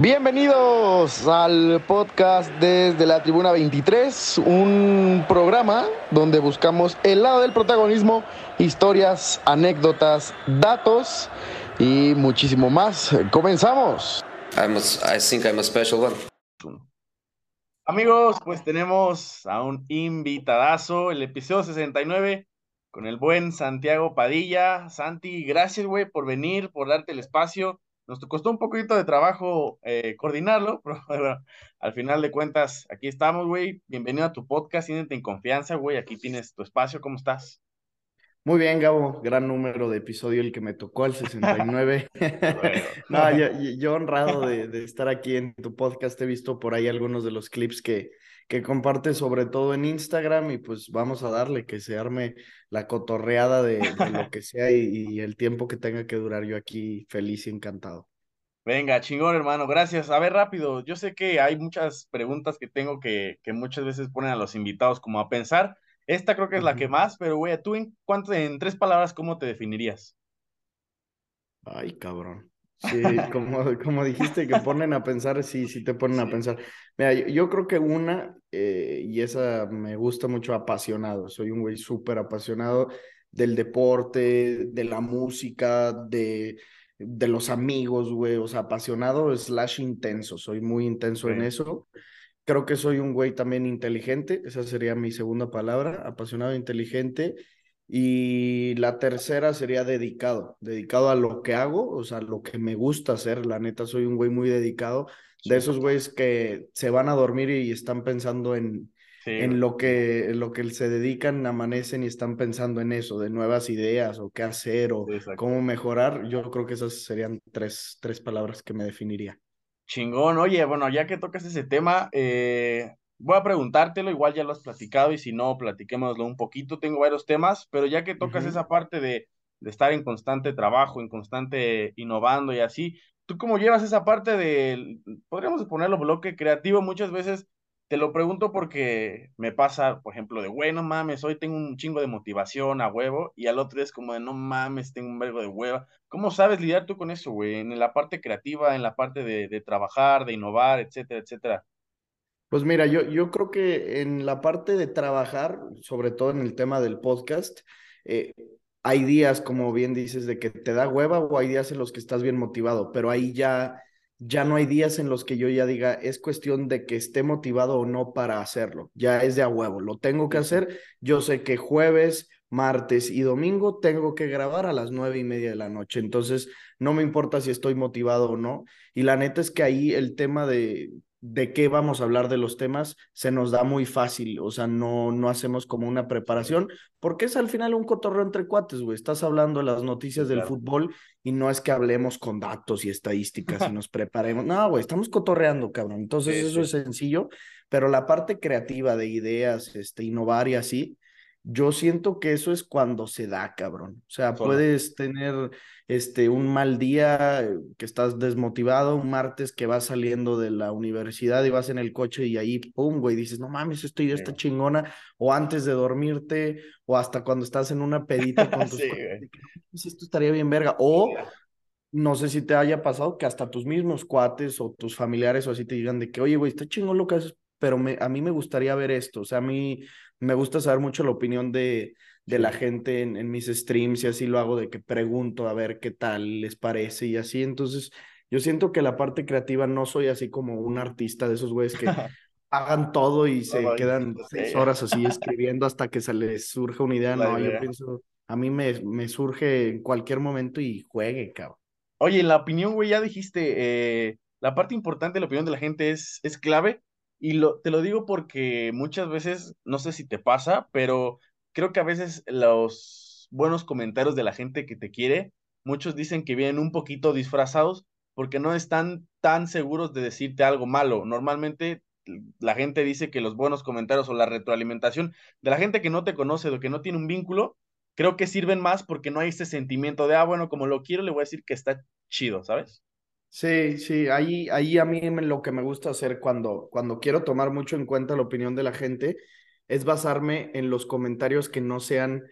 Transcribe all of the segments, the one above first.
Bienvenidos al podcast desde la Tribuna 23, un programa donde buscamos el lado del protagonismo, historias, anécdotas, datos y muchísimo más. Comenzamos. I think I'm a special one. Amigos, pues tenemos a un invitadazo, el episodio 69 con el buen Santiago Padilla. Santi, gracias, güey, por venir, por darte el espacio. Nos costó un poquito de trabajo eh, coordinarlo, pero bueno, al final de cuentas, aquí estamos, güey. Bienvenido a tu podcast, siéntete en confianza, güey. Aquí tienes tu espacio, ¿cómo estás? Muy bien, Gabo, gran número de episodio el que me tocó, el 69. no, yo, yo honrado de, de, estar aquí en tu podcast, he visto por ahí algunos de los clips que, que compartes sobre todo en Instagram y pues vamos a darle que se arme la cotorreada de, lo que sea y, el tiempo que tenga que durar yo aquí feliz y encantado. Venga, chingón, hermano, gracias. A ver, rápido, yo sé que hay muchas preguntas que tengo que, que muchas veces ponen a los invitados como a pensar. Esta creo que es la que más, pero güey, tú en cuánto, en tres palabras, ¿cómo te definirías? Ay, cabrón. Sí, como, como dijiste que ponen a pensar, sí, sí te ponen a pensar. Mira, yo, creo que una, eh, y esa me gusta mucho, apasionado. Soy un güey súper apasionado del deporte, de la música, de, de los amigos, güey. O sea, apasionado slash intenso. Soy muy intenso en eso. Creo que soy un güey también inteligente. Esa sería mi segunda palabra. Apasionado, inteligente. Y la tercera sería dedicado, dedicado a lo que hago, o sea, lo que me gusta hacer. La neta, soy un güey muy dedicado, de esos güeyes que se van a dormir y están pensando en, en lo que, lo que se dedican, amanecen y están pensando en eso, de nuevas ideas o qué hacer o cómo mejorar. Yo creo que esas serían tres, tres palabras que me definiría. Chingón, oye, bueno, ya que tocas ese tema, eh, voy a preguntártelo, igual ya lo has platicado y si no, platiquémoslo un poquito. Tengo varios temas, pero ya que tocas esa parte de, de, estar en constante trabajo, en constante innovando y así, ¿tú cómo llevas esa parte de, podríamos ponerlo bloque creativo? Muchas veces te lo pregunto porque me pasa, por ejemplo, de, bueno, mames, hoy tengo un chingo de motivación a huevo y al otro día es como de, no mames, tengo un vergo de hueva. ¿Cómo sabes lidiar tú con eso, güey? En la parte creativa, en la parte de, de trabajar, de innovar, etcétera, etcétera. Pues mira, yo, yo creo que en la parte de trabajar, sobre todo en el tema del podcast, eh, hay días, como bien dices, de que te da hueva o hay días en los que estás bien motivado, pero ahí ya, ya no hay días en los que yo ya diga, es cuestión de que esté motivado o no para hacerlo, ya es de a huevo, lo tengo que hacer, yo sé que jueves, martes y domingo tengo que grabar a las nueve y media de la noche, entonces no me importa si estoy motivado o no, y la neta es que ahí el tema de de qué vamos a hablar de los temas se nos da muy fácil, o sea, no, no hacemos como una preparación, porque es al final un cotorreo entre cuates, güey, estás hablando de las noticias del fútbol y no es que hablemos con datos y estadísticas y nos preparemos, no, güey, estamos cotorreando, cabrón, entonces eso es sencillo, pero la parte creativa de ideas, este, innovar y así, yo siento que eso es cuando se da, cabrón. O sea, puedes tener este un mal día eh, que estás desmotivado, un martes que vas saliendo de la universidad y vas en el coche y ahí pum, güey, dices, "No mames, esto ya está chingona", o antes de dormirte o hasta cuando estás en una pedita con tus sí, esto estaría bien verga o no sé si te haya pasado que hasta tus mismos cuates o tus familiares o así te digan de que, oye, güey, está chingón lo que haces, pero me, a mí me gustaría ver esto. O sea, a mí me gusta saber mucho la opinión de, de la gente en, en, mis streams y así lo hago de que pregunto a ver qué tal les parece y así. Entonces, yo siento que la parte creativa no soy así como un artista de esos güeyes que hagan todo y se quedan seis horas así escribiendo hasta que se les surja una idea. no, yo pienso, a mí me, me surge en cualquier momento y juegue, cabrón. Oye, la opinión, güey, ya dijiste, eh, la parte importante de la opinión de la gente es, es clave y lo, te lo digo porque muchas veces, no sé si te pasa, pero creo que a veces los buenos comentarios de la gente que te quiere, muchos dicen que vienen un poquito disfrazados porque no están tan seguros de decirte algo malo. Normalmente la gente dice que los buenos comentarios o la retroalimentación de la gente que no te conoce o que no tiene un vínculo, creo que sirven más porque no hay ese sentimiento de, ah, bueno, como lo quiero, le voy a decir que está chido, ¿sabes? Sí, sí, ahí, ahí a mí lo que me gusta hacer cuando, cuando quiero tomar mucho en cuenta la opinión de la gente es basarme en los comentarios que no sean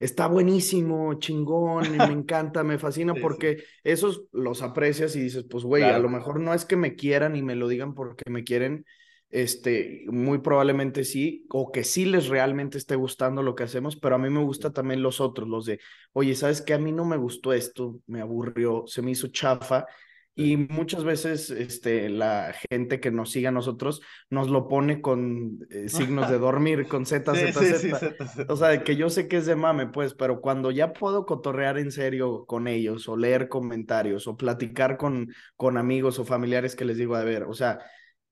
está buenísimo, chingón, me encanta, me fascina, porque esos los aprecias y dices, pues, güey, a lo mejor no es que me quieran y me lo digan porque me quieren, este, muy probablemente sí, o que sí les realmente esté gustando lo que hacemos, pero a mí me gusta también los otros, los de, oye, ¿sabes qué? A mí no me gustó esto, me aburrió, se me hizo chafa, y muchas veces este, la gente que nos sigue a nosotros nos lo pone con eh, signos de dormir, con Z, Z, Z. O sea, que yo sé que es de mame, pues, pero cuando ya puedo cotorrear en serio con ellos o leer comentarios o platicar con, con amigos o familiares que les digo, a ver, o sea,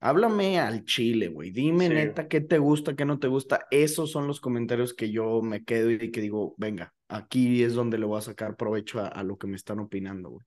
háblame al chile, güey. Dime neta qué te gusta, qué no te gusta. Esos son los comentarios que yo me quedo y que digo, venga, aquí es donde le voy a sacar provecho a, a lo que me están opinando, güey.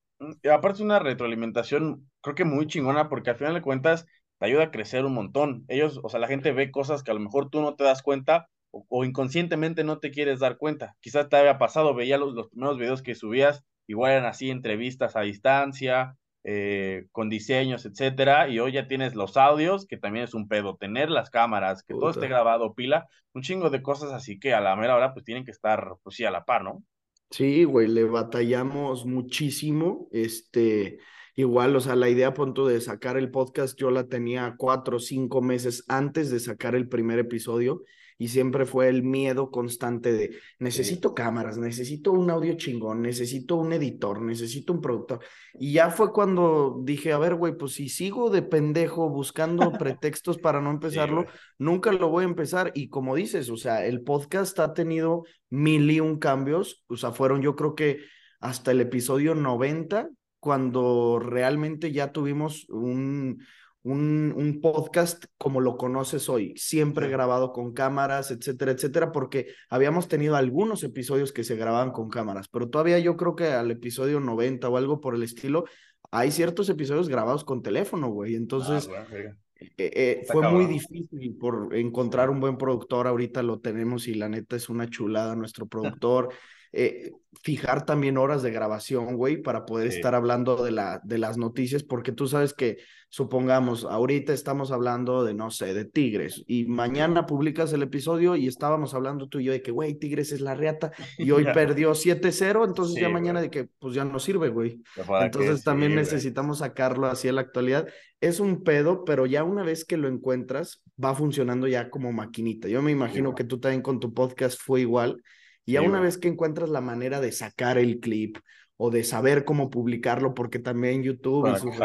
Aparte es una retroalimentación, creo que muy chingona, porque al final de cuentas te ayuda a crecer un montón. Ellos, o sea, la gente ve cosas que a lo mejor tú no te das cuenta o, inconscientemente no te quieres dar cuenta. Quizás te había pasado, veía los, los primeros videos que subías, igual eran así, entrevistas a distancia, eh, con diseños, etcétera, y hoy ya tienes los audios, que también es un pedo, tener las cámaras, que todo esté grabado, pila, un chingo de cosas así que a la mera hora pues tienen que estar, pues sí, a la par, ¿no? Sí, güey, le batallamos muchísimo, este, igual, o sea, la idea, punto de sacar el podcast, yo la tenía cuatro o cinco meses antes de sacar el primer episodio, y siempre fue el miedo constante de necesito cámaras, necesito un audio chingón, necesito un editor, necesito un productor. Y ya fue cuando dije, a ver, güey, pues si sigo de pendejo buscando pretextos para no empezarlo, nunca lo voy a empezar. Y como dices, o sea, el podcast ha tenido mil y un cambios, o sea, fueron yo creo que hasta el episodio 90, cuando realmente ya tuvimos un, un, un, podcast como lo conoces hoy, siempre grabado con cámaras, etcétera, etcétera, porque habíamos tenido algunos episodios que se grababan con cámaras, pero todavía yo creo que al episodio 90 o algo por el estilo, hay ciertos episodios grabados con teléfono, güey. Entonces, ah, eh, eh, fue muy difícil por encontrar un buen productor. Ahorita lo tenemos y la neta es una chulada nuestro productor. Eh, fijar también horas de grabación, güey, para poder estar hablando de, la, de las noticias, porque tú sabes que, supongamos, ahorita estamos hablando de, no sé, de Tigres, y mañana publicas el episodio y estábamos hablando tú y yo de que, güey, Tigres es la reata, y hoy perdió 7-0, entonces ya mañana de que, pues ya no sirve, güey. Entonces también necesitamos sacarlo así a la actualidad. Es un pedo, pero ya una vez que lo encuentras, va funcionando ya como maquinita. Yo me imagino que tú también con tu podcast fue igual y ya una vez que encuentras la manera de sacar el clip o de saber cómo publicarlo, porque también YouTube y sus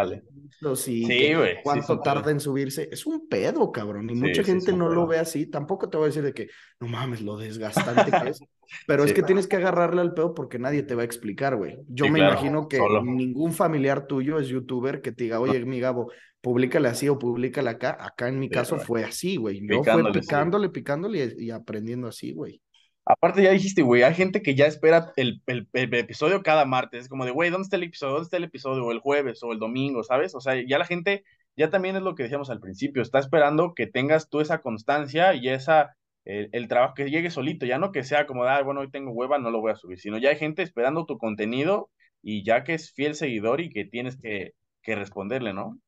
sí, cuánto tarda en subirse, es un pedo, cabrón. Y mucha gente no lo ve así. Tampoco te voy a decir de que, no mames, lo desgastante que es. Pero es que tienes que agarrarle al pedo porque nadie te va a explicar, güey. Yo me imagino que ningún familiar tuyo es youtuber que te diga, oye, mi Gabo, públicale así o públicale acá. Acá en mi caso fue así, güey. Yo fue picándole, picándole y aprendiendo así, güey. Aparte ya dijiste, güey, hay gente que ya espera el, el, episodio cada martes. Es como de, güey, ¿dónde está el episodio? ¿Dónde está el episodio? O el jueves o el domingo, ¿sabes? O sea, ya la gente, ya también es lo que decíamos al principio, está esperando que tengas tú esa constancia y esa, el, trabajo que llegue solito, ya no que sea como, ah, bueno, hoy tengo hueva, no lo voy a subir, sino ya hay gente esperando tu contenido y ya que es fiel seguidor y que tienes que, que responderle, ¿no?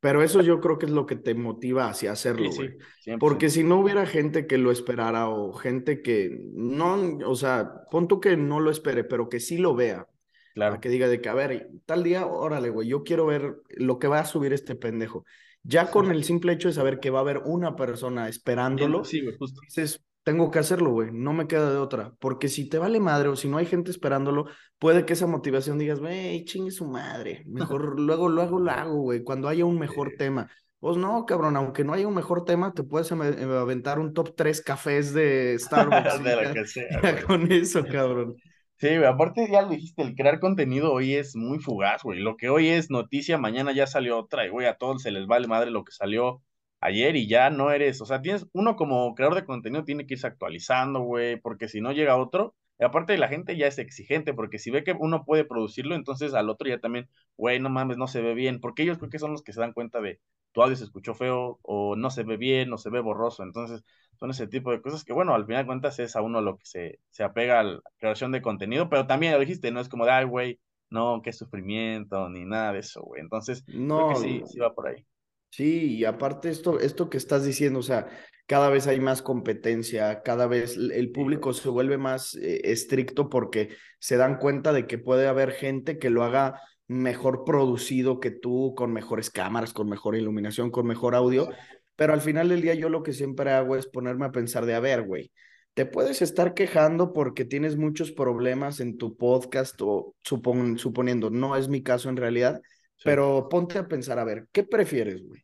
Pero eso yo creo que es lo que te motiva hacia hacerlo, güey. Porque si no hubiera gente que lo esperara o gente que no, o sea, pon tú que no lo espere, pero que sí lo vea. Claro. que diga de que, a ver, tal día, órale, güey, yo quiero ver lo que va a subir este pendejo. Ya con el simple hecho de saber que va a haber una persona esperándolo, sí, justo. dices, tengo que hacerlo, güey, no me queda de otra, porque si te vale madre o si no hay gente esperándolo, puede que esa motivación digas, güey, chingue su madre, mejor luego, luego lo hago, güey, cuando haya un mejor tema. Pues no, cabrón, aunque no haya un mejor tema, te puedes aventar un top 3 cafés de Starbucks. de lo que sea, con eso, cabrón. Sí, güey, aparte ya lo dijiste, el crear contenido hoy es muy fugaz, güey. Lo que hoy es noticia, mañana ya salió otra, y güey, a todos se les vale madre lo que salió ayer y ya no eres, o sea, tienes, uno como creador de contenido tiene que irse actualizando, güey, porque si no llega otro, y aparte la gente ya es exigente, porque si ve que uno puede producirlo, entonces al otro ya también, güey, no mames, no se ve bien, porque ellos creo que son los que se dan cuenta de tu audio se escuchó feo, o no se ve bien, o se ve borroso, entonces son ese tipo de cosas que, bueno, al final de cuentas es a uno lo que se, se apega a la creación de contenido, pero también lo dijiste, no es como de, ay, güey, no, qué sufrimiento, ni nada de eso, güey, entonces, no, creo que sí, sí va por ahí. Sí, y aparte esto, esto que estás diciendo, o sea, cada vez hay más competencia, cada vez el público se vuelve más eh, estricto porque se dan cuenta de que puede haber gente que lo haga mejor producido que tú, con mejores cámaras, con mejor iluminación, con mejor audio. Pero al final del día yo lo que siempre hago es ponerme a pensar de, a ver, güey, te puedes estar quejando porque tienes muchos problemas en tu podcast o suponiendo, no es mi caso en realidad, pero ponte a pensar, a ver, ¿qué prefieres, güey?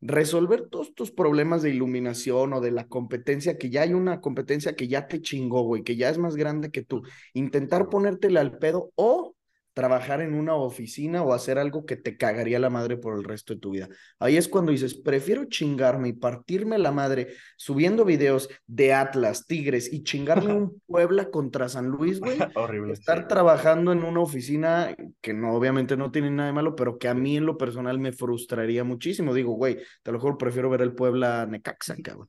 Resolver todos tus problemas de iluminación o de la competencia, que ya hay una competencia que ya te chingó, güey, que ya es más grande que tú, intentar ponértela al pedo o trabajar en una oficina o hacer algo que te cagaría la madre por el resto de tu vida. Ahí es cuando dices, prefiero chingarme y partirme la madre subiendo videos de Atlas, Tigres y chingarme un Puebla contra San Luis, güey. Horrible. Estar trabajando en una oficina que no, obviamente no tiene nada de malo, pero que a mí en lo personal me frustraría muchísimo. Digo, güey, te lo mejor prefiero ver el Puebla Necaxa, cabrón.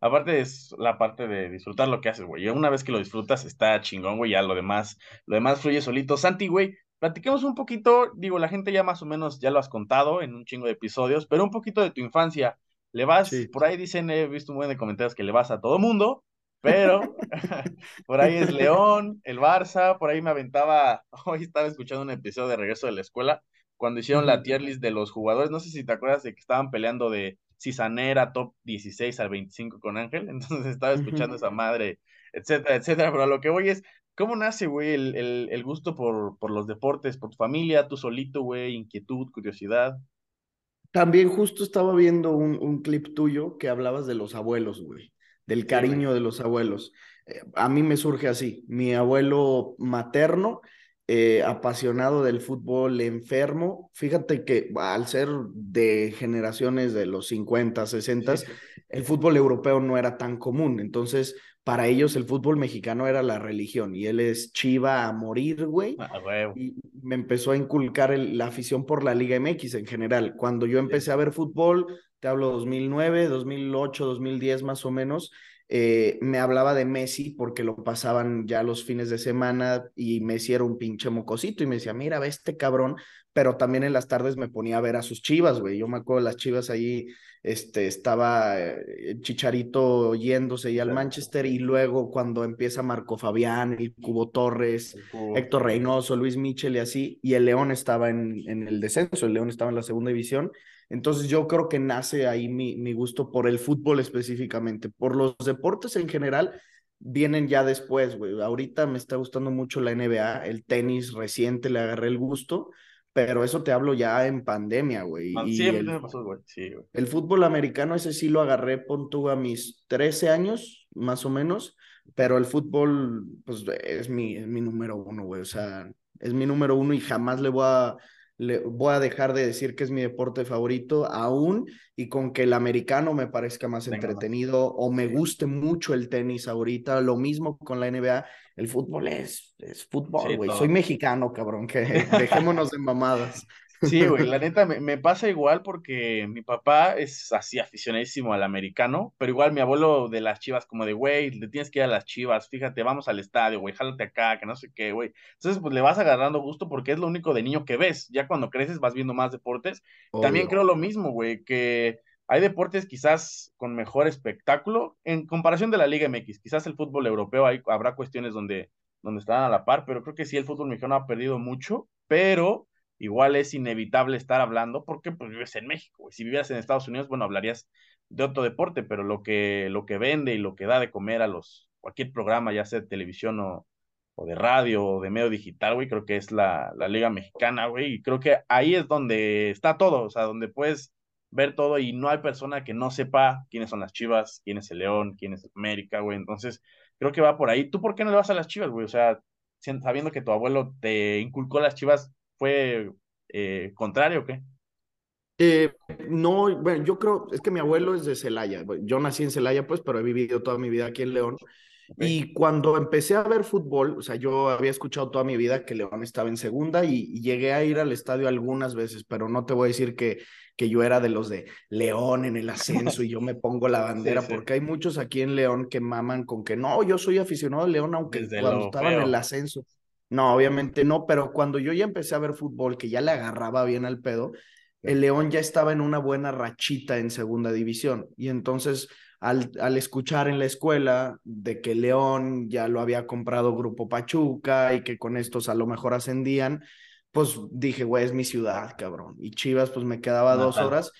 Aparte es la parte de disfrutar lo que haces, güey. Y una vez que lo disfrutas está chingón, güey, ya lo demás, lo demás fluye solito. Santi, güey, platiquemos un poquito, digo, la gente ya más o menos ya lo has contado en un chingo de episodios, pero un poquito de tu infancia. Le vas, por ahí dicen, he visto un buen de comentarios que le vas a todo mundo, pero por ahí es León, el Barça, por ahí me aventaba, hoy estaba escuchando un episodio de Regreso de la Escuela, cuando hicieron la tier list de los jugadores, no sé si te acuerdas de que estaban peleando de si Sanera top 16 al 25 con Ángel, entonces estaba escuchando esa madre, etcétera, etcétera, pero a lo que voy es, ¿Cómo nace, güey, el, el, gusto por, por los deportes, por tu familia, tú solito, güey, inquietud, curiosidad? También justo estaba viendo un, un clip tuyo que hablabas de los abuelos, güey, del cariño de los abuelos. Eh, a mí me surge así, mi abuelo materno, eh, apasionado del fútbol, enfermo. Fíjate que al ser de generaciones de los 50, 60, el fútbol europeo no era tan común. Entonces, para ellos el fútbol mexicano era la religión y él es chiva a morir, güey. Ah, y me empezó a inculcar la afición por la Liga MX en general. Cuando yo empecé a ver fútbol, te hablo 2009, 2008, 2010 más o menos, eh, me hablaba de Messi porque lo pasaban ya los fines de semana y Messi era un pinche mocosito y me decía, mira, ve este cabrón, pero también en las tardes me ponía a ver a sus chivas, güey. Yo me acuerdo las chivas ahí este, estaba eh, Chicharito yéndose y al Manchester y luego cuando empieza Marco Fabián, el Cubo Torres, Héctor Reynoso, Luis Michel y así, y el León estaba en, en, el descenso, el León estaba en la segunda división. Entonces yo creo que nace ahí mi, mi gusto por el fútbol específicamente, por los deportes en general. Vienen ya después, güey. Ahorita me está gustando mucho la NBA, el tenis reciente le agarré el gusto, pero eso te hablo ya en pandemia, güey. Ah, siempre me pasó, güey. Sí, güey. El fútbol americano, ese sí lo agarré, pon tú a mis 13 años, más o menos, pero el fútbol, pues es mi, es mi número uno, güey. O sea, es mi número uno y jamás le voy a le voy a dejar de decir que es mi deporte favorito aún y con que el americano me parezca más entretenido o me guste mucho el tenis ahorita, lo mismo con la NBA, el fútbol es, es fútbol, güey. Soy mexicano, cabrón, que dejémonos de mamadas. Sí, güey, la neta me, pasa igual porque mi papá es así aficionadísimo al americano, pero igual mi abuelo de las chivas, como de, güey, le tienes que ir a las chivas, fíjate, vamos al estadio, güey, jálate acá, que no sé qué, güey. Entonces, pues le vas agarrando gusto porque es lo único de niño que ves. Ya cuando creces vas viendo más deportes. También creo lo mismo, güey, que hay deportes quizás con mejor espectáculo en comparación de la Liga MX. Quizás el fútbol europeo hay, habrá cuestiones donde, donde están a la par, pero creo que sí, el fútbol mexicano ha perdido mucho, pero igual es inevitable estar hablando porque pues vives en México. Si vivieras en Estados Unidos, bueno, hablarías de otro deporte, pero lo que, lo que vende y lo que da de comer a los, cualquier programa, ya sea de televisión o, o de radio o de medio digital, güey, creo que es la, la Liga Mexicana, güey, y creo que ahí es donde está todo, o sea, donde puedes ver todo y no hay persona que no sepa quiénes son las Chivas, quién es el León, quién es América, güey, entonces creo que va por ahí. ¿Tú por qué no le vas a las Chivas, güey? O sea, sabiendo que tu abuelo te inculcó las Chivas, ¿Fue eh, contrario o qué? Eh, no, bueno, yo creo, es que mi abuelo es de Celaya. Yo nací en Celaya, pues, pero he vivido toda mi vida aquí en León. Y cuando empecé a ver fútbol, o sea, yo había escuchado toda mi vida que León estaba en segunda y, llegué a ir al estadio algunas veces, pero no te voy a decir que, que yo era de los de León en el ascenso y yo me pongo la bandera, porque hay muchos aquí en León que maman con que no, yo soy aficionado a León, aunque cuando estaba en el ascenso. No, obviamente no, pero cuando yo ya empecé a ver fútbol, que ya le agarraba bien al pedo, el León ya estaba en una buena rachita en segunda división. Y entonces, al, al escuchar en la escuela de que León ya lo había comprado Grupo Pachuca y que con estos a lo mejor ascendían, pues dije, güey, es mi ciudad, cabrón. Y Chivas, pues me quedaba dos horas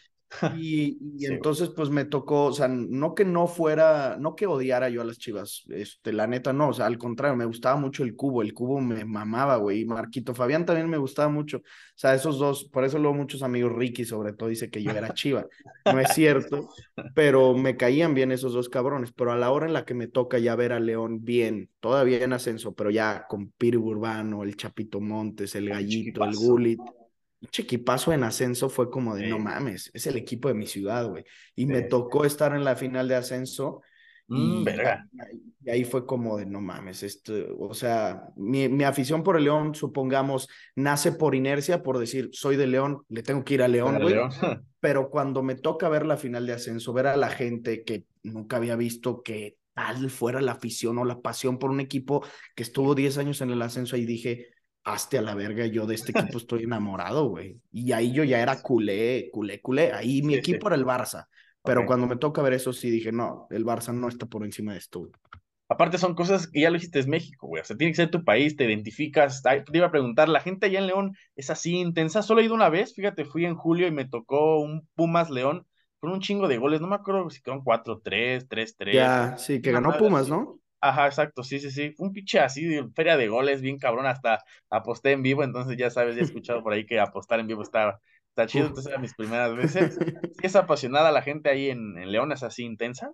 y, y entonces, pues me tocó, o sea, no que no fuera, no que odiara yo a las chivas, este, la neta no, o sea, al contrario, me gustaba mucho el cubo, el cubo me mamaba, güey, y Marquito Fabián también me gustaba mucho, o sea, esos dos, por eso luego muchos amigos, Ricky sobre todo, dice que yo era chiva, no es cierto, pero me caían bien esos dos cabrones, pero a la hora en la que me toca ya ver a León bien, todavía en ascenso, pero ya con Piri Urbano, el Chapito Montes, el Gallito, el Gulit equipazo en ascenso fue como de, no mames, es el equipo de mi ciudad, güey. Y me tocó estar en la final de ascenso. Mm, y, ahí fue como de, no mames, esto, o sea, mi, mi, afición por el León, supongamos, nace por inercia, por decir, soy de León, le tengo que ir a León, güey. Pero cuando me toca ver la final de ascenso, ver a la gente que nunca había visto que tal fuera la afición o la pasión por un equipo que estuvo 10 años en el ascenso, ahí dije, hazte a la verga, yo de este equipo estoy enamorado, güey. Y ahí yo ya era culé, culé, culé. Ahí mi equipo era el Barça. Pero cuando me toca ver eso, sí dije, no, el Barça no está por encima de esto. Aparte son cosas que ya lo dijiste, es México, güey. O sea, tiene que ser tu país, te identificas. Te iba a preguntar, ¿la gente allá en León es así intensa? Solo he ido una vez, fíjate, fui en julio y me tocó un Pumas León con un chingo de goles. No me acuerdo si quedaron 4-3, 3-3. Ya, sí, que ganó Pumas, ¿no? Ajá, exacto, sí, sí, sí. Un pinche así de feria de goles, bien cabrón, hasta aposté en vivo, entonces ya sabes, ya he escuchado por ahí que apostar en vivo está, está chido, entonces eran mis primeras veces. ¿Es apasionada la gente ahí en, en León, es así intensa?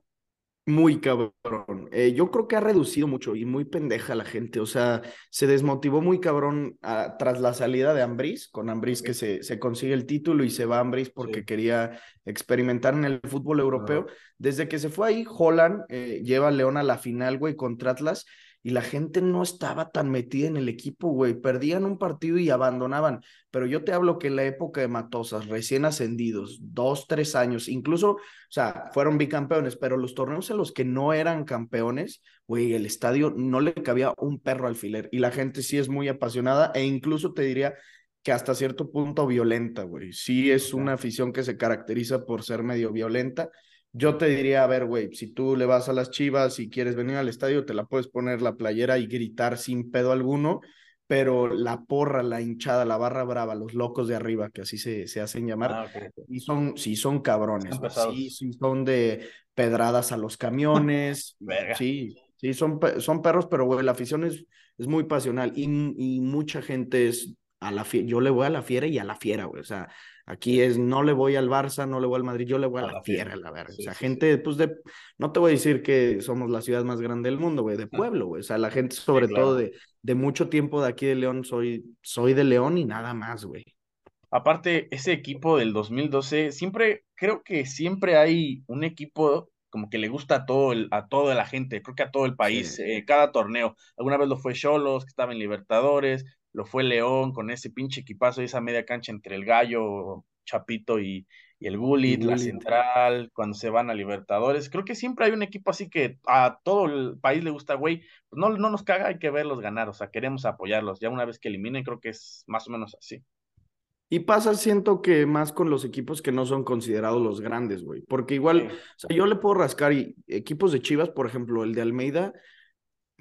Muy cabrón. Eh, yo creo que ha reducido mucho y muy pendeja la gente. O sea, se desmotivó muy cabrón ah, tras la salida de Ambris, con Ambris que se, se consigue el título y se va a porque quería experimentar en el fútbol europeo. Desde que se fue ahí, Holland eh, lleva a León a la final, güey, contra Atlas y la gente no estaba tan metida en el equipo, güey. Perdían un partido y abandonaban. Pero yo te hablo que en la época de Matosas, recién ascendidos, dos, tres años, incluso, o sea, fueron bicampeones, pero los torneos en los que no eran campeones, güey, el estadio no le cabía un perro alfiler. Y la gente sí es muy apasionada e incluso te diría que hasta cierto punto violenta, güey. Sí es una afición que se caracteriza por ser medio violenta yo te diría, a ver, güey, si tú le vas a las chivas y quieres venir al estadio, te la puedes poner la playera y gritar sin pedo alguno, pero la porra, la hinchada, la barra brava, los locos de arriba, que así se, se hacen llamar, ah, y son, sí son cabrones, sí, sí son de pedradas a los camiones, sí, sí, son, son perros, pero güey, la afición es, es muy pasional y, y mucha gente es a la fiera, yo le voy a la fiera y a la fiera, güey, o sea, Aquí es, no le voy al Barça, no le voy al Madrid, yo le voy a, la, tierra, la verdad. o sea, gente, pues de, no te voy a decir que somos la ciudad más grande del mundo, güey, de pueblo, güey. O sea, la gente, sobre todo de, de mucho tiempo de aquí de León, soy, soy de León y nada más, güey. Aparte, ese equipo del 2012, siempre, creo que siempre hay un equipo como que le gusta a todo el, a toda la gente, creo que a todo el país, eh, cada torneo. Alguna vez lo fue Cholos, que estaba en Libertadores, lo fue León con ese pinche equipazo y esa media cancha entre el Gallo, Chapito y, el Gullit, la Central, cuando se van a Libertadores. Creo que siempre hay un equipo así que a todo el país le gusta, güey. Pues no, no nos caga, hay que verlos ganar, o sea, queremos apoyarlos. Ya una vez que eliminen, creo que es más o menos así. Y pasa, siento que más con los equipos que no son considerados los grandes, güey. Porque igual, o sea, yo le puedo rascar y equipos de Chivas, por ejemplo, el de Almeida,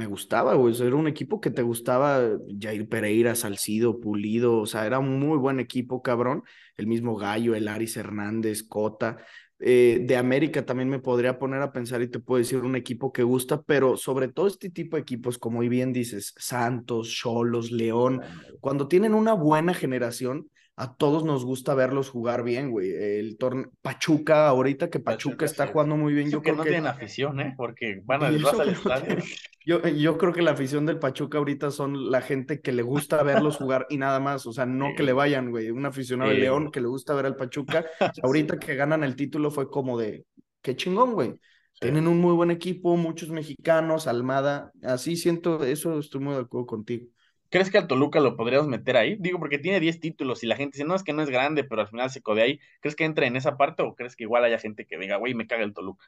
me gustaba, güey. era un equipo que te gustaba, Jair Pereira, Salcido, Pulido, o sea, era un muy buen equipo, cabrón. El mismo Gallo, el Aris Hernández, Cota. Eh, de América también me podría poner a pensar y te puedo decir un equipo que gusta, pero sobre todo este tipo de equipos, como bien dices, Santos, Cholos, León, cuando tienen una buena generación, a todos nos gusta verlos jugar bien, güey. El torneo Pachuca, ahorita que Pachuca, está jugando muy bien, yo creo que no tienen afición, ¿eh? Porque van al, al estadio. Yo, yo creo que la afición del Pachuca ahorita son la gente que le gusta verlos jugar y nada más, o sea, no que le vayan, güey. Un aficionado de León que le gusta ver al Pachuca, ahorita que ganan el título fue como de, qué chingón, güey. Tienen un muy buen equipo, muchos mexicanos, Almada, así siento, eso estoy muy de acuerdo contigo. ¿Crees que al Toluca lo podríamos meter ahí? Digo, porque tiene 10 títulos y la gente dice, no, es que no es grande, pero al final se code ahí. ¿Crees que entra en esa parte o crees que igual haya gente que diga, güey, me caga el Toluca?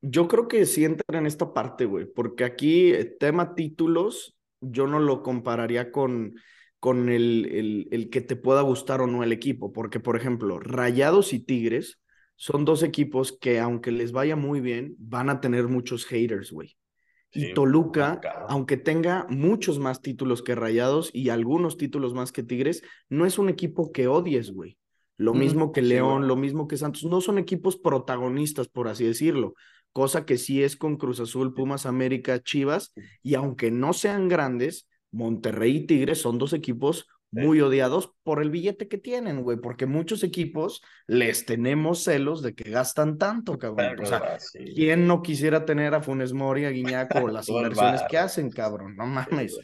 Yo creo que sí entra en esta parte, güey, porque aquí, eh, tema títulos, yo no lo compararía con con el, el, el que te pueda gustar o no el equipo, porque por ejemplo, Rayados y Tigres son dos equipos que aunque les vaya muy bien, van a tener muchos haters, güey. Y Toluca, aunque tenga muchos más títulos que Rayados y algunos títulos más que Tigres, no es un equipo que odies, güey. Lo mismo que León, lo mismo que Santos. No son equipos protagonistas, por así decirlo. Cosa que sí es con Cruz Azul, Pumas, América, Chivas. Y aunque no sean grandes, Monterrey y Tigres son dos equipos muy odiados por el billete que tienen, güey, porque muchos equipos les tenemos celos de que gastan tanto, cabrón. O sea, ¿quién no quisiera tener a Funes Mori, a Guiñaco, las inversiones que hacen, cabrón? No mames.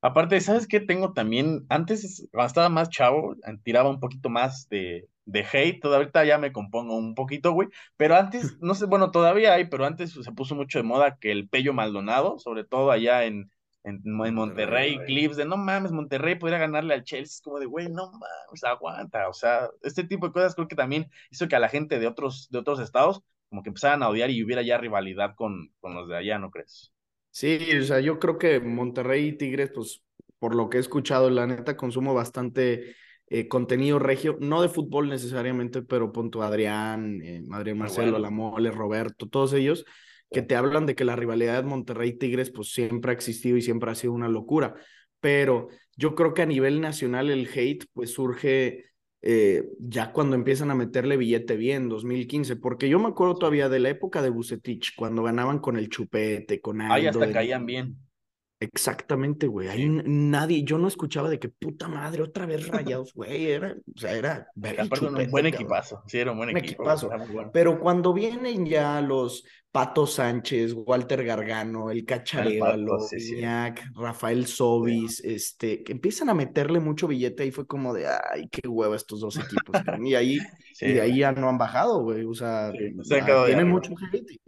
Aparte, ¿sabes qué tengo también? Antes, cuando estaba más chavo, tiraba un poquito más de, de hate, ahorita ya me compongo un poquito, güey, pero antes, no sé, bueno, todavía hay, pero antes se puso mucho de moda que el Pello Maldonado, sobre todo allá en, en, Monterrey, clips de no mames, Monterrey podría ganarle al Chelsea, es como de güey, no mames, aguanta, o sea, este tipo de cosas creo que también hizo que a la gente de otros, de otros estados como que empezaran a odiar y hubiera ya rivalidad con, con los de allá, ¿no crees? Sí, o sea, yo creo que Monterrey y Tigres, pues por lo que he escuchado, la neta consumo bastante eh, contenido regio, no de fútbol necesariamente, pero punto Adrián, eh, Adrián Marcelo, La Mole, Roberto, todos ellos que te hablan de que la rivalidad Monterrey-Tigres pues siempre ha existido y siempre ha sido una locura, pero yo creo que a nivel nacional el hate pues surge eh, ya cuando empiezan a meterle billete bien, 2015, porque yo me acuerdo todavía de la época de Bucetich, cuando ganaban con el chupete, con Aldo. Ahí hasta caían bien. Exactamente, güey. Ahí nadie, yo no escuchaba de que puta madre, otra vez rayados, güey. Era, o sea, era. un buen equipazo. Sí, era un buen equipazo. Pero cuando vienen ya los Pato Sánchez, Walter Gargano, el Cacharelo, Rafael Sobis, este, que empiezan a meterle mucho billete, ahí fue como de ay, qué hueva estos dos equipos. y ahí, y de ahí ya no han bajado, güey. O sea, tienen mucho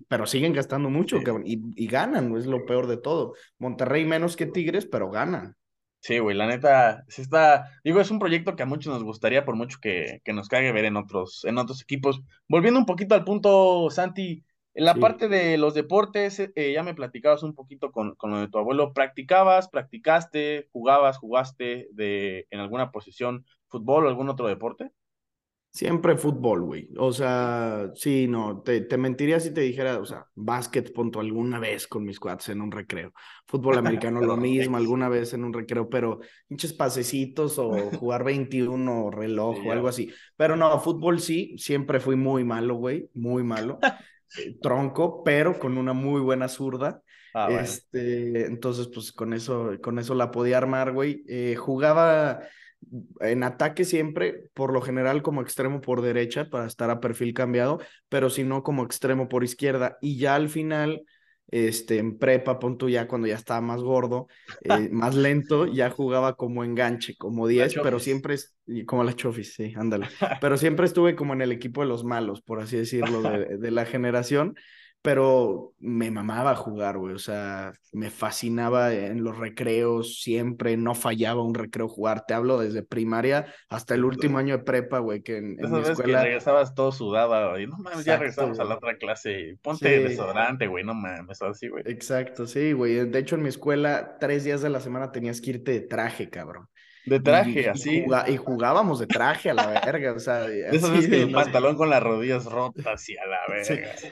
pero siguen gastando mucho, y, y ganan, es lo peor de todo. Monterrey menos que Tigres, pero ganan. Sí, güey, la neta, se está, digo, es un proyecto que a muchos nos gustaría, por mucho que, que nos cague ver en otros, en otros equipos. Volviendo un poquito al punto, Santi, en la parte de los deportes, eh, ya me platicabas un poquito con, con, lo de tu abuelo. ¿Practicabas, practicaste, jugabas, jugaste de, en alguna posición fútbol o algún otro deporte? Siempre fútbol, güey. O sea, sí, no, te, te, mentiría si te dijera, o sea, básquet, punto, alguna vez con mis cuates en un recreo. Fútbol americano, lo mismo, alguna vez en un recreo, pero pinches pasecitos o jugar 21 reloj o algo así. Pero no, fútbol sí, siempre fui muy malo, güey, muy malo. Tronco, pero con una muy buena zurda. Ah, este, entonces, pues con eso, con eso la podía armar, güey. Eh, jugaba en ataque siempre, por lo general como extremo por derecha para estar a perfil cambiado, pero si no como extremo por izquierda. Y ya al final este, en prepa, pon ya cuando ya estaba más gordo, eh, más lento, ya jugaba como enganche, como 10, pero siempre, es, como la Chofis, sí, ándale, pero siempre estuve como en el equipo de los malos, por así decirlo, de, de la generación, pero me mamaba jugar, güey, o sea, me fascinaba en los recreos, siempre, no fallaba un recreo jugar, te hablo desde primaria hasta el último año de prepa, güey, que en, en mi escuela... Que regresabas todo sudado, y no mames, ya regresamos a la otra clase, ponte desodorante, güey, no mames, así, güey. Exacto, sí, güey, de hecho en mi escuela, tres días de la semana tenías que irte de traje, cabrón. De traje, así. Y, jugábamos de traje a la verga, o sea. Eso es que el pantalón con las rodillas rotas y a la verga. Sí,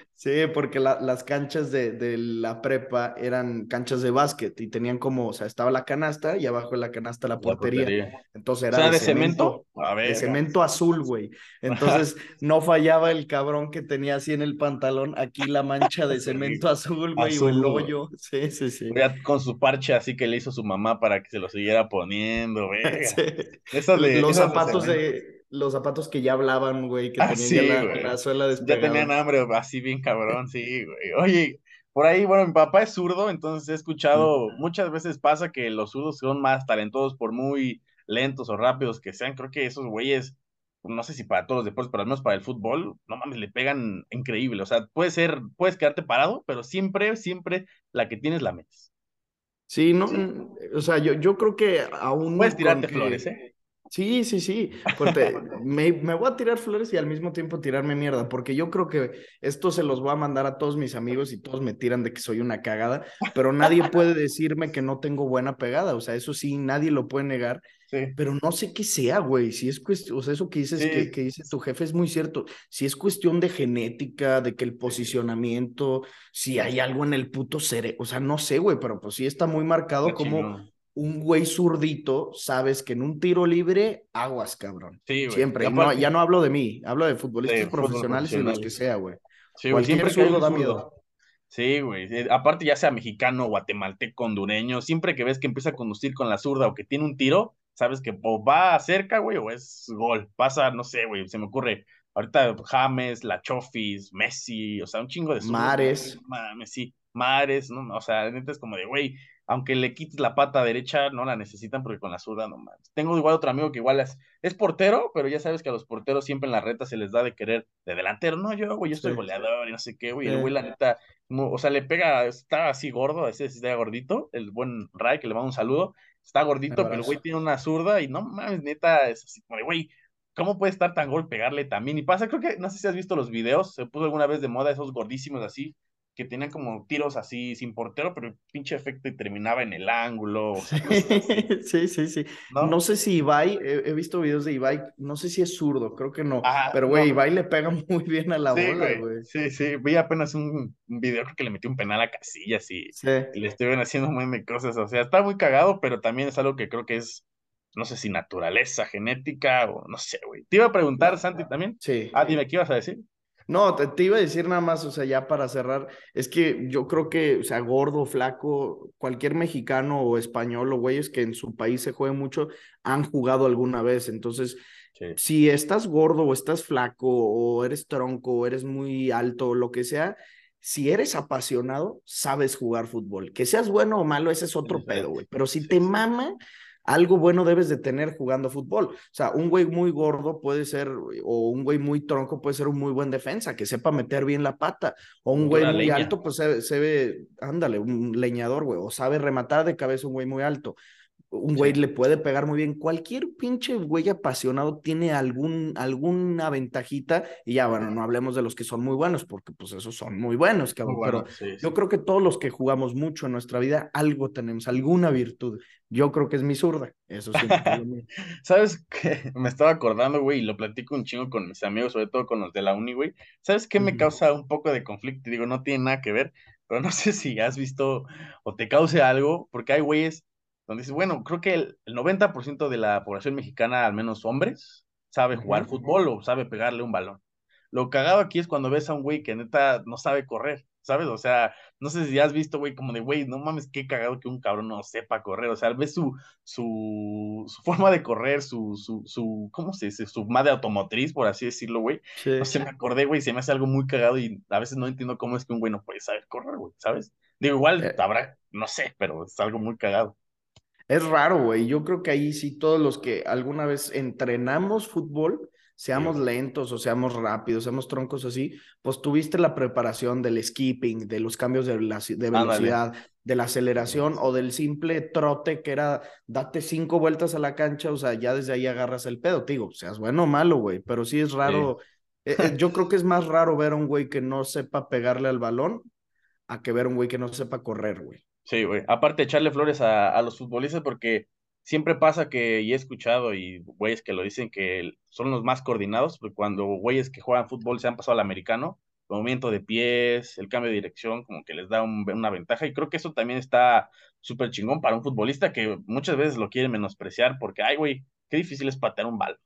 porque las canchas de, de, la prepa eran canchas de básquet y tenían como, o sea, estaba la canasta y abajo de la canasta la portería. Entonces era de, cemento. de cemento azul, güey. Entonces no fallaba el cabrón que tenía así en el pantalón, aquí la mancha de cemento azul, güey, o el hoyo. Sí, sí, sí. Con su parche así que le hizo su mamá para que se lo siguiera poniendo, güey. los zapatos de, los zapatos que ya hablaban, güey, que ah, tenían la, suela despegada. Ya tenían hambre, así bien cabrón, sí, güey. Oye, por ahí, bueno, mi papá es zurdo, entonces he escuchado, muchas veces pasa que los zurdos son más talentosos por muy lentos o rápidos que sean. Creo que esos güeyes, no sé si para todos los deportes, pero al menos para el fútbol, no mames, le pegan increíble. O sea, puede ser, puedes quedarte parado, pero siempre, siempre la que tienes la metes. Sí, no, o sea, yo, yo creo que aún. Puedes tirarte flores, ¿eh? Sí, sí, sí. Porque me, me, voy a tirar flores y al mismo tiempo tirarme mierda, porque yo creo que esto se los voy a mandar a todos mis amigos y todos me tiran de que soy una cagada, pero nadie puede decirme que no tengo buena pegada. O sea, eso sí, nadie lo puede negar. Pero no sé qué sea, güey. Si es cuestión, o sea, eso que dices, que, que, dice tu jefe es muy cierto. Si es cuestión de genética, de que el posicionamiento, si hay algo en el puto cerebro, o sea, no sé, güey, pero pues sí está muy marcado como un güey zurdito, sabes que en un tiro libre, aguas, cabrón. Sí, güey. Siempre. Ya, no, hablo de mí, hablo de futbolistas profesionales y los que sea, güey. Sí, güey. Siempre zurdo da miedo. Sí, güey. Aparte, ya sea mexicano, guatemalteco, hondureño, siempre que ves que empieza a conducir con la zurda o que tiene un tiro, sabes que o va cerca, güey, o es gol. Pasa, no sé, güey, se me ocurre. Ahorita James, La Chofis, Messi, o sea, un chingo de Mares. Mames, sí. Mares, ¿no? O sea, neta es como de, güey, aunque le quites la pata derecha, no la necesitan porque con la zurda no mames. Tengo igual otro amigo que igual es, es portero, pero ya sabes que a los porteros siempre en la reta se les da de querer de delantero. No, yo, güey, yo soy goleador y no sé qué, güey. El güey, la neta, o sea, le pega, está así gordo, ese está gordito, el buen Ray, que le mando un saludo, está gordito, pero el güey tiene una zurda y no mames, neta, es así como de, güey, ¿cómo puede estar tan gol pegarle también? Y pasa, creo que, no sé si has visto los videos, se puso alguna vez de moda esos gordísimos así, que tenían como tiros así sin portero, pero el pinche efecto y terminaba en el ángulo. sí, sí, sí. ¿No? sé si Ibai, he, visto videos de Ibai, no sé si es zurdo, creo que no. pero güey, Ibai le pega muy bien a la bola, güey. Sí, sí, vi apenas un, video, creo que le metió un penal a Casillas y, y le estuvieron haciendo muy de cosas. O sea, está muy cagado, pero también es algo que creo que es no sé si naturaleza, genética o no sé, güey. Te iba a preguntar, Santi, también. Sí. Ah, dime, ¿qué ibas a decir? No, te, iba a decir nada más, o sea, ya para cerrar, es que yo creo que, o sea, gordo, flaco, cualquier mexicano o español o güeyes que en su país se juegue mucho, han jugado alguna vez. Entonces, si estás gordo o estás flaco o eres tronco o eres muy alto o lo que sea, si eres apasionado, sabes jugar fútbol. Que seas bueno o malo, ese es otro pedo, güey. Pero si te mama, algo bueno debes de tener jugando fútbol. O sea, un güey muy gordo puede ser, o un güey muy tronco puede ser un muy buen defensa, que sepa meter bien la pata. O un güey muy alto, pues se, ve, ándale, un leñador, güey, o sabe rematar de cabeza un güey muy alto un güey le puede pegar muy bien. Cualquier pinche güey apasionado tiene algún, alguna ventajita. Y ya, bueno, no hablemos de los que son muy buenos, porque pues esos son muy buenos, cabrón. pero yo creo que todos los que jugamos mucho en nuestra vida, algo tenemos, alguna virtud. Yo creo que es mi zurda. Eso sí. ¿Sabes qué? Me estaba acordando, güey, y lo platico un chingo con mis amigos, sobre todo con los de la uni, güey. ¿Sabes qué me causa un poco de conflicto? Digo, no tiene nada que ver, pero no sé si has visto o te cause algo, porque hay güeyes donde dice, bueno, creo que el, 90% de la población mexicana, al menos hombres, sabe jugar fútbol o sabe pegarle un balón. Lo cagado aquí es cuando ves a un güey que neta no sabe correr, ¿sabes? O sea, no sé si has visto, güey, como de, güey, no mames, qué cagado que un cabrón no sepa correr. O sea, ves su, su, su forma de correr, su, su, su, ¿cómo se dice? Su madre automotriz, por así decirlo, güey. No sé, me acordé, güey, se me hace algo muy cagado y a veces no entiendo cómo es que un güey no puede saber correr, güey, ¿sabes? Digo, igual eh. habrá, no sé, pero es algo muy cagado. Es raro, güey. Yo creo que ahí sí todos los que alguna vez entrenamos fútbol, seamos lentos o seamos rápidos, seamos troncos así, pues tuviste la preparación del skipping, de los cambios de, velocidad, de la aceleración o del simple trote que era date cinco vueltas a la cancha, o sea, ya desde ahí agarras el pedo, digo, seas bueno o malo, güey, pero sí es raro. Eh, eh, yo creo que es más raro ver a un güey que no sepa pegarle al balón a que ver a un güey que no sepa correr, güey. Sí, güey. Aparte, echarle flores a, los futbolistas porque siempre pasa que, y he escuchado, y güeyes que lo dicen, que son los más coordinados, porque cuando güeyes que juegan fútbol se han pasado al americano, el movimiento de pies, el cambio de dirección, como que les da una ventaja, y creo que eso también está súper chingón para un futbolista que muchas veces lo quiere menospreciar porque, ay, güey, qué difícil es patear un balón.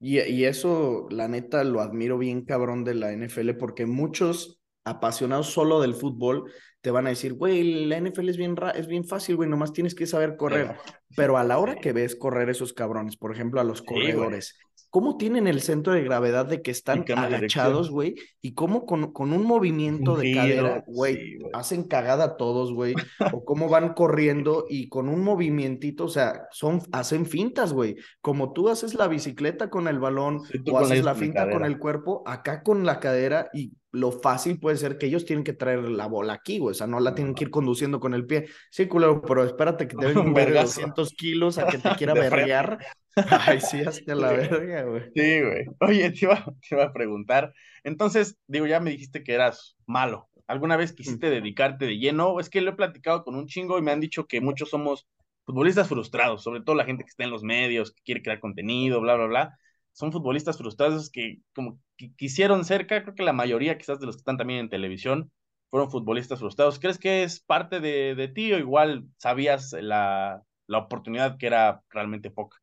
Y, y eso, la neta, lo admiro bien cabrón de la NFL porque muchos apasionados solo del fútbol te van a decir, güey, la NFL es bien, es bien fácil, güey, nomás tienes que saber correr. Pero a la hora que ves correr esos cabrones, por ejemplo, a los corredores, ¿cómo tienen el centro de gravedad de que están agachados, güey? Y cómo con, con un movimiento de cadera, güey, hacen cagada a todos, güey. o cómo van corriendo y con un movimientito, o sea, son, hacen fintas, güey. Como tú haces la bicicleta con el balón o haces la finta con el cuerpo, acá con la cadera y lo fácil puede ser que ellos tienen que traer la bola aquí, güey. O sea, no la tienen que ir conduciendo con el pie. Sí, culero, pero espérate que te den un de 200 kilos a que te quiera verguear. Ay, sí, hasta la verga, güey. Sí, güey. Oye, te iba, te iba a preguntar. Entonces, digo, ya me dijiste que eras malo. ¿Alguna vez quisiste dedicarte de lleno? Es que lo he platicado con un chingo y me han dicho que muchos somos futbolistas frustrados, sobre todo la gente que está en los medios, que quiere crear contenido, bla, bla, bla son futbolistas frustrados que como que quisieron cerca, creo que la mayoría quizás de los que están también en televisión fueron futbolistas frustrados. ¿Crees que es parte de, de ti o igual sabías la, la oportunidad que era realmente poca?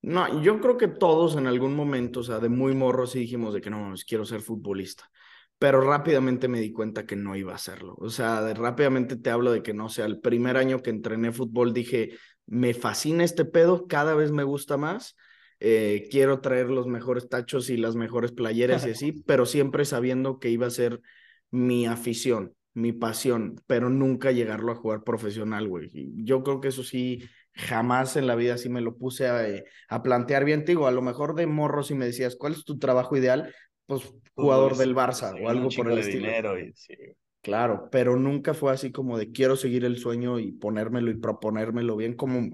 No, yo creo que todos en algún momento, o sea, de muy morro sí dijimos de que no, quiero ser futbolista, pero rápidamente me di cuenta que no iba a hacerlo. O sea, de, rápidamente te hablo de que no, o sea, el primer año que entrené fútbol dije, me fascina este pedo, cada vez me gusta más eh, quiero traer los mejores tachos y las mejores playeras y así, pero siempre sabiendo que iba a ser mi afición, mi pasión, pero nunca llegarlo a jugar profesional, güey. Yo creo que eso sí, jamás en la vida sí me lo puse a, eh, a plantear bien. Te digo, a lo mejor de morro si me decías, ¿cuál es tu trabajo ideal? Pues jugador del Barça o algo por el estilo. Dinero y, sí. Claro, pero nunca fue así como de quiero seguir el sueño y ponérmelo y proponérmelo bien, como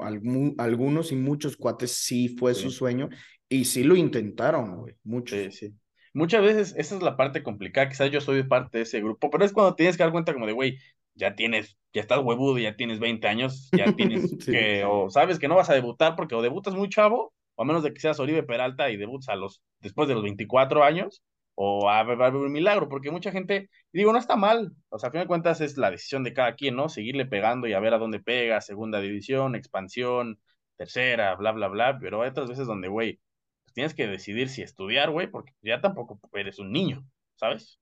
algunos y muchos cuates sí fue su sueño y sí lo intentaron, güey, muchos. Sí, sí. Muchas veces esa es la parte complicada, quizás yo soy parte de ese grupo, pero es cuando tienes que dar cuenta como de, güey, ya tienes, ya estás huevudo, ya tienes 20 años, ya tienes que, o sabes que no vas a debutar porque o debutas muy chavo, o a menos de que seas Oribe Peralta y debutas a los, después de los 24 años, o va a haber un milagro, porque mucha gente, digo, no está mal, o sea, a fin de cuentas es la decisión de cada quien, ¿no? Seguirle pegando y a ver a dónde pega, segunda división, expansión, tercera, bla, bla, bla, pero hay otras veces donde, güey, tienes que decidir si estudiar, güey, porque ya tampoco eres un niño, ¿sabes?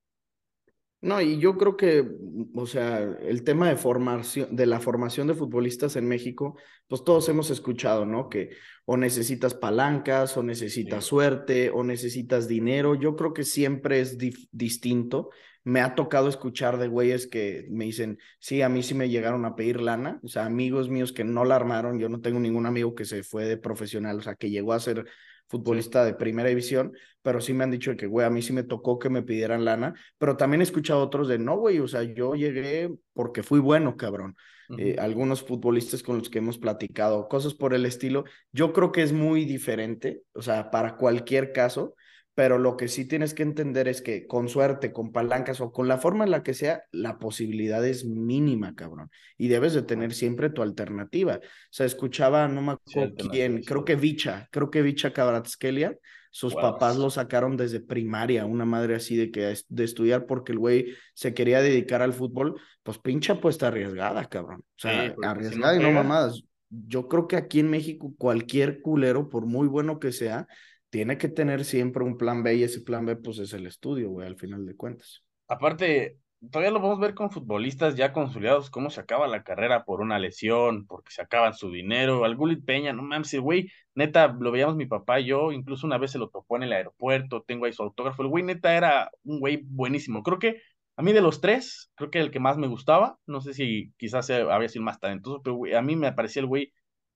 No, y yo creo que, o sea, el tema de formación, de la formación de futbolistas en México, pues todos hemos escuchado, ¿no? Que o necesitas palancas, o necesitas suerte, o necesitas dinero. Yo creo que siempre es distinto. Me ha tocado escuchar de güeyes que me dicen, sí, a mí sí me llegaron a pedir lana, o sea, amigos míos que no la armaron. Yo no tengo ningún amigo que se fue de profesional, o sea, que llegó a ser futbolista de primera división, pero sí me han dicho que, güey, a mí sí me tocó que me pidieran lana, pero también he escuchado otros de, no, güey, o sea, yo llegué porque fui bueno, cabrón. Eh, algunos futbolistas con los que hemos platicado, cosas por el estilo, yo creo que es muy diferente, o sea, para cualquier caso, pero lo que sí tienes que entender es que con suerte, con palancas o con la forma en la que sea, la posibilidad es mínima, cabrón. Y debes de tener siempre tu alternativa. O sea, escuchaba, no me acuerdo quién, creo que Vicha, creo que Vicha Cabratskelia, sus papás lo sacaron desde primaria, una madre así de que de estudiar porque el güey se quería dedicar al fútbol, pues pincha pues arriesgada, cabrón. O sea, arriesgada y no mamadas. Yo creo que aquí en México cualquier culero, por muy bueno que sea, tiene que tener siempre un plan B y ese plan B pues es el estudio, güey, al final de cuentas. Aparte, todavía lo vamos a ver con futbolistas ya consolidados, cómo se acaba la carrera por una lesión, porque se acaban su dinero. Al Gulit Peña, no mames, güey, neta, lo veíamos mi papá y yo, incluso una vez se lo topó en el aeropuerto, tengo ahí su autógrafo. El güey, neta, era un güey buenísimo. Creo que a mí de los tres, creo que el que más me gustaba, no sé si quizás había sido más talentoso, pero a mí me parecía el güey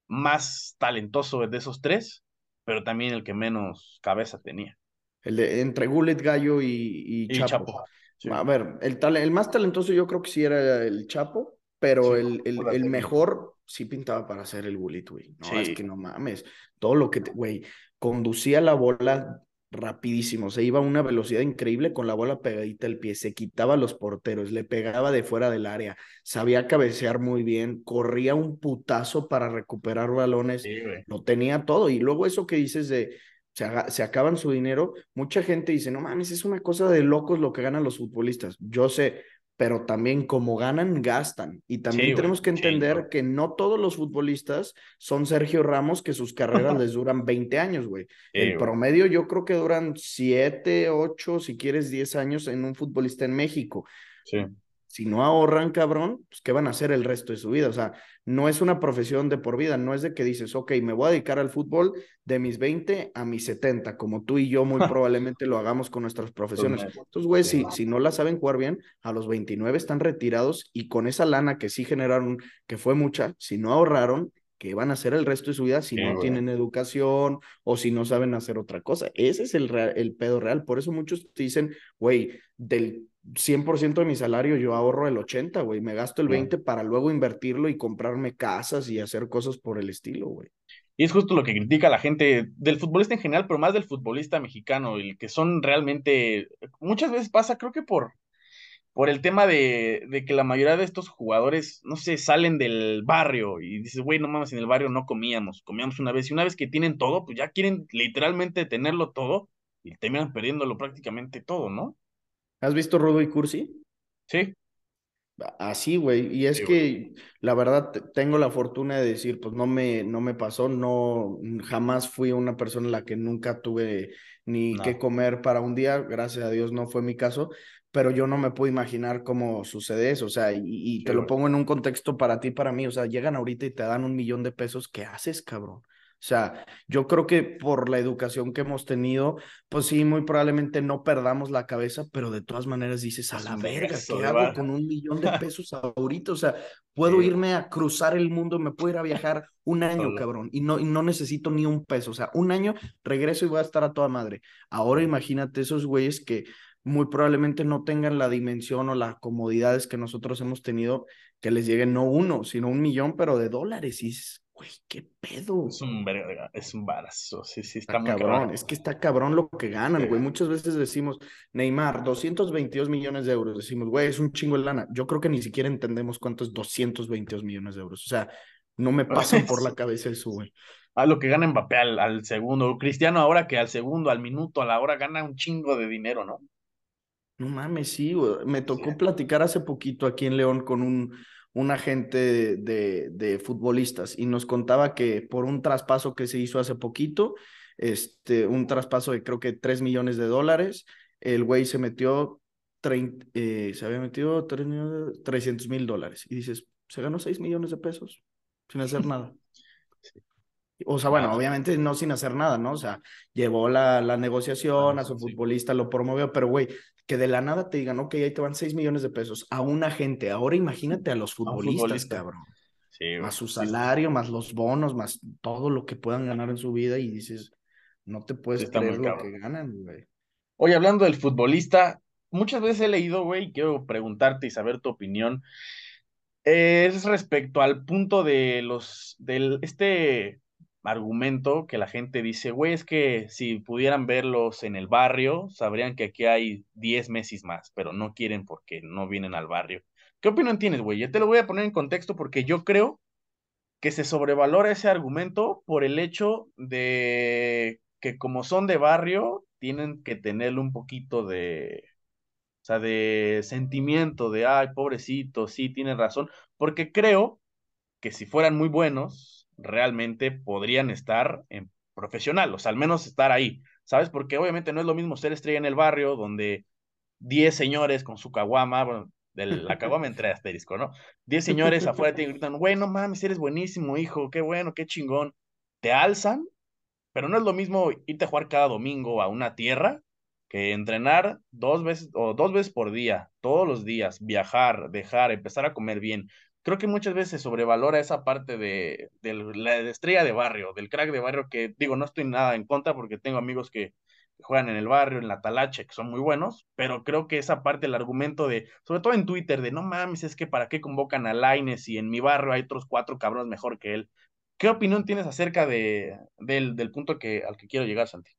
más talentoso de esos tres pero también el que menos cabeza tenía. El de entre Gullet, Gallo y, Chapo. A ver, el, el más talentoso yo creo que sí era el Chapo, pero el, el, mejor sí pintaba para ser el Gullit, güey. No, es que no mames. Todo lo que, güey, conducía la bola rapidísimo, se iba a una velocidad increíble con la bola pegadita al pie, se quitaba los porteros, le pegaba de fuera del área, sabía cabecear muy bien, corría un putazo para recuperar balones, lo tenía todo. Y luego eso que dices de se, se, acaban su dinero, mucha gente dice, no mames, es una cosa de locos lo que ganan los futbolistas. Yo sé, pero también como ganan, gastan. Y también tenemos que entender que no todos los futbolistas son Sergio Ramos, que sus carreras les duran 20 años, güey. El promedio yo creo que duran 7, 8, si quieres 10 años en un futbolista en México. Sí si no ahorran, cabrón, pues ¿qué van a hacer el resto de su vida? O sea, no es una profesión de por vida, no es de que dices, ok, me voy a dedicar al fútbol de mis 20 a mis 70, como tú y yo muy probablemente lo hagamos con nuestras profesiones. Entonces, güey, si, si no la saben jugar bien, a los 29 están retirados y con esa lana que sí generaron, que fue mucha, si no ahorraron, ¿qué van a hacer el resto de su vida si no tienen educación o si no saben hacer otra cosa? Ese es el, el pedo real. Por eso muchos te dicen, güey, del 100% de mi salario yo ahorro el 80, güey, me gasto el 20 para luego invertirlo y comprarme casas y hacer cosas por el estilo, güey. Y es justo lo que critica la gente del futbolista en general, pero más del futbolista mexicano, el que son realmente, muchas veces pasa, creo que por, por el tema de, de, que la mayoría de estos jugadores, no sé, salen del barrio y dices, güey, no mames, en el barrio no comíamos, comíamos una vez y una vez que tienen todo, pues ya quieren literalmente tenerlo todo y terminan perdiéndolo prácticamente todo, ¿no? ¿Has visto Rudo y Cursi? Sí. Así, güey. Y es que la verdad tengo la fortuna de decir, pues no me, no me pasó, no, jamás fui una persona en la que nunca tuve ni que comer para un día, gracias a Dios no fue mi caso, pero yo no me puedo imaginar cómo sucede eso, o sea, y, te lo pongo en un contexto para ti, para mí, o sea, llegan ahorita y te dan un millón de pesos, ¿qué haces, cabrón? O sea, yo creo que por la educación que hemos tenido, pues sí, muy probablemente no perdamos la cabeza, pero de todas maneras dices, a la verga, ¿qué hago con un millón de pesos ahorita? O sea, puedo irme a cruzar el mundo, me puedo ir a viajar un año, cabrón, y no, y no necesito ni un peso. O sea, un año regreso y voy a estar a toda madre. Ahora imagínate esos güeyes que muy probablemente no tengan la dimensión o las comodidades que nosotros hemos tenido, que les lleguen no uno, sino un millón, pero de dólares. Y güey, qué pedo. Es un verga, es un barazo, sí, sí, está, cabrón. Es que está cabrón lo que ganan, güey. Muchas veces decimos, Neymar, 222 millones de euros. Decimos, güey, es un chingo de lana. Yo creo que ni siquiera entendemos cuánto es 222 millones de euros. O sea, no me pasan por la cabeza eso, güey. A lo que gana Mbappé al, al segundo. Cristiano ahora que al segundo, al minuto, a la hora gana un chingo de dinero, ¿no? No mames, sí, güey. Me tocó platicar hace poquito aquí en León con un un agente de, de, futbolistas y nos contaba que por un traspaso que se hizo hace poquito, este, un traspaso de creo que 3 millones de dólares, el güey se metió, eh, se había metido 300 mil dólares y dices, se ganó 6 millones de pesos sin hacer nada. O sea, bueno, obviamente no sin hacer nada, ¿no? O sea, llevó la, la negociación, a su futbolista lo promovió, pero güey, que de la nada te digan, ok, ahí te van 6 millones de pesos a una gente. Ahora imagínate a los futbolistas, cabrón. Sí, más su salario, más los bonos, más todo lo que puedan ganar en su vida y dices, no te puedes creer lo que ganan, güey. Oye, hablando del futbolista, muchas veces he leído, güey, quiero preguntarte y saber tu opinión. Es respecto al punto de los, del, este argumento que la gente dice, güey, es que si pudieran verlos en el barrio, sabrían que aquí hay 10 meses más, pero no quieren porque no vienen al barrio. ¿Qué opinión tienes, güey? Ya te lo voy a poner en contexto porque yo creo que se sobrevalora ese argumento por el hecho de que como son de barrio, tienen que tenerle un poquito de, o sea, de sentimiento de, ay, pobrecito, sí, tienen razón, porque creo que si fueran muy buenos, realmente podrían estar en profesional, o sea, al menos estar ahí, ¿sabes? Porque obviamente no es lo mismo ser estrella en el barrio donde 10 señores con su caguama, bueno, de la caguama entre asterisco, ¿no? 10 señores afuera te gritan, güey, no mames, eres buenísimo, hijo, qué bueno, qué chingón. Te alzan, pero no es lo mismo irte a jugar cada domingo a una tierra que entrenar dos veces o dos veces por día, todos los días, viajar, dejar, empezar a comer bien, creo que muchas veces sobrevalora esa parte de, la estrella de barrio, del crack de barrio, que digo, no estoy nada en contra porque tengo amigos que juegan en el barrio, en la talache, que son muy buenos, pero creo que esa parte, el argumento de, sobre todo en Twitter, de no mames, es que para qué convocan a Laines y en mi barrio hay otros cuatro cabrones mejor que él. ¿Qué opinión tienes acerca de, del, del punto que, al que quiero llegar, Santi?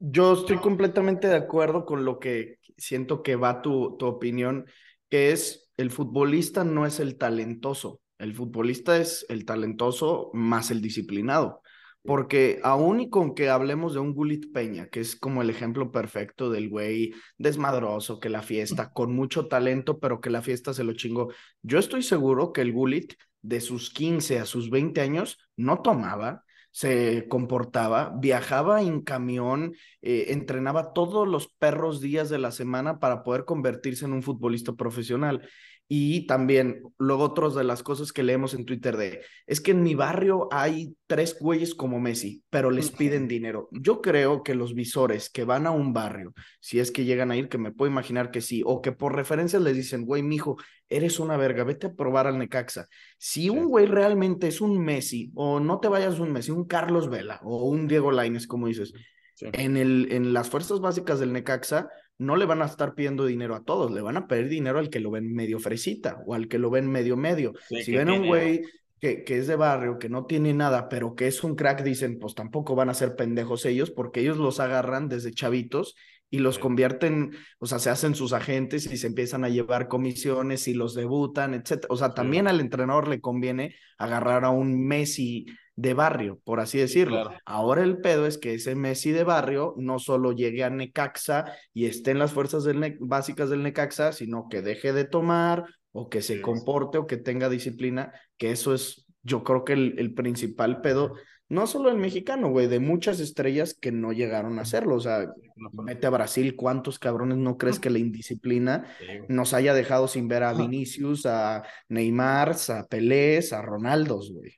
Yo estoy completamente de acuerdo con lo que siento que va tu, tu opinión, que es el futbolista no es el talentoso, el futbolista es el talentoso más el disciplinado. Porque aún y con que hablemos de un Gulit Peña, que es como el ejemplo perfecto del güey desmadroso, que la fiesta, con mucho talento, pero que la fiesta se lo chingó. Yo estoy seguro que el Gulit de sus 15 a sus 20 años no tomaba, se comportaba, viajaba en camión, eh, entrenaba todos los perros días de la semana para poder convertirse en un futbolista profesional. Y también, luego otros de las cosas que leemos en Twitter de, es que en mi barrio hay tres güeyes como Messi, pero les piden dinero. Yo creo que los visores que van a un barrio, si es que llegan a ir, que me puedo imaginar que sí, o que por referencias les dicen, güey, mijo, eres una verga, vete a probar al Necaxa. Si un güey realmente es un Messi, o no te vayas un Messi, un Carlos Vela, o un Diego Lainez, como dices, en, el, en las fuerzas básicas del Necaxa, no le van a estar pidiendo dinero a todos, le van a pedir dinero al que lo ven medio fresita o al que lo ven medio medio. si ven a un güey que, que, es de barrio, que no tiene nada, pero que es un crack, dicen, pues tampoco van a ser pendejos ellos, porque ellos los agarran desde chavitos y los convierten, o sea, se hacen sus agentes y se empiezan a llevar comisiones y los debutan, etcétera. O sea, también al entrenador le conviene agarrar a un Messi de barrio, por así decirlo. Ahora el pedo es que ese Messi de barrio no solo llegue a Necaxa y esté en las fuerzas del básicas del Necaxa, sino que deje de tomar o que se comporte o que tenga disciplina, que eso es, yo creo que el, principal pedo, no solo el mexicano, güey, de muchas estrellas que no llegaron a hacerlo. O sea, mete a Brasil, ¿cuántos cabrones no crees que la indisciplina nos haya dejado sin ver a Vinicius, a Neymar, a Pelé, a Ronaldos, güey?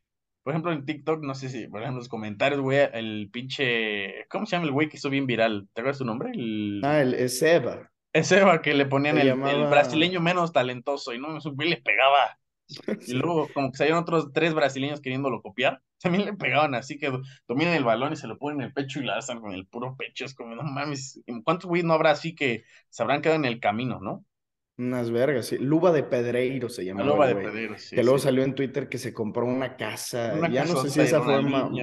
Por ejemplo, en TikTok, no sé si, por ejemplo, en los comentarios, güey, el pinche. ¿Cómo se llama el güey que hizo bien viral? ¿Te acuerdas su nombre? El... Ah, el Seba. Es Seba que le ponían el, brasileño menos talentoso y no, me güey le pegaba. Y luego, como que salieron otros tres brasileños queriéndolo copiar, también le pegaban así que dominan el balón y se lo ponen en el pecho y la hacen con el puro pecho. Es como, no mames, ¿cuántos güeyes no habrá así que se habrán quedado en el camino, no? Unas vergas, sí. Luba de Pedreiro se llama. Luba de Pedreiro, sí. Que luego salió en Twitter que se compró una casa. ya no sé si esa fue,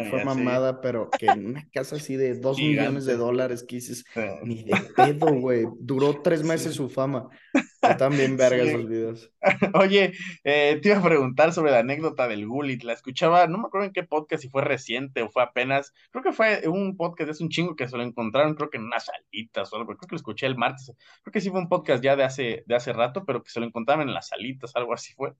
fue mamada, pero que una casa así de dos millones de dólares que dices, ni de pedo, güey. Duró tres meses su fama. Están bien vergas esos videos. Oye, eh, te iba a preguntar sobre la anécdota del Gulit. La escuchaba, no me acuerdo en qué podcast, si fue reciente o fue apenas. Creo que fue un podcast, es un chingo que se lo encontraron, creo que en unas salitas o algo. Creo que lo escuché el martes. Creo que sí fue un podcast ya de hace, de hace rato, pero que se lo encontraban en las salitas, algo así fue.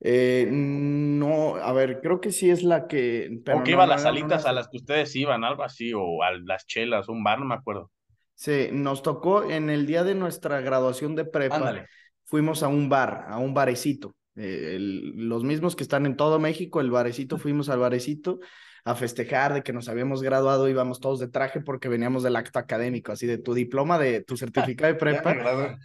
Eh, no, a ver, creo que sí es la que. o que iba a las salitas a las que ustedes iban, algo así, o a las chelas, un bar, no me acuerdo. Sí, nos tocó en el día de nuestra graduación de prepa, fuimos a un bar, a un barecito. Eh, los mismos que están en todo México, el barecito, fuimos al barecito a festejar de que nos habíamos graduado, íbamos todos de traje porque veníamos del acto académico, así de tu diploma, de tu certificado de prepa.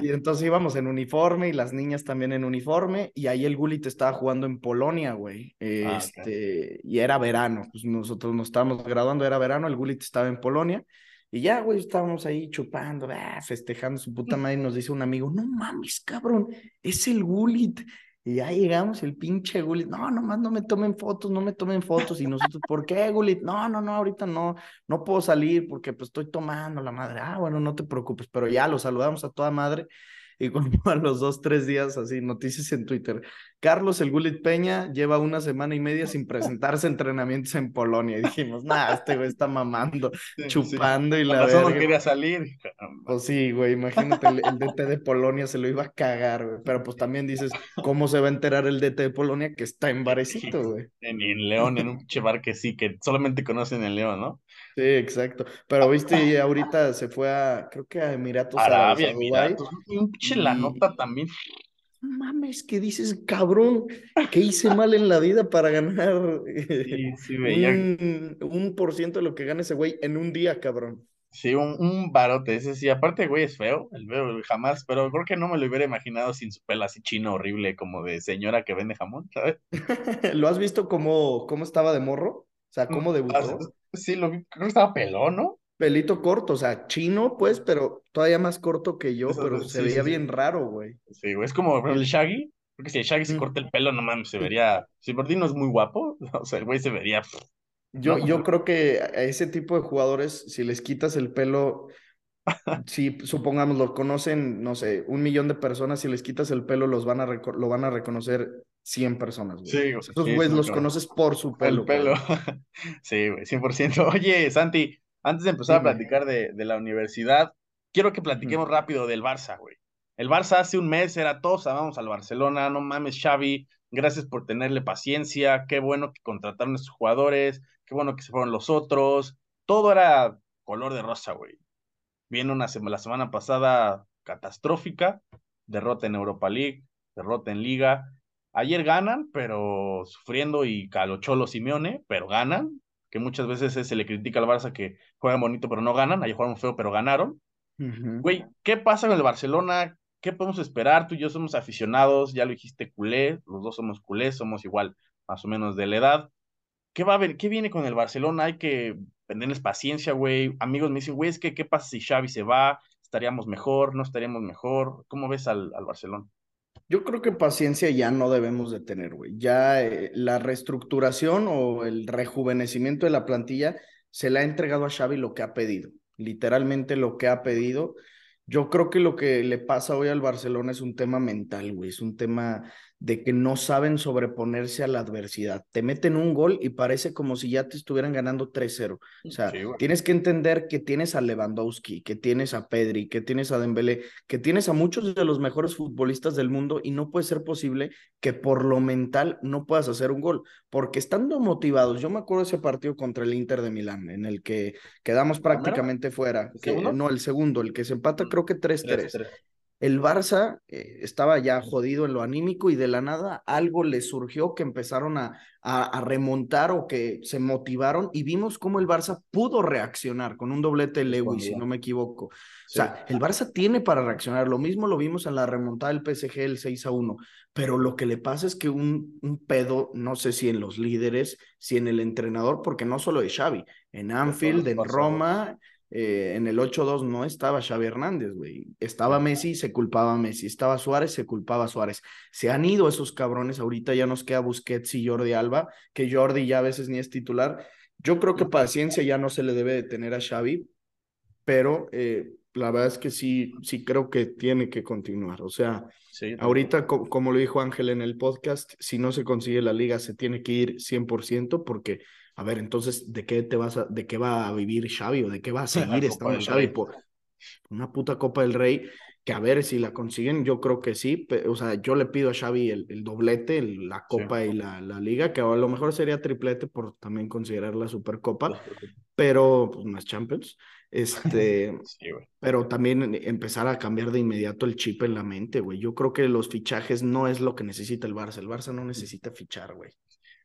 y entonces íbamos en uniforme y las niñas también en uniforme y ahí el Gulit estaba jugando en Polonia, güey. Ah, este, y era verano, pues nosotros nos estábamos graduando, era verano, el Gulit estaba en Polonia y ya, güey, estábamos ahí chupando, ah, festejando su puta madre, y nos dice un amigo, no mames, cabrón, es el Gulit. Y ya llegamos, el pinche Gulit, no, nomás no me tomen fotos, no me tomen fotos. Y nosotros, ¿por qué, Gulit? No, no, no, ahorita no, no puedo salir porque pues estoy tomando la madre. Ah, bueno, no te preocupes, pero ya lo saludamos a toda madre y como a los dos, tres días, así, noticias en Twitter. Carlos el Gulit Peña lleva una semana y media sin presentarse a entrenamientos en Polonia. Y dijimos, nah, este güey está mamando, chupando y la verdad. no quería salir. Pues sí, güey, imagínate, el, DT de Polonia se lo iba a cagar, güey. Pero pues también dices, ¿cómo se va a enterar el DT de Polonia que está en barecito, güey? En, en León, en un chevar que sí, que solamente conocen el León, ¿no? Sí, exacto. Pero viste, ahorita se fue a, creo que a Emiratos Arabia, Emiratos. Un pinche la nota también. No mames, ¿qué dices, cabrón? ¿Qué hice mal en la vida para ganar un, por ciento de lo que gana ese güey en un día, cabrón? Sí, un, un barote, ese sí. Aparte, güey, es feo, el veo jamás, pero creo que no me lo hubiera imaginado sin su pelo así chino horrible, como de señora que vende jamón, ¿sabes? ¿Lo has visto cómo, cómo estaba de morro? O sea, cómo mm, Sí, lo vi, creo que estaba pelón, ¿no? Pelito corto, o sea, chino, pues, pero todavía más corto que yo, pero se veía bien raro, güey. Sí, güey, es como el Shaggy, porque si el Shaggy se corta el pelo, no mames, se vería, si Bordino es muy guapo, o sea, el güey se vería... Yo, yo creo que a ese tipo de jugadores, si les quitas el pelo, si supongamos lo conocen, no sé, un millón de personas, si les quitas el pelo, los van a lo van a reconocer 100 personas. Güey. Sí, Esos güeyes los conoces por su pelo. El pelo. sí, güey, 100%. Oye, Santi, antes de empezar a platicar de, de, la universidad, quiero que platiquemos rápido del Barça, güey. El Barça hace un mes era todos amamos al Barcelona, no mames, Xavi, gracias por tenerle paciencia, qué bueno que contrataron a sus jugadores, qué bueno que se fueron los otros, todo era color de rosa, güey. Viene una la semana pasada catastrófica, derrota en Europa League, derrota en Liga. Ayer ganan, pero sufriendo y calocholo Simeone, pero ganan, que muchas veces se le critica al Barça que juegan bonito pero no ganan, ayer jugaron feo pero ganaron. Güey, ¿qué pasa con el Barcelona? ¿Qué podemos esperar? Tú y yo somos aficionados, ya lo dijiste culé, los dos somos culés, somos igual más o menos de la edad. ¿Qué va a haber? ¿Qué viene con el Barcelona? Hay que tenerles paciencia, güey. Amigos me dicen, güey, es que ¿qué pasa si Xavi se va? ¿Estaríamos mejor? ¿No estaríamos mejor? ¿Cómo ves al, al Barcelona? Yo creo que paciencia ya no debemos de tener, güey. Ya eh, la reestructuración o el rejuvenecimiento de la plantilla se le ha entregado a Xavi lo que ha pedido, literalmente lo que ha pedido. Yo creo que lo que le pasa hoy al Barcelona es un tema mental, güey, es un tema de que no saben sobreponerse a la adversidad. Te meten un gol y parece como si ya te estuvieran ganando 3-0. O sea, tienes que entender que tienes a Lewandowski, que tienes a Pedri, que tienes a Dembélé, que tienes a muchos de los mejores futbolistas del mundo y no puede ser posible que por lo mental no puedas hacer un gol, porque estando motivados, yo me acuerdo de ese partido contra el Inter de Milán en el que quedamos prácticamente fuera, que, no el segundo, el que se empata mm, creo que 3-3 el Barça eh, estaba ya jodido en lo anímico y de la nada algo le surgió que empezaron a, a, remontar o que se motivaron y vimos cómo el Barça pudo reaccionar con un doblete Lewis, si no me equivoco. O sea, el Barça tiene para reaccionar. Lo mismo lo vimos en la remontada del PSG el 6 a 1. Pero lo que le pasa es que un, un pedo, no sé si en los líderes, si en el entrenador, porque no solo de Xavi, en Anfield, en Roma eh, en el 8-2 no estaba Xavi Hernández, güey. Estaba Messi, se culpaba a Messi. Estaba Suárez, se culpaba a Suárez. Se han ido esos cabrones. Ahorita ya nos queda Busquets y Jordi Alba, que Jordi ya a veces ni es titular. Yo creo que paciencia ya no se le debe de tener a Xavi, pero eh, la verdad es que sí, sí creo que tiene que continuar. O sea, ahorita, como lo dijo Ángel en el podcast, si no se consigue la liga, se tiene que ir 100% porque a ver, entonces, ¿de qué te vas a, de qué va a vivir Xavi o de qué va a seguir estando Xavi? Por una puta Copa del Rey, que a ver si la consiguen, yo creo que sí, o sea, yo le pido a Xavi el, doblete, la Copa y la, la, Liga, que a lo mejor sería triplete por también considerar la Supercopa, pero pues es Champions. Este, pero también empezar a cambiar de inmediato el chip en la mente, güey. Yo creo que los fichajes no es lo que necesita el Barça. El Barça no necesita fichar, güey.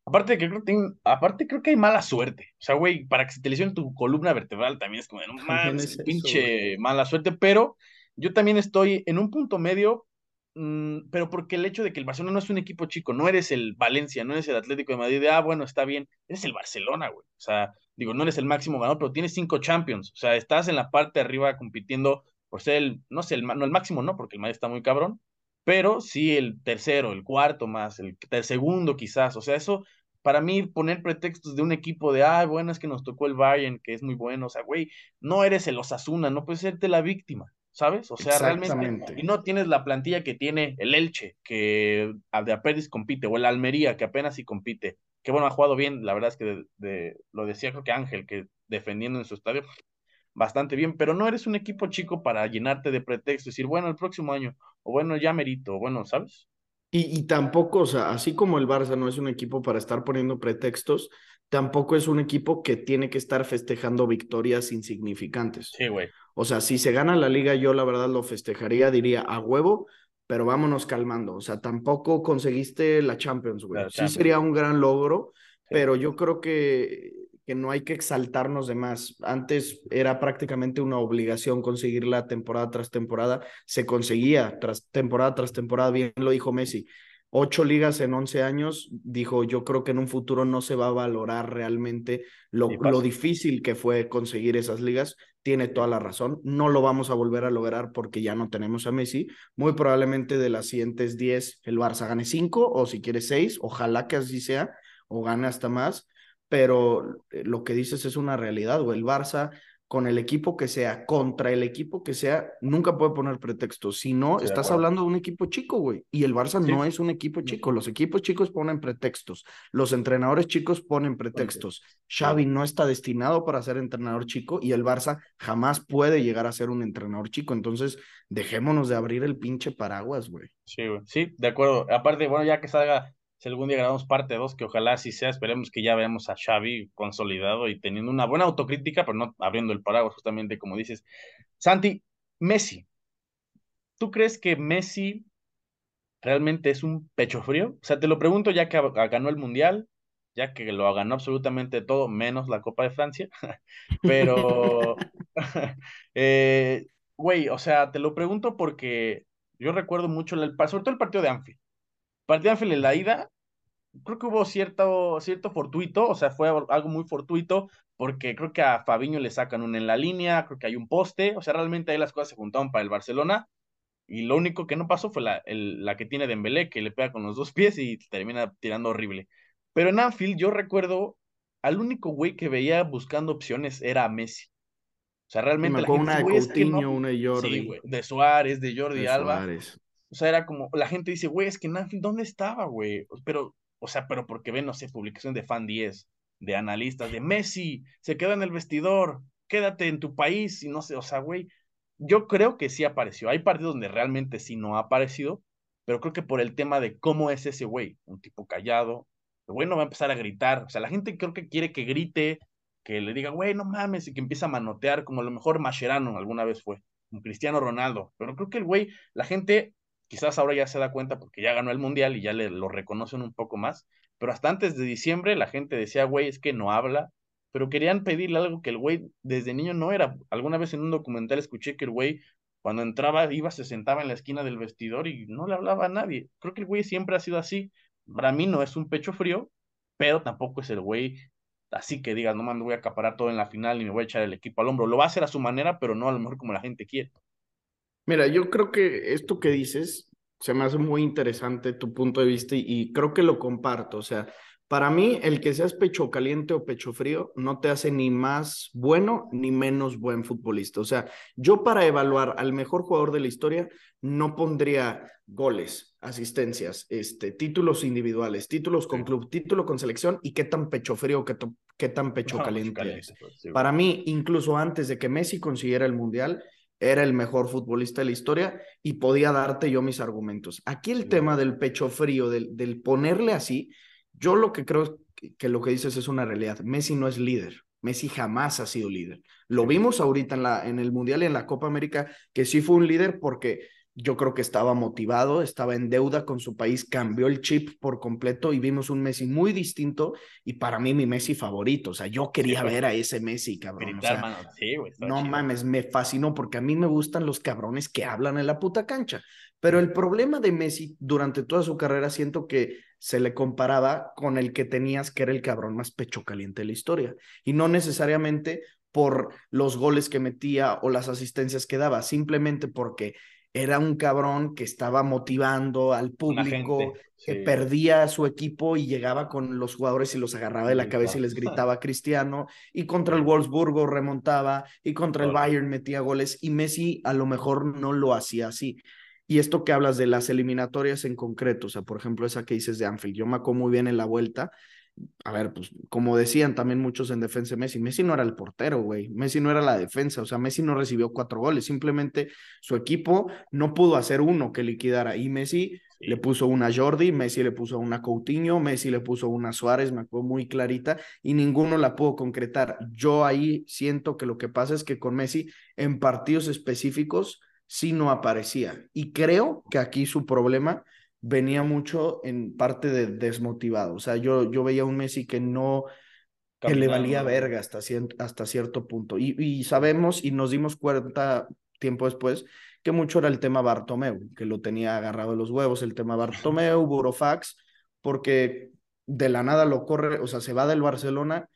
Aparte que creo que, aparte creo que hay mala suerte. O sea, güey, para que se te lesione tu columna vertebral también es como, no mames, pinche mala suerte, pero yo también estoy en un punto medio, mm, pero porque el hecho de que el Barcelona no es un equipo chico, no eres el Valencia, no eres el Atlético de Madrid, de, ah, bueno, está bien, eres el Barcelona, güey. O sea, digo, no eres el máximo ganador, pero tienes cinco Champions. O sea, estás en la parte de arriba compitiendo por ser el, no sé, el, no el máximo, no, porque el Madrid está muy cabrón, pero sí el tercero, el cuarto más, el, segundo quizás, o sea, eso para mí poner pretextos de un equipo de, ah, bueno, es que nos tocó el Bayern, que es muy bueno, o sea, güey, no eres el Osasuna, no puedes serte la víctima, ¿sabes? O sea, realmente, y no tienes la plantilla que tiene el Elche, que de Aperdis compite, o el Almería, que apenas sí compite, que bueno, ha jugado bien, la verdad es que de, lo decía creo que Ángel, que defendiendo en su estadio, bastante bien, pero no eres un equipo chico para llenarte de pretextos, decir, bueno, el próximo año, o bueno, ya merito, bueno, ¿sabes? Y, y, tampoco, o sea, así como el Barça no es un equipo para estar poniendo pretextos, tampoco es un equipo que tiene que estar festejando victorias insignificantes. Sí, güey. O sea, si se gana la liga, yo la verdad lo festejaría, diría a huevo, pero vámonos calmando. O sea, tampoco conseguiste la Champions, güey. sí sería un gran logro, pero yo creo que que no hay que exaltarnos de más. Antes era prácticamente una obligación conseguirla temporada tras temporada. Se conseguía tras temporada tras temporada, bien lo dijo Messi. Ocho ligas en once años, dijo, yo creo que en un futuro no se va a valorar realmente lo, lo difícil que fue conseguir esas ligas. Tiene toda la razón. No lo vamos a volver a lograr porque ya no tenemos a Messi. Muy probablemente de las siguientes diez el Barça gane cinco o si quiere seis, ojalá que así sea, o gane hasta más pero eh, lo que dices es una realidad, o El Barça, con el equipo que sea, contra el equipo que sea, nunca puede poner pretextos. Si no, estás hablando de un equipo chico, güey. Y el Barça no es un equipo chico. Los equipos chicos ponen pretextos. Los entrenadores chicos ponen pretextos. Xavi no está destinado para ser entrenador chico y el Barça jamás puede llegar a ser un entrenador chico. Entonces, dejémonos de abrir el pinche paraguas, güey. Sí, güey. Sí, de acuerdo. Aparte, bueno, ya que salga si algún día grabamos parte 2, que ojalá así sea, esperemos que ya veamos a Xavi consolidado y teniendo una buena autocrítica, pero no abriendo el paraguas justamente como dices. Santi, Messi, ¿tú crees que Messi realmente es un pecho frío? O sea, te lo pregunto ya que ganó el Mundial, ya que lo ganó absolutamente todo, menos la Copa de Francia, pero, eh, güey, o sea, te lo pregunto porque yo recuerdo mucho, el, sobre todo el partido de Anfield. El partido de Anfield en la ida, creo que hubo cierto, cierto fortuito, o sea, fue algo muy fortuito, porque creo que a Fabiño le sacan un en la línea, creo que hay un poste, o sea, realmente ahí las cosas se juntaron para el Barcelona, y lo único que no pasó fue la, la que tiene Dembélé, que le pega con los dos pies y termina tirando horrible. Pero en Anfield yo recuerdo al único güey que veía buscando opciones era a Messi. O sea, realmente la gente, una de Coutinho, una de Jordi. Sí, de Suárez, de Jordi Alba. O sea, era como, la gente dice, güey, es que en Anfield, ¿dónde estaba, güey? Pero, o sea, pero porque ven, no sé, publicación de Fan 10, de analistas, de Messi, se queda en el vestidor, quédate en tu país, y no sé, o sea, güey, yo creo que sí apareció. Hay partidos donde realmente sí no ha aparecido, pero creo que por el tema de cómo es ese güey, un tipo callado, el güey no va a empezar a gritar. O sea, la gente creo que quiere que grite, que le diga, güey, no mames, y que empieza a manotear, como a lo mejor Mascherano alguna vez fue, un Cristiano Ronaldo. Pero creo que el güey, la gente quizás ahora ya se da cuenta porque ya ganó el mundial y ya le, lo reconocen un poco más. Pero hasta antes de diciembre la gente decía, güey, es que no habla. Pero querían pedirle algo que el güey desde niño no era. Alguna vez en un documental escuché que el güey cuando entraba, iba, se sentaba en la esquina del vestidor y no le hablaba a nadie. Creo que el güey siempre ha sido así. Para mí no es un pecho frío, pero tampoco es el güey así que digas, no mames, voy a acaparar todo en la final y me voy a echar el equipo al hombro. Lo va a hacer a su manera, pero no a lo mejor como la gente quiere. Mira, yo creo que esto que dices se me hace muy interesante tu punto de vista y creo que lo comparto. O sea, para mí, el que seas pecho caliente o pecho frío no te hace ni más bueno ni menos buen futbolista. O sea, yo para evaluar al mejor jugador de la historia no pondría goles, asistencias, este, títulos individuales, títulos con club, título con selección y qué tan pecho frío, qué, qué tan pecho caliente, es. Pues, para mí, incluso antes de que Messi consiguiera el Mundial, era el mejor futbolista de la historia y podía darte yo mis argumentos. Aquí el tema del pecho frío, del, del ponerle así, yo lo que creo que lo que dices es una realidad. Messi no es líder. Messi jamás ha sido líder. Lo vimos ahorita en, la, en el Mundial y en la Copa América, que sí fue un líder porque yo creo que estaba motivado, estaba en deuda con su país, cambió el chip por completo y vimos un Messi muy distinto y para mí mi Messi favorito, o sea, yo quería ver a ese Messi, cabrón. no mames, me fascinó porque a mí me gustan los cabrones que hablan en la puta cancha, pero el problema de Messi durante toda su carrera siento que se le comparaba con el que tenías que era el cabrón más pecho caliente de la historia y no necesariamente por los goles que metía o las asistencias que daba, simplemente porque era un cabrón que estaba motivando al público, que perdía a su equipo y llegaba con los jugadores y los agarraba de la cabeza y les gritaba Cristiano, y contra el Wolfsburgo remontaba, y contra el Bayern metía goles, y Messi a lo mejor no lo hacía así. Y esto que hablas de las eliminatorias en concreto, o sea, por ejemplo, esa que dices de Anfield, yo me acuerdo muy bien en la vuelta, a ver, pues como decían también muchos en defensa de Messi, Messi no era el portero, güey, Messi no era la defensa, o sea, Messi no recibió cuatro goles, simplemente su equipo no pudo hacer uno que liquidara y Messi le puso una Jordi, Messi le puso una Coutinho, Messi le puso una Suárez, me acuerdo muy clarita, y ninguno la pudo concretar. Yo ahí siento que lo que pasa es que con Messi en partidos específicos sí no aparecía y creo que aquí su problema venía mucho en parte de desmotivado. O sea, yo, yo veía un Messi que no, que le valía verga hasta, hasta cierto punto. Y, y, sabemos y nos dimos cuenta tiempo después que mucho era el tema Bartomeu, que lo tenía agarrado de los huevos, el tema Bartomeu, Burofax, porque de la nada lo corre, o sea, se va del Barcelona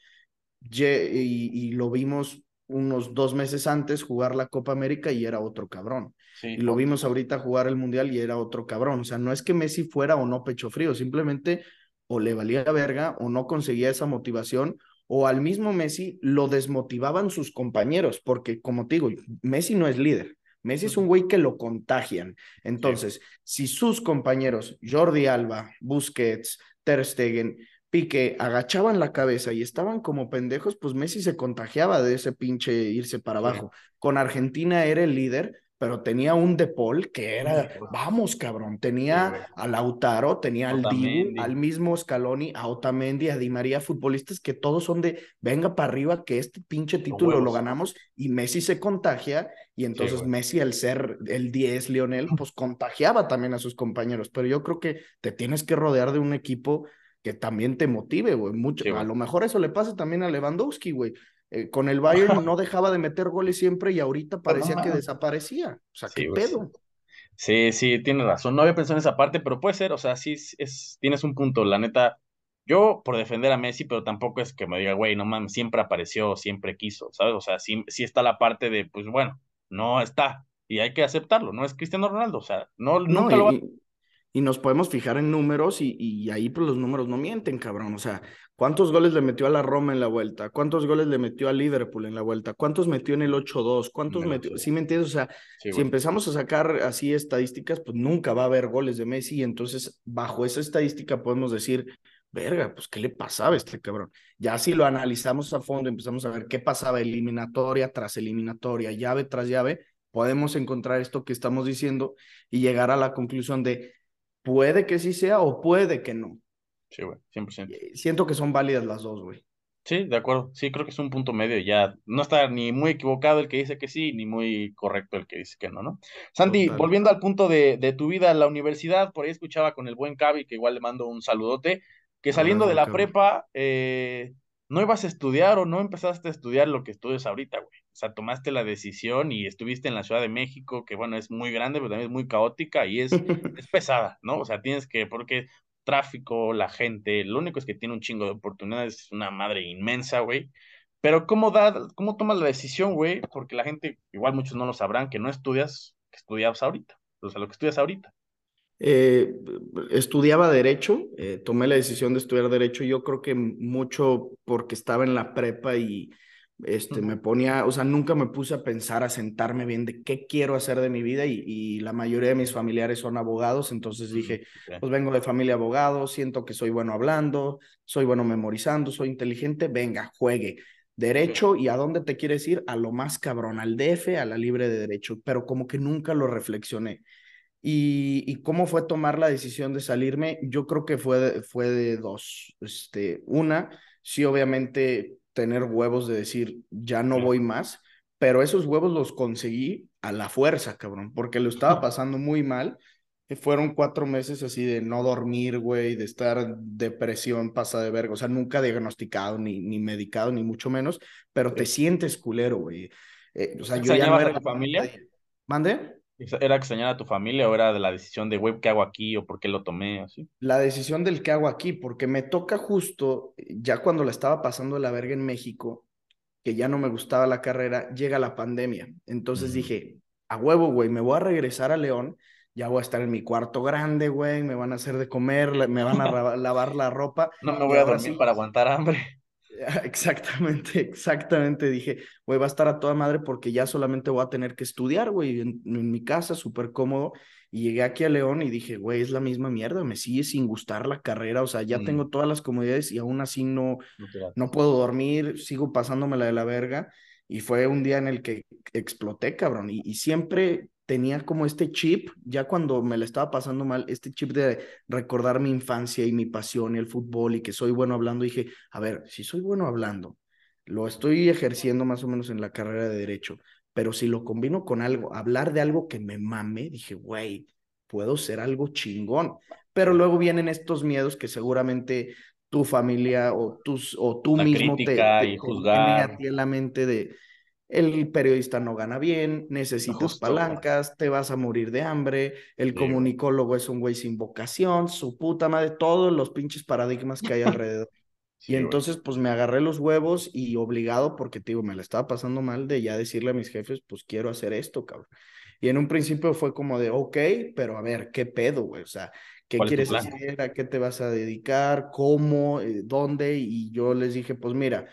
y, y lo vimos unos dos meses antes jugar la Copa América y era otro cabrón. y lo vimos ahorita jugar el Mundial y era otro cabrón. O sea, no es que Messi fuera o no pecho frío, simplemente o le valía la verga o no conseguía esa motivación o al mismo Messi lo desmotivaban sus compañeros, porque como te digo, Messi no es líder. Messi es un güey que lo contagian. Entonces, si sus compañeros, Jordi Alba, Busquets, Ter Stegen, que agachaban la cabeza y estaban como pendejos, pues Messi se contagiaba de ese pinche irse para abajo. Con Argentina era el líder, pero tenía un De Paul que era, vamos, cabrón, tenía a Lautaro, tenía al mismo Scaloni, a Otamendi, a Di María, futbolistas que todos son de, venga para arriba, que este pinche título lo ganamos, y Messi se contagia, y entonces Messi, al ser el 10, Lionel, pues contagiaba también a sus compañeros, pero yo creo que te tienes que rodear de un equipo que también te motive, güey, mucho, a lo mejor eso le pasa también a Lewandowski, güey, eh, con el Bayern no dejaba de meter goles siempre y ahorita pues parecía que desaparecía. O sea, qué pues, pedo. Sí, sí, tienes razón. No había pensado en esa parte, pero puede ser, o sea, sí, es, tienes un punto. La neta, yo por defender a Messi, pero tampoco es que me diga, güey, no mames, siempre apareció, siempre quiso, ¿sabes? O sea, sí, sí está la parte de, pues bueno, no está y hay que aceptarlo, no es Cristiano Ronaldo, o sea, no, nunca lo va y nos podemos fijar en números y, y, ahí pues los números no mienten, cabrón. O sea, ¿cuántos goles le metió a la Roma en la vuelta? ¿Cuántos goles le metió a Liverpool en la vuelta? ¿Cuántos metió en el 8-2? ¿Cuántos metió? ¿Sí me entiendes? O sea, si empezamos a sacar así estadísticas, pues nunca va a haber goles de Messi. Y entonces, bajo esa estadística podemos decir, verga, pues ¿qué le pasaba a este cabrón? Ya si lo analizamos a fondo, empezamos a ver qué pasaba eliminatoria tras eliminatoria, llave tras llave, podemos encontrar esto que estamos diciendo y llegar a la conclusión de Puede que sí sea o puede que no. Sí, güey, 100%. Eh, siento que son válidas las dos, güey. Sí, de acuerdo. Sí, creo que es un punto medio ya. No está ni muy equivocado el que dice que sí, ni muy correcto el que dice que no, ¿no? Santi, volviendo al punto de, de, tu vida en la universidad, por ahí escuchaba con el buen Cavi, que igual le mando un saludote, que saliendo de la prepa, eh, no ibas a estudiar o no empezaste a estudiar lo que estudias ahorita, güey. O sea, tomaste la decisión y estuviste en la Ciudad de México, que bueno, es muy grande, pero también es muy caótica y es, es pesada, ¿no? O sea, tienes que, porque tráfico, la gente, lo único es que tiene un chingo de oportunidades, es una madre inmensa, güey. Pero ¿cómo, da, cómo tomas la decisión, güey? Porque la gente, igual muchos no lo sabrán, que no estudias, que estudiabas ahorita, o sea, lo que estudias ahorita. Eh, estudiaba derecho, eh, tomé la decisión de estudiar derecho, yo creo que mucho porque estaba en la prepa y este, me ponía, o sea, nunca me puse a pensar, a sentarme bien de qué quiero hacer de mi vida y, la mayoría de mis familiares son abogados, entonces dije, pues vengo de familia abogado, siento que soy bueno hablando, soy bueno memorizando, soy inteligente, venga, juegue. Derecho, ¿y a dónde te quieres ir? A lo más cabrón, al DF, a la libre de derecho, pero como que nunca lo reflexioné. Y, cómo fue tomar la decisión de salirme, yo creo que fue de, fue de dos. Este, una, sí, obviamente tener huevos de decir, ya no voy más, pero esos huevos los conseguí a la fuerza, cabrón, porque lo estaba pasando muy mal. Fueron cuatro meses así de no dormir, güey, de estar depresión, pasa de verga, o sea, nunca diagnosticado, ni, ni medicado, ni mucho menos, pero te sientes culero, güey. Eh, o sea, yo ya no era... familia? ¿Mande? ¿Era extrañar a tu familia o era de la decisión de, güey, ¿qué hago aquí o por qué lo tomé? Así? La decisión del qué hago aquí, porque me toca justo, ya cuando la estaba pasando la verga en México, que ya no me gustaba la carrera, llega la pandemia. Entonces dije, a huevo, güey, me voy a regresar a León, ya voy a estar en mi cuarto grande, güey, me van a hacer de comer, me van a lavar la ropa. No me voy a dormir para aguantar hambre. Exactamente, exactamente. Dije, güey, va a estar a toda madre porque ya solamente voy a tener que estudiar, güey, en, mi casa, súper cómodo. Y llegué aquí a León y dije, güey, es la misma mierda, me sigue sin gustar la carrera, o sea, ya mm. tengo todas las comodidades y aún así no, no puedo dormir, sigo pasándome la de la verga. Y fue un día en el que exploté, cabrón. Y, y siempre tenía como este chip, ya cuando me la estaba pasando mal, este chip de recordar mi infancia y mi pasión y el fútbol y que soy bueno hablando, dije, a ver, si soy bueno hablando, lo estoy ejerciendo más o menos en la carrera de derecho, pero si lo combino con algo, hablar de algo que me mame, dije, güey, puedo ser algo chingón. Pero luego vienen estos miedos que seguramente tu familia o, tus, o tú mismo te, te y juzgar. a ti en la mente de, el periodista no gana bien, necesitas palancas, te vas a morir de hambre, el comunicólogo es un güey sin vocación, su puta madre, todos los pinches paradigmas que hay alrededor. y entonces, pues me agarré los huevos y obligado, porque te digo, me la estaba pasando mal de ya decirle a mis jefes, pues quiero hacer esto, cabrón. Y en un principio fue como de, ok, pero a ver, ¿qué pedo, güey? O sea, ¿qué quieres hacer? ¿A qué te vas a dedicar? ¿Cómo? Eh, ¿Dónde? Y yo les dije, pues mira,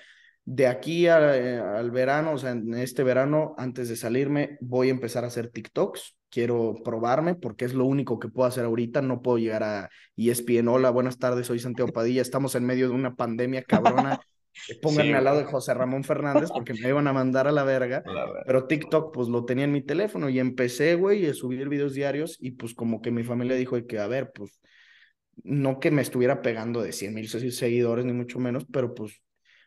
de aquí eh, al verano, o sea, en este verano, antes de salirme, voy a empezar a hacer TikToks. Quiero probarme porque es lo único que puedo hacer ahorita. No puedo llegar a ESPN. Hola, buenas tardes, soy Santiago Padilla. Estamos en medio de una pandemia cabrona. pónganme al lado de José Ramón Fernández porque me iban a mandar a la verga. Pero TikTok, pues lo tenía en mi teléfono y empecé, güey, a subir videos diarios y pues como que mi familia dijo que, a ver, pues no que me estuviera pegando de 100 mil seguidores, ni mucho menos, pero pues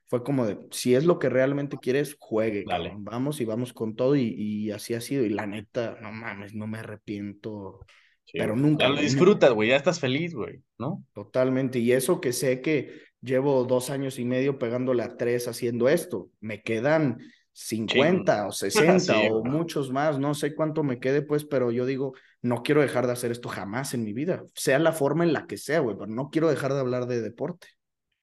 fue como de, si es lo que realmente quieres, juegue, vamos y vamos con todo y, así ha sido. Y la neta, no mames, no me arrepiento, pero nunca. Ya lo disfrutas, güey, ya estás feliz, güey, ¿no? Totalmente, y eso que sé que llevo dos años y medio pegándole a tres haciendo esto, me quedan 50 o 60 o muchos más, no sé cuánto me quede, pues, pero yo digo, no quiero dejar de hacer esto jamás en mi vida, sea la forma en la que sea, güey, pero no quiero dejar de hablar de deporte.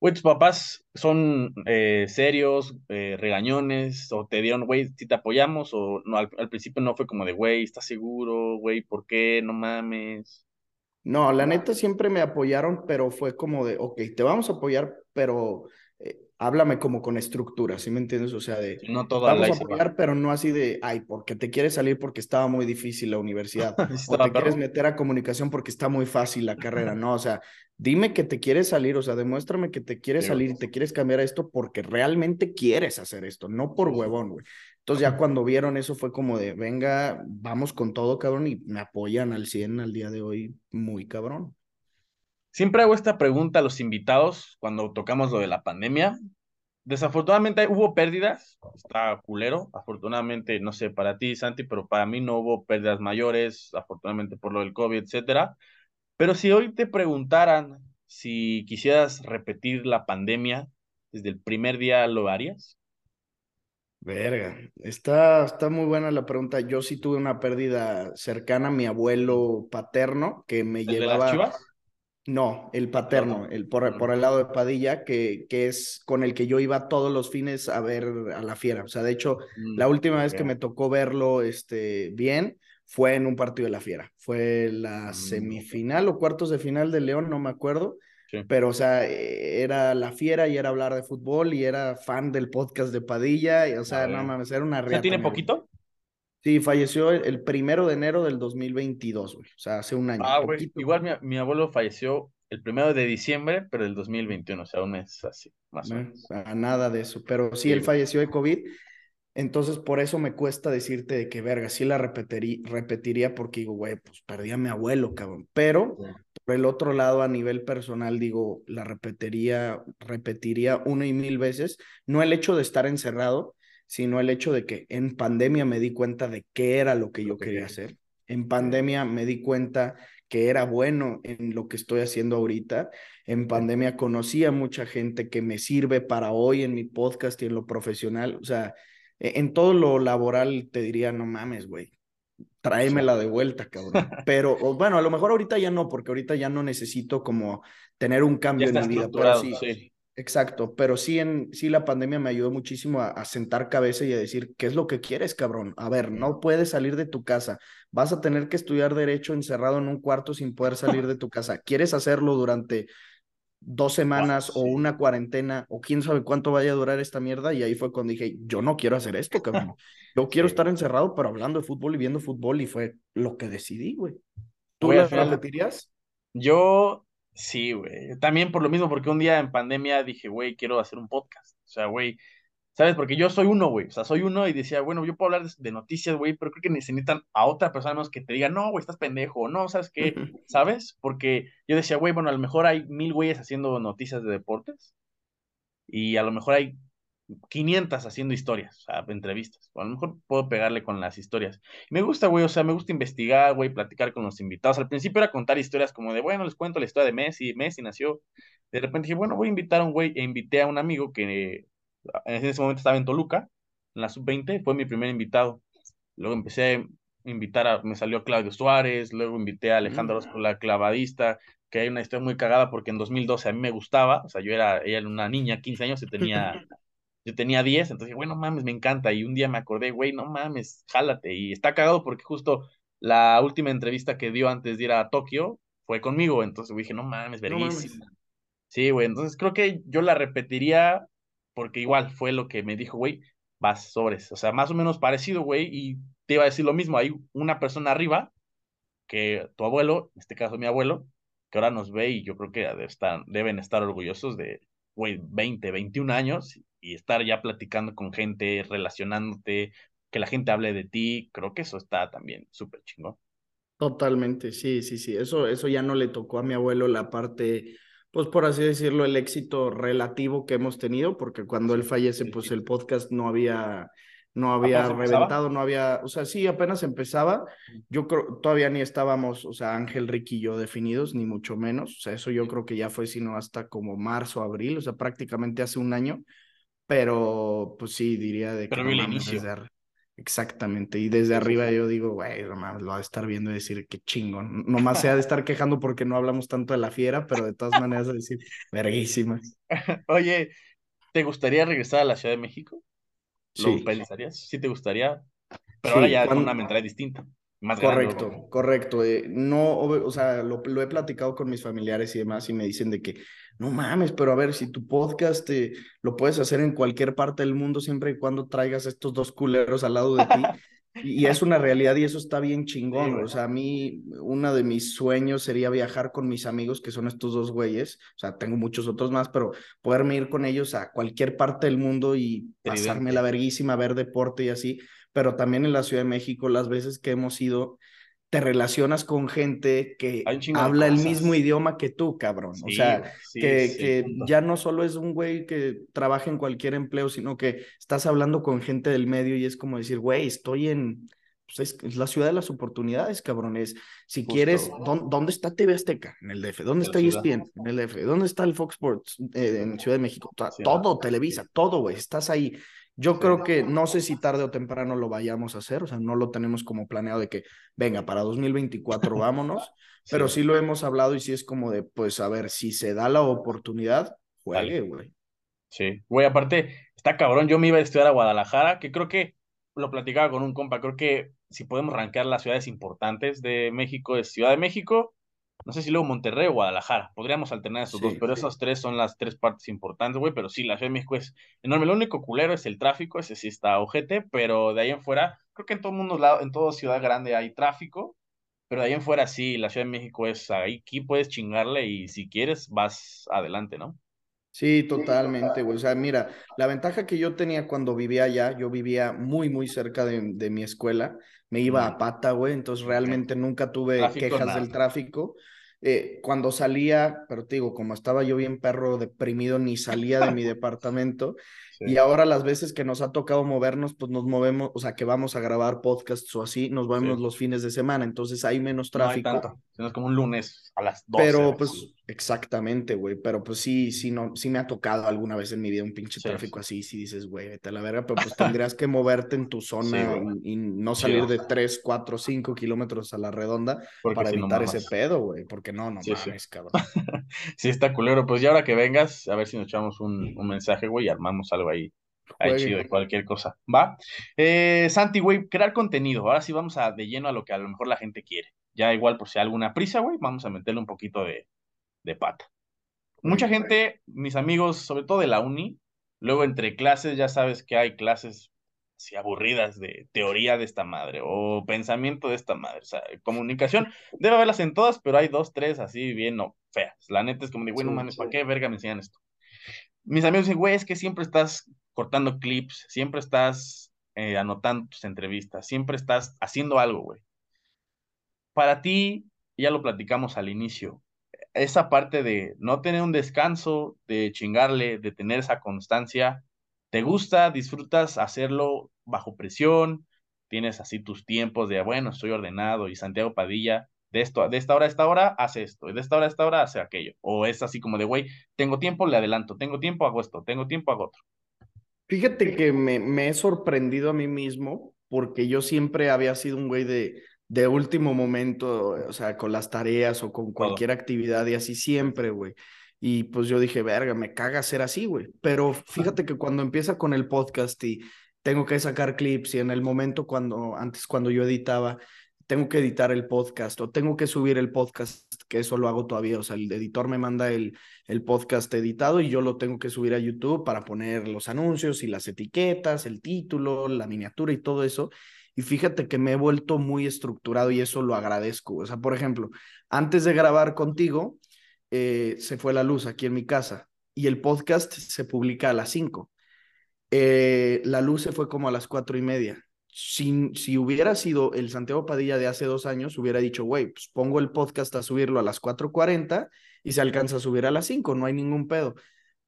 Güey, tus papás son eh, serios, eh, regañones, o te dieron, güey, si te apoyamos, o no, al, principio no fue como de, güey, ¿estás seguro? Güey, ¿por qué? No mames. No, la neta siempre me apoyaron, pero fue como de, ok, te vamos a apoyar, pero háblame como con estructura, ¿sí me entiendes? O sea, de no vamos a apoyar, pero no así de, ay, porque te quieres salir porque estaba muy difícil la universidad, o te quieres meter a comunicación porque está muy fácil la carrera, no, o sea, dime que te quieres salir, o sea, demuéstrame que te quieres salir y te quieres cambiar a esto porque realmente quieres hacer esto, no por huevón, güey. Entonces ya cuando vieron eso fue como de, venga, vamos con todo, cabrón, y me apoyan al 100 al día de hoy, muy cabrón. Siempre hago esta pregunta a los invitados cuando tocamos lo de la pandemia. Desafortunadamente hubo pérdidas, está culero. Afortunadamente, no sé, para ti, Santi, pero para mí no hubo pérdidas mayores, afortunadamente por lo del COVID, etcétera. Pero si hoy te preguntaran si quisieras repetir la pandemia desde el primer día, ¿lo harías? Verga, está, está muy buena la pregunta. Yo sí tuve una pérdida cercana a mi abuelo paterno que me llevaba. No, el paterno, el por, por, el lado de Padilla, que, que es con el que yo iba todos los fines a ver a la fiera. O sea, de hecho, mm, la última vez que me tocó verlo este, bien fue en un partido de la fiera. Fue la mm, semifinal o cuartos de final de León, no me acuerdo. Pero, o sea, era la fiera y era hablar de fútbol y era fan del podcast de Padilla. Y, o sea, no mames, era una realidad. ¿Tiene poquito? Sí, falleció el, primero de enero del 2022, güey. O sea, hace un año. Ah, güey. Igual mi, abuelo falleció el primero de diciembre, pero del 2021, o sea, un mes así, más o menos. nada de eso. Pero sí, él falleció de COVID. Entonces, por eso me cuesta decirte de que, verga, sí la repetiría porque digo, güey, pues perdí a mi abuelo, cabrón. Pero, por el otro lado, a nivel personal, digo, la repetiría, repetiría una y mil veces. No el hecho de estar encerrado, sino el hecho de que en pandemia me di cuenta de qué era lo que yo quería hacer. En pandemia me di cuenta que era bueno en lo que estoy haciendo ahorita. En pandemia conocí a mucha gente que me sirve para hoy en mi podcast y en lo profesional. O sea, e, en todo lo laboral te diría, no mames, güey, tráemela de vuelta, cabrón. Pero bueno, a lo mejor ahorita ya no, porque ahorita ya no necesito como tener un cambio en mi vida. Pero sí, Exacto, pero sí, en, sí la pandemia me ayudó muchísimo a, sentar cabeza y a decir, ¿qué es lo que quieres, cabrón? A ver, no puedes salir de tu casa, vas a tener que estudiar derecho encerrado en un cuarto sin poder salir de tu casa. ¿Quieres hacerlo durante dos semanas o una cuarentena o quién sabe cuánto vaya a durar esta mierda? Y ahí fue cuando dije, yo no quiero hacer esto, cabrón. Yo quiero estar encerrado, pero hablando de fútbol y viendo fútbol y fue lo que decidí, güey. ¿Tú le repetirías? Yo Sí, güey. También por lo mismo, porque un día en pandemia dije, güey, quiero hacer un podcast. O sea, güey, ¿sabes? Porque yo soy uno, güey. O sea, soy uno y decía, bueno, yo puedo hablar de, noticias, güey, pero creo que necesitan a otra persona menos que te diga, no, güey, estás pendejo, no, ¿sabes qué? ¿Sabes? Porque yo decía, güey, bueno, a lo mejor hay mil güeyes haciendo noticias de deportes y a lo mejor hay 500 haciendo historias, o sea, entrevistas. O a lo mejor puedo pegarle con las historias. Me gusta, güey, o sea, me gusta investigar, güey, platicar con los invitados. Al principio era contar historias como de, bueno, les cuento la historia de Messi, Messi nació. De repente dije, bueno, voy a invitar a un güey, e invité a un amigo que en ese momento estaba en Toluca, en la sub-20, fue mi primer invitado. Luego empecé a invitar a, me salió Claudio Suárez, luego invité a Alejandro mm. la clavadista, que hay una historia muy cagada porque en 2012 a mí me gustaba, o sea, yo era, ella era una niña, 15 años, y tenía Yo tenía 10, entonces, güey, no mames, me encanta. Y un día me acordé, güey, no mames, jálate. Y está cagado porque justo la última entrevista que dio antes de ir a Tokio fue conmigo. Entonces dije, no mames, verguísima. Sí, güey, entonces creo que yo la repetiría porque igual fue lo que me dijo, güey, vas sobres. O sea, más o menos parecido, güey, y te iba a decir lo mismo. Hay una persona arriba, que tu abuelo, en este caso mi abuelo, que ahora nos ve y yo creo que deben estar orgullosos de, güey, 20, 21 años y estar ya platicando con gente, relacionándote, que la gente hable de ti, creo que eso está también súper chingón. Totalmente, sí, sí, sí. Eso, eso ya no le tocó a mi abuelo la parte, pues por así decirlo, el éxito relativo que hemos tenido, porque cuando él fallece, pues el podcast no había, no había reventado, no había, o sea, sí, apenas empezaba. Yo creo, todavía ni estábamos, o sea, Ángel, Ricky y yo definidos, ni mucho menos. O sea, eso yo creo que ya fue sino hasta como marzo, abril, o sea, prácticamente hace un año. Pero, pues sí, diría de que. No, el inicio. Exactamente, y desde arriba yo digo, güey, lo va a estar viendo y decir qué chingo. Nomás sea de estar quejando porque no hablamos tanto de la fiera, pero de todas maneras de decir, verguísima. Oye, ¿te gustaría regresar a la Ciudad de México? ¿Lo sí. pensarías? Sí, te gustaría, pero ahora ya con una mentalidad distinta. Más correcto, correcto. Eh, no, o sea, lo, lo, he platicado con mis familiares y demás y me dicen de que, no mames, pero a ver, si tu podcast eh, lo puedes hacer en cualquier parte del mundo siempre y cuando traigas estos dos culeros al lado de ti. y, es una realidad y eso está bien chingón. o sea, a mí, uno de mis sueños sería viajar con mis amigos, que son estos dos güeyes. O sea, tengo muchos otros más, pero poderme ir con ellos a cualquier parte del mundo y pasarme la verguísima, ver deporte y así pero también en la Ciudad de México, las veces que hemos ido, te relacionas con gente que habla el mismo idioma que tú, cabrón. o sea, que, que ya no solo es un güey que trabaja en cualquier empleo, sino que estás hablando con gente del medio y es como decir, güey, estoy en... Pues es, la ciudad de las oportunidades, cabrones. Si quieres, ¿dónde, está TV Azteca? En el DF. ¿Dónde está ESPN? En el DF. ¿Dónde está el Fox Sports? Eh, en Ciudad de México. Todo, Televisa, todo, güey. Estás ahí. Yo creo que no sé si tarde o temprano lo vayamos a hacer, o sea, no lo tenemos como planeado de que, venga, para 2024 vámonos, pero sí lo hemos hablado y sí es como de, pues, a ver, si se da la oportunidad, juegue, güey. Sí, güey, aparte, está cabrón, yo me iba a estudiar a Guadalajara, que creo que lo platicaba con un compa, creo que si podemos rankear las ciudades importantes de México, es Ciudad de México, no sé si luego Monterrey o Guadalajara. Podríamos alternar esos dos, pero esas tres son las tres partes importantes, güey. Pero sí, la Ciudad de México es enorme. Lo único culero es el tráfico, ese sí está ojete, pero de ahí en fuera, creo que en todo mundo, en toda ciudad grande hay tráfico, pero de ahí en fuera sí, la Ciudad de México es ahí, aquí puedes chingarle y si quieres vas adelante, ¿no? Sí, totalmente, güey. O sea, mira, la ventaja que yo tenía cuando vivía allá, yo vivía muy, muy cerca de, de mi escuela, me iba a pata, güey, entonces realmente nunca tuve quejas del tráfico. Eh, cuando salía, pero te digo, como estaba yo bien perro deprimido, ni salía de mi departamento. Y ahora las veces que nos ha tocado movernos, pues nos movemos, o sea, que vamos a grabar podcasts o así, nos vemos los fines de semana, entonces hay menos tráfico. No hay tanto, es como un lunes a las 12. Pero pues, exactamente, güey, pero pues sí, sí, no, sí me ha tocado alguna vez en mi vida un pinche tráfico así, si dices, güey, vete a la verga, pero pues tendrías que moverte en tu zona y, no salir de 3, 4, 5 kilómetros a la redonda para evitar ese pedo, güey, porque no, no mames, cabrón. sí, está culero, pues ya ahora que vengas, a ver si nos echamos un, un mensaje, güey, y armamos algo ahí. Ahí chido, de cualquier cosa. ¿Va? Eh, Santi, güey, crear contenido. Ahora sí vamos a de lleno a lo que a lo mejor la gente quiere. Ya igual, por si hay alguna prisa, güey, vamos a meterle un poquito de, de pata. Mucha gente, mis amigos, sobre todo de la uni, luego entre clases, ya sabes que hay clases así aburridas de teoría de esta madre o pensamiento de esta madre. O sea, comunicación, debe haberlas en todas, pero hay dos, tres así bien no, feas. La neta es como de, güey, no mames, ¿para qué verga me enseñan esto? Mis amigos dicen, güey, es que siempre estás cortando clips, siempre estás eh, anotando tus entrevistas, siempre estás haciendo algo, güey. Para ti, ya lo platicamos al inicio, esa parte de no tener un descanso, de chingarle, de tener esa constancia, ¿te gusta? ¿Disfrutas hacerlo bajo presión? ¿Tienes así tus tiempos de, bueno, estoy ordenado y Santiago Padilla de esto, de esta hora a esta hora, hace esto, y de esta hora a esta hora, hace aquello. O es así como de, güey, tengo tiempo, le adelanto, tengo tiempo, hago esto, tengo tiempo, hago otro. Fíjate que me, me he sorprendido a mí mismo porque yo siempre había sido un güey de, de último momento, o sea, con las tareas o con cualquier actividad y así siempre, güey. Y pues yo dije, verga, me caga ser así, güey. Pero fíjate que cuando empieza con el podcast y tengo que sacar clips y en el momento cuando, antes cuando yo editaba, tengo que editar el podcast o tengo que subir el podcast, que eso lo hago todavía, o sea, el editor me manda el, el podcast editado y yo lo tengo que subir a YouTube para poner los anuncios y las etiquetas, el título, la miniatura y todo eso. Y fíjate que me he vuelto muy estructurado y eso lo agradezco. O sea, por ejemplo, antes de grabar contigo, eh, se fue la luz aquí en mi casa y el podcast se publica a las 5. Eh, la luz se fue como a las cuatro y media. Si, si hubiera sido el Santiago Padilla de hace dos años, hubiera dicho, güey, pues pongo el podcast a subirlo a las 4.40 y se alcanza a subir a las 5, no hay ningún pedo.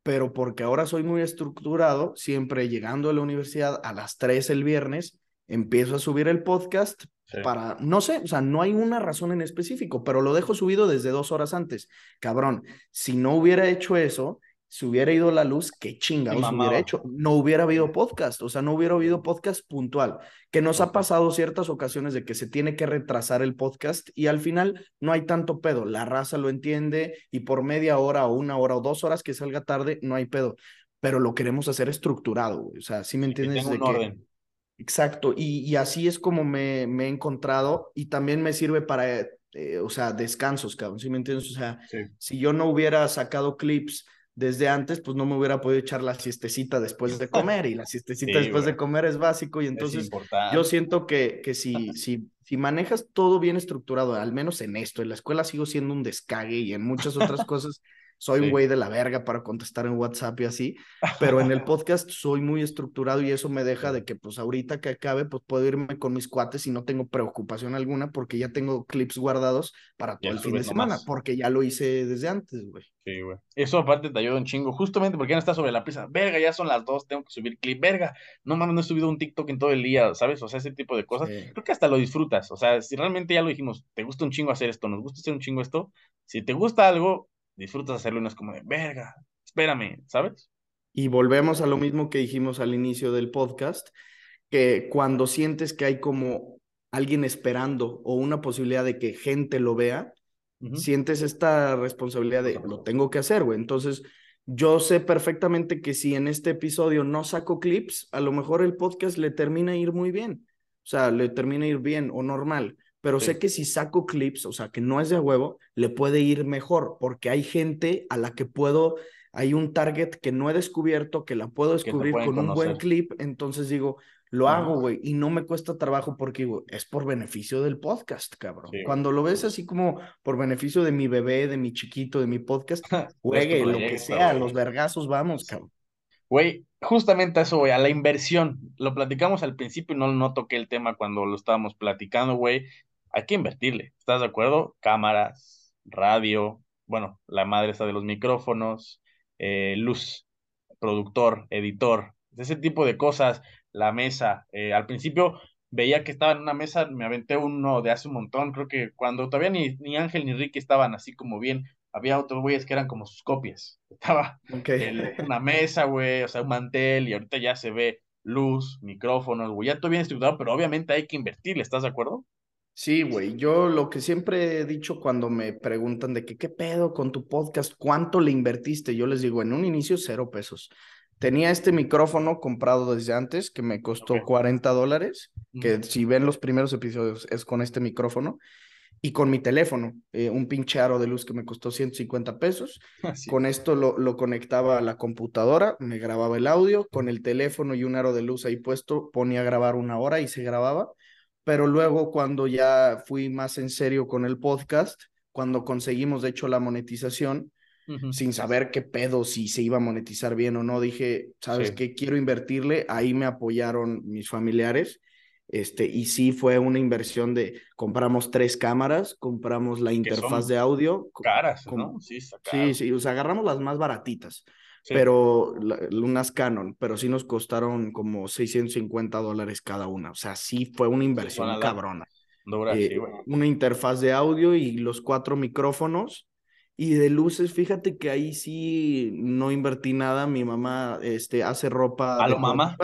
Pero porque ahora soy muy estructurado, siempre llegando a la universidad a las 3 el viernes, empiezo a subir el podcast para, no sé, o sea, no hay una razón en específico, pero lo dejo subido desde dos horas antes. Cabrón, si no hubiera hecho eso, si hubiera ido la luz, qué chingados hubiera hecho. No hubiera habido podcast, o sea, no hubiera habido podcast puntual. Que nos ha pasado ciertas ocasiones de que se tiene que retrasar el podcast y al final no hay tanto pedo. La raza lo entiende y por media hora o una hora o dos horas que salga tarde, no hay pedo. Pero lo queremos hacer estructurado, o sea, ¿sí me entiendes? de que... Exacto, y, y, así es como me, me, he encontrado y también me sirve para, eh, o sea, descansos, cabrón, ¿sí me entiendes? O sea, si yo no hubiera sacado clips desde antes, pues no me hubiera podido echar la siestecita después de comer y la siestecita después de comer es básico y entonces yo siento que, que si, si, si manejas todo bien estructurado, al menos en esto, en la escuela sigo siendo un descague y en muchas otras cosas soy un güey de la verga para contestar en WhatsApp y así, pero en el podcast soy muy estructurado y eso me deja de que pues ahorita que acabe pues puedo irme con mis cuates y no tengo preocupación alguna porque ya tengo clips guardados para todo el fin de semana, porque ya lo hice desde antes, güey. Sí, güey. Eso aparte te ayuda un chingo, justamente porque ya no estás sobre la prisa. Verga, ya son las dos, tengo que subir clip. Verga, no mames, no he subido un TikTok en todo el día, ¿sabes? O sea, ese tipo de cosas. Creo que hasta lo disfrutas. O sea, si realmente ya lo dijimos, te gusta un chingo hacer esto, nos gusta hacer un chingo esto, si te gusta algo, disfrutas hacerlo y no es como de, verga, espérame, ¿sabes? Y volvemos a lo mismo que dijimos al inicio del podcast, que cuando sientes que hay como alguien esperando o una posibilidad de que gente lo vea, sientes esta responsabilidad de, lo tengo que hacer, güey. Entonces, yo sé perfectamente que si en este episodio no saco clips, a lo mejor el podcast le termina a ir muy bien. O sea, le termina a ir bien o normal pero sé que si saco clips, o sea, que no es de huevo, le puede ir mejor, porque hay gente a la que puedo, hay un target que no he descubierto, que la puedo descubrir con un buen clip, entonces digo, lo hago, güey, y no me cuesta trabajo porque digo, es por beneficio del podcast, cabrón. Cuando lo ves así como por beneficio de mi bebé, de mi chiquito, de mi podcast, güey, lo que sea, los vergazos, vamos, cabrón. Güey, justamente eso, güey, a la inversión. Lo platicamos al principio y no, no toqué el tema cuando lo estábamos platicando, güey hay que invertirle, ¿estás de acuerdo? Cámaras, radio, bueno, la madre está de los micrófonos, eh, luz, productor, editor, ese tipo de cosas, la mesa. Eh, al principio veía que estaba en una mesa, me aventé uno de hace un montón, creo que cuando todavía ni, ni Ángel ni Ricky estaban así como bien, había otros güeyes que eran como sus copias. Estaba una mesa, güey, o sea, un mantel, y ahorita ya se ve luz, micrófonos, güey, ya todo bien estructurado, pero obviamente hay que invertirle, ¿estás de acuerdo? Sí, güey, yo lo que siempre he dicho cuando me preguntan de que qué pedo con tu podcast, cuánto le invertiste, yo les digo, en un inicio cero pesos. Tenía este micrófono comprado desde antes que me costó 40 dólares, que si ven los primeros episodios es con este micrófono, y con mi teléfono, eh, un pinche aro de luz que me costó 150 pesos. Con esto lo, lo conectaba a la computadora, me grababa el audio, con el teléfono y un aro de luz ahí puesto, ponía a grabar una hora y se grababa pero luego cuando ya fui más en serio con el podcast, cuando conseguimos de hecho la monetización, sin saber qué pedo, si se iba a monetizar bien o no, dije, ¿sabes qué? Quiero invertirle, ahí me apoyaron mis familiares. Este, y sí fue una inversión de compramos tres cámaras, compramos la interfaz de audio. Caras, ¿no? Sí, sí, sí, o sea, agarramos las más baratitas pero unas Canon, pero sí nos costaron como 650 dólares cada una. O sea, sí fue una inversión cabrona. Eh, una interfaz de audio y los cuatro micrófonos. Y de luces, fíjate que ahí sí no invertí nada. Mi mamá este, hace ropa. ¿A lo mamá?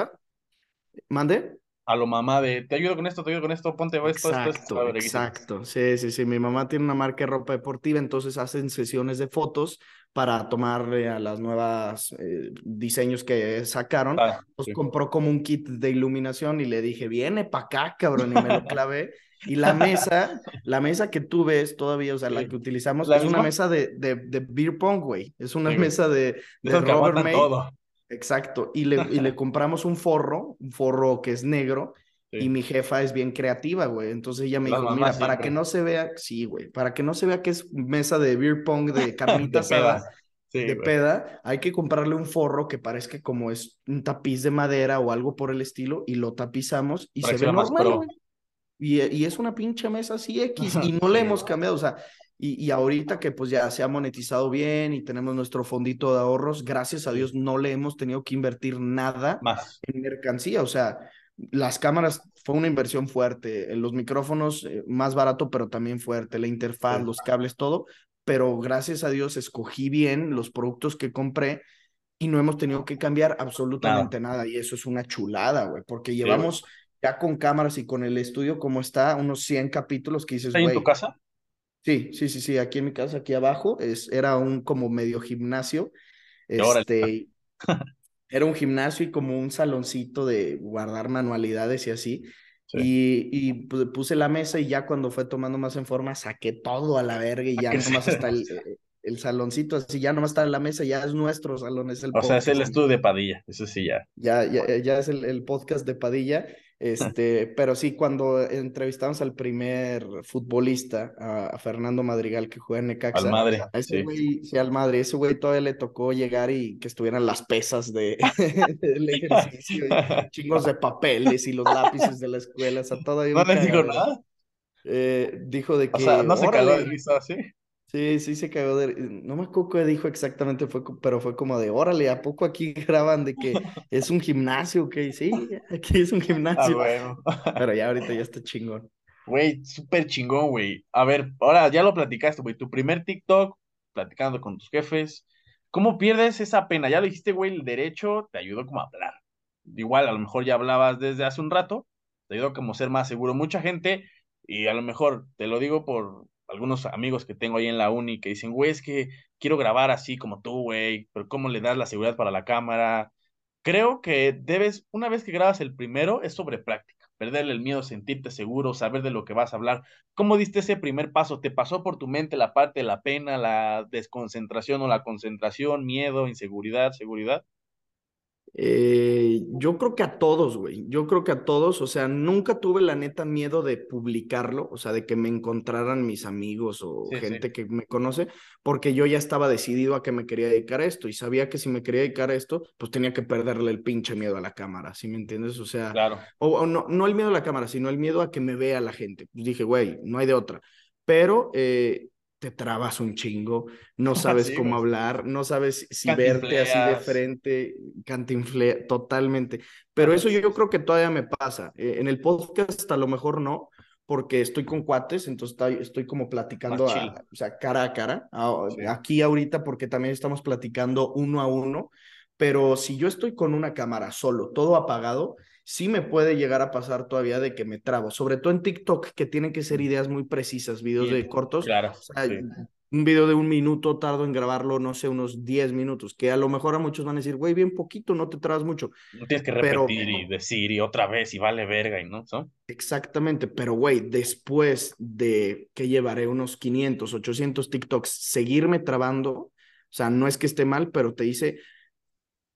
¿Mande? A lo mamá de te ayudo con esto, te ayudo con esto, ponte esto, exacto, esto, Exacto, sí, sí, sí. Mi mamá tiene una marca de ropa deportiva, entonces hacen sesiones de fotos para tomarle a las nuevas eh, diseños que sacaron. Ah, pues compró como un kit de iluminación y le dije, viene para acá, cabrón, y me lo clavé. Y la mesa, la mesa que tú ves todavía, o sea, la que utilizamos, es una mesa de, de, de, beer pong, güey. Es una mesa de, de Robert May. Exacto. Y le, y le compramos un forro, un forro que es negro, y mi jefa es bien creativa, güey. Entonces ella me dijo, mira, para que no se vea, sí, güey, para que no se vea que es mesa de beer pong de carnita asada, de peda, hay que comprarle un forro que parezca como es un tapiz de madera o algo por el estilo y lo tapizamos y se ve normal, y, y, es una pinche mesa así X y no le hemos cambiado, o sea, y, y, ahorita que pues ya se ha monetizado bien y tenemos nuestro fondito de ahorros, gracias a Dios no le hemos tenido que invertir nada Más. en mercancía, o sea, las cámaras fue una inversión fuerte, los micrófonos eh, más barato, pero también fuerte, la interfaz, los cables, todo, pero gracias a Dios escogí bien los productos que compré y no hemos tenido que cambiar absolutamente nada, y eso es una chulada, güey, porque llevamos ya con cámaras y con el estudio como está, unos 100 capítulos que dices, güey. en tu casa? Sí, sí, sí, sí, aquí en mi casa, aquí abajo, es, era un como medio gimnasio. Este, era un gimnasio y como un saloncito de guardar manualidades y así. Y, y puse la mesa y ya cuando fue tomando más en forma saqué todo a la verga y ya nomás está el, eh, el, saloncito, así ya nomás está la mesa, ya es nuestro salón, es el O sea, es el estudio de Padilla, eso sí ya. Ya, ya, ya es el, el podcast de Padilla este, pero sí, cuando entrevistamos al primer futbolista, a, Fernando Madrigal, que juega en Necaxa. Al madre. Ese güey, sí. al madre. Ese güey todavía le tocó llegar y que estuvieran las pesas de, del ejercicio, y chingos de papeles y los lápices de la escuela. O sea, todo ¿No le dijo nada? Eh, dijo de que. O sea, no se cagó de risa así. Sí, sí se cagó de... No me acuerdo qué dijo exactamente, fue, pero fue como de, órale, ¿a poco aquí graban de que es un gimnasio? Ok, sí, aquí es un gimnasio. Ah, bueno. Pero ya ahorita ya está chingón. Güey, súper chingón, güey. A ver, ahora ya lo platicaste, güey. Tu primer TikTok, platicando con tus jefes. ¿Cómo pierdes esa pena? Ya lo dijiste, güey, el derecho te ayudó como a hablar. Igual, a lo mejor ya hablabas desde hace un rato, te ayudó como a ser más seguro. Mucha gente, y a lo mejor te lo digo por algunos amigos que tengo ahí en la uni que dicen, güey, es que quiero grabar así como tú, güey, pero ¿cómo le das la seguridad para la cámara? Creo que debes, una vez que grabas el primero, es sobre práctica, perderle el miedo, sentirte seguro, saber de lo que vas a hablar. ¿Cómo diste ese primer paso? ¿Te pasó por tu mente la parte de la pena, la desconcentración o la concentración, miedo, inseguridad, seguridad? Eh, yo creo que a todos, güey. Yo creo que a todos, o sea, nunca tuve la neta miedo de publicarlo, o sea, de que me encontraran mis amigos o gente que me conoce, porque yo ya estaba decidido a que me quería dedicar a esto y sabía que si me quería dedicar a esto, pues tenía que perderle el pinche miedo a la cámara, ¿sí me entiendes? O sea, claro. o, no, no el miedo a la cámara, sino el miedo a que me vea la gente. Pues dije, güey, no hay de otra. Pero eh, te trabas un chingo, no sabes cómo hablar, no sabes si verte así de frente, cantinflea, totalmente. Pero eso yo, creo que todavía me pasa. Eh, en el podcast a lo mejor no, porque estoy con cuates, entonces estoy, como platicando, o sea, cara a cara, aquí ahorita porque también estamos platicando uno a uno, pero si yo estoy con una cámara solo, todo apagado, sí me puede llegar a pasar todavía de que me trabo, sobre todo en TikTok, que tienen que ser ideas muy precisas, videos de cortos. Claro. Un video de un minuto tardo en grabarlo, no sé, unos 10 minutos, que a lo mejor a muchos van a decir, güey, bien poquito, no te trabas mucho. No tienes que repetir y decir y otra vez y vale verga y no, ¿so? Exactamente, pero güey, después de que llevaré unos 500, 800 TikToks, seguirme trabando, o sea, no es que esté mal, pero te dice,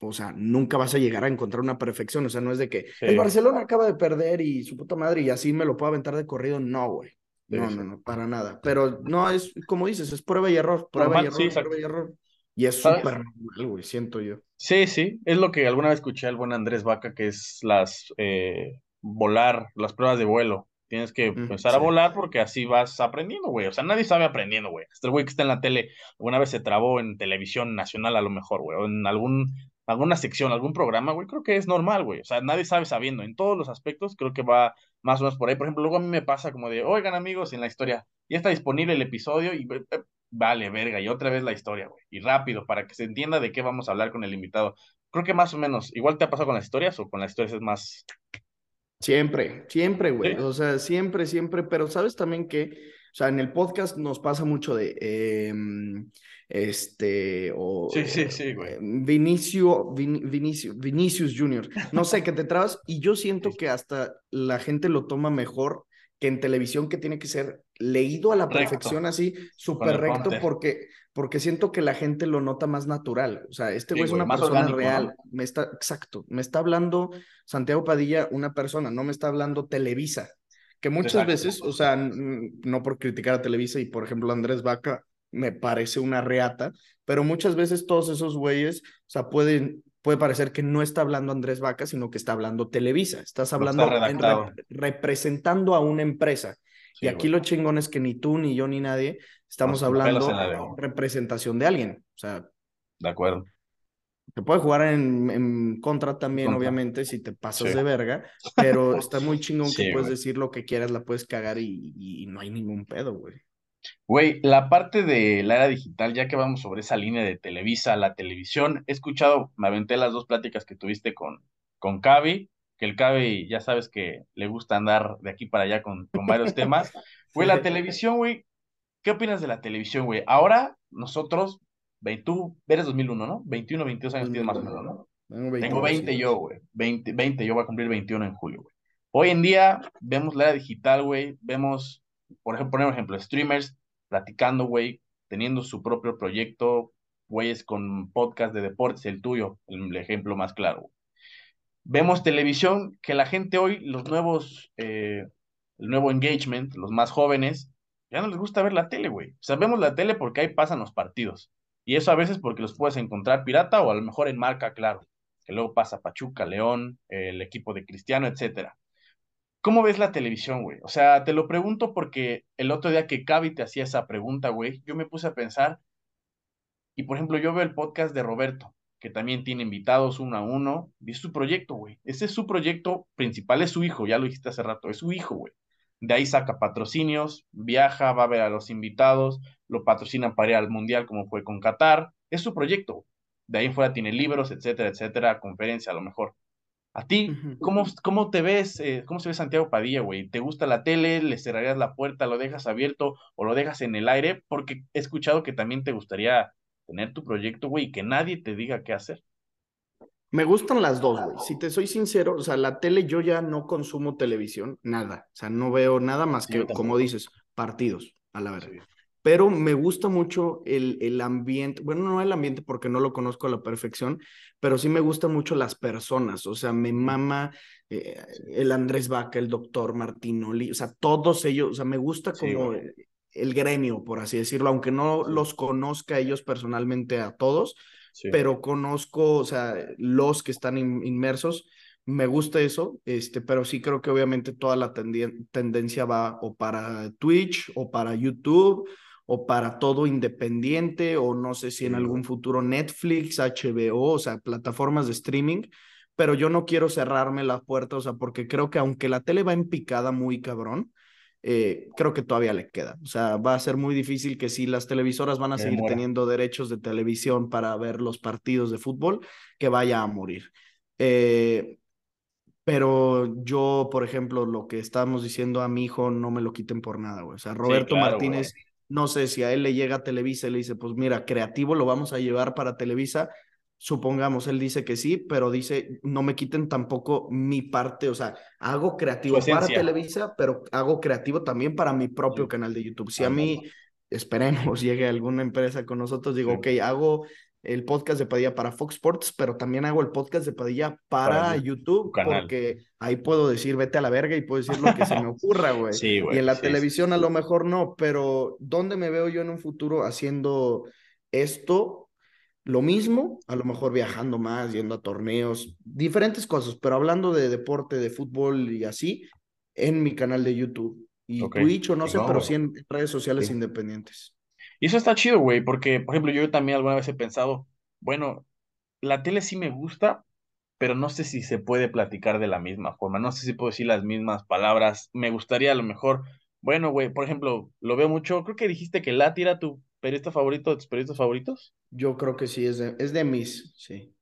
o sea, nunca vas a llegar a encontrar una perfección. O sea, no es de que el Barcelona acaba de perder y su puta madre y así me lo puedo aventar de corrido. No, güey. No, no, no, para nada. Pero no, es como dices, es prueba y error, prueba y error, prueba y error. Y es súper normal, güey, siento yo. Sí, sí, es lo que alguna vez escuché al buen Andrés Vaca, que es las eh, volar, las pruebas de vuelo. Tienes que empezar a volar porque así vas aprendiendo, güey. O sea, nadie sabe aprendiendo, güey. Hasta el güey que está en la tele, alguna vez se trabó en televisión nacional a lo mejor, güey, o en algún alguna sección, algún programa, güey, creo que es normal, güey. O sea, nadie sabe sabiendo. En todos los aspectos, creo que va más o menos por ahí. Por ejemplo, luego a mí me pasa como de, oigan, amigos, en la historia, ya está disponible el episodio y eh, eh, vale, verga, y otra vez la historia, güey. Y rápido, para que se entienda de qué vamos a hablar con el invitado. Creo que más o menos, igual te ha pasado con las historias o con las historias es más. Siempre, siempre, güey. O sea, siempre, siempre. Pero sabes también que, o sea, en el podcast nos pasa mucho de. Em, este, o sí, sí, sí, güey. Vinicio, Vinicio, Vinicius Junior. No sé, que te trabas y yo siento que hasta la gente lo toma mejor que en televisión que tiene que ser leído a la perfección así, súper recto, porque, porque siento que la gente lo nota más natural. O sea, este güey es una persona real. Me está, exacto, me está hablando Santiago Padilla, una persona, no me está hablando Televisa. Que muchas veces, o sea, no por criticar a Televisa y por ejemplo Andrés Vaca, me parece una reata, pero muchas veces todos esos güeyes, o sea, pueden, puede parecer que no está hablando Andrés Vaca, sino que está hablando Televisa, estás hablando representando a una empresa. y aquí lo chingón es que ni tú, ni yo, ni nadie estamos hablando de representación de alguien. O sea, de acuerdo. Te puede jugar en, en contra también, obviamente, si te pasas de verga, pero está muy chingón que puedes decir lo que quieras, la puedes cagar y, y no hay ningún pedo, güey. Güey, la parte de la era digital, ya que vamos sobre esa línea de Televisa, la televisión, he escuchado, me aventé las dos pláticas que tuviste con, con Cavi, que el Cavi ya sabes que le gusta andar de aquí para allá con, con varios temas. Güey, la televisión, güey, ¿qué opinas de la televisión, güey? Ahora nosotros, tú eres 2001, ¿no? 21, 22 años tienes más o menos, ¿no? Tengo 20, yo, güey. 20, 20, yo voy a cumplir 21 en julio, güey. Hoy en día vemos la era digital, güey. Vemos, por ejemplo, poner ejemplo, streamers platicando, güey, teniendo su propio proyecto, güeyes con podcast de deportes, el tuyo, el ejemplo más claro. Vemos televisión que la gente hoy, los nuevos, eh, el nuevo engagement, los más jóvenes, ya no les gusta ver la tele, güey. O sea, vemos la tele porque ahí pasan los partidos. Y eso a veces porque los puedes encontrar pirata o a lo mejor en marca, claro. Que luego pasa Pachuca, León, el equipo de Cristiano, etcétera. ¿Cómo ves la televisión, güey? O sea, te lo pregunto porque el otro día que Cavi te hacía esa pregunta, güey, yo me puse a pensar, y por ejemplo, yo veo el podcast de Roberto, que también tiene invitados uno a uno, y es su proyecto, güey. Ese es su proyecto principal, es su hijo, ya lo dijiste hace rato, es su hijo, güey. De ahí saca patrocinios, viaja, va a ver a los invitados, lo patrocinan para ir al mundial como fue con Qatar. Es su proyecto. De ahí fuera tiene libros, etcétera, etcétera, conferencia a lo mejor. A ti, ¿cómo, ¿cómo, te ves? Eh, ¿Cómo se ve Santiago Padilla, güey? ¿Te gusta la tele? ¿Le cerrarías la puerta? ¿Lo dejas abierto o lo dejas en el aire? Porque he escuchado que también te gustaría tener tu proyecto, güey, y que nadie te diga qué hacer. Me gustan las dos, güey. Si te soy sincero, o sea, la tele yo ya no consumo televisión, nada. O sea, no veo nada más que, como dices, partidos, a la verdad. Pero me gusta mucho el, el ambiente, bueno, no el ambiente porque no lo conozco a la perfección, pero sí me gustan mucho las personas. O sea, me mama eh, el Andrés Vaca, el doctor Martinoli, o sea, todos ellos, o sea, me gusta como el gremio, por así decirlo, aunque no los conozca ellos personalmente a todos pero conozco, o sea, los que están inmersos. Me gusta eso, este, pero sí creo que obviamente toda la tendencia va o para Twitch o para YouTube o para todo independiente o no sé si en algún futuro Netflix, HBO, o sea, plataformas de streaming, pero yo no quiero cerrarme la puerta, o sea, porque creo que aunque la tele va en picada muy cabrón, eh, creo que todavía le queda. O sea, va a ser muy difícil que si las televisoras van a seguir teniendo derechos de televisión para ver los partidos de fútbol, que vaya a morir. Eh, pero yo, por ejemplo, lo que estábamos diciendo a mi hijo, no me lo quiten por nada, güey. O sea, Roberto Martínez, no sé si a él le llega a Televisa y le dice, pues mira, creativo lo vamos a llevar para Televisa, supongamos, él dice que sí, pero dice, no me quiten tampoco mi parte, o sea, hago creativo para Televisa, pero hago creativo también para mi propio canal de YouTube. Si a mí, esperemos, llegue alguna empresa con nosotros, digo, ok, hago el podcast de Padilla para Fox Sports, pero también hago el podcast de Padilla para, YouTube, porque ahí puedo decir, vete a la verga y puedo decir lo que se me ocurra, güey. y en la televisión a lo mejor no, pero ¿dónde me veo yo en un futuro haciendo esto? lo mismo, a lo mejor viajando más, yendo a torneos, diferentes cosas, pero hablando de deporte, de fútbol y así, en mi canal de YouTube. Y Twitch o no sé, pero sí en redes sociales independientes. Y eso está chido, güey, porque, por ejemplo, yo también alguna vez he pensado, bueno, la tele sí me gusta, pero no sé si se puede platicar de la misma forma, no sé si puedo decir las mismas palabras. Me gustaría a lo mejor, bueno, güey, por ejemplo, lo veo mucho, creo que dijiste que la tira tu periodista favorito de tus periodistas favoritos? Yo creo que sí, es de, es de mis, sí.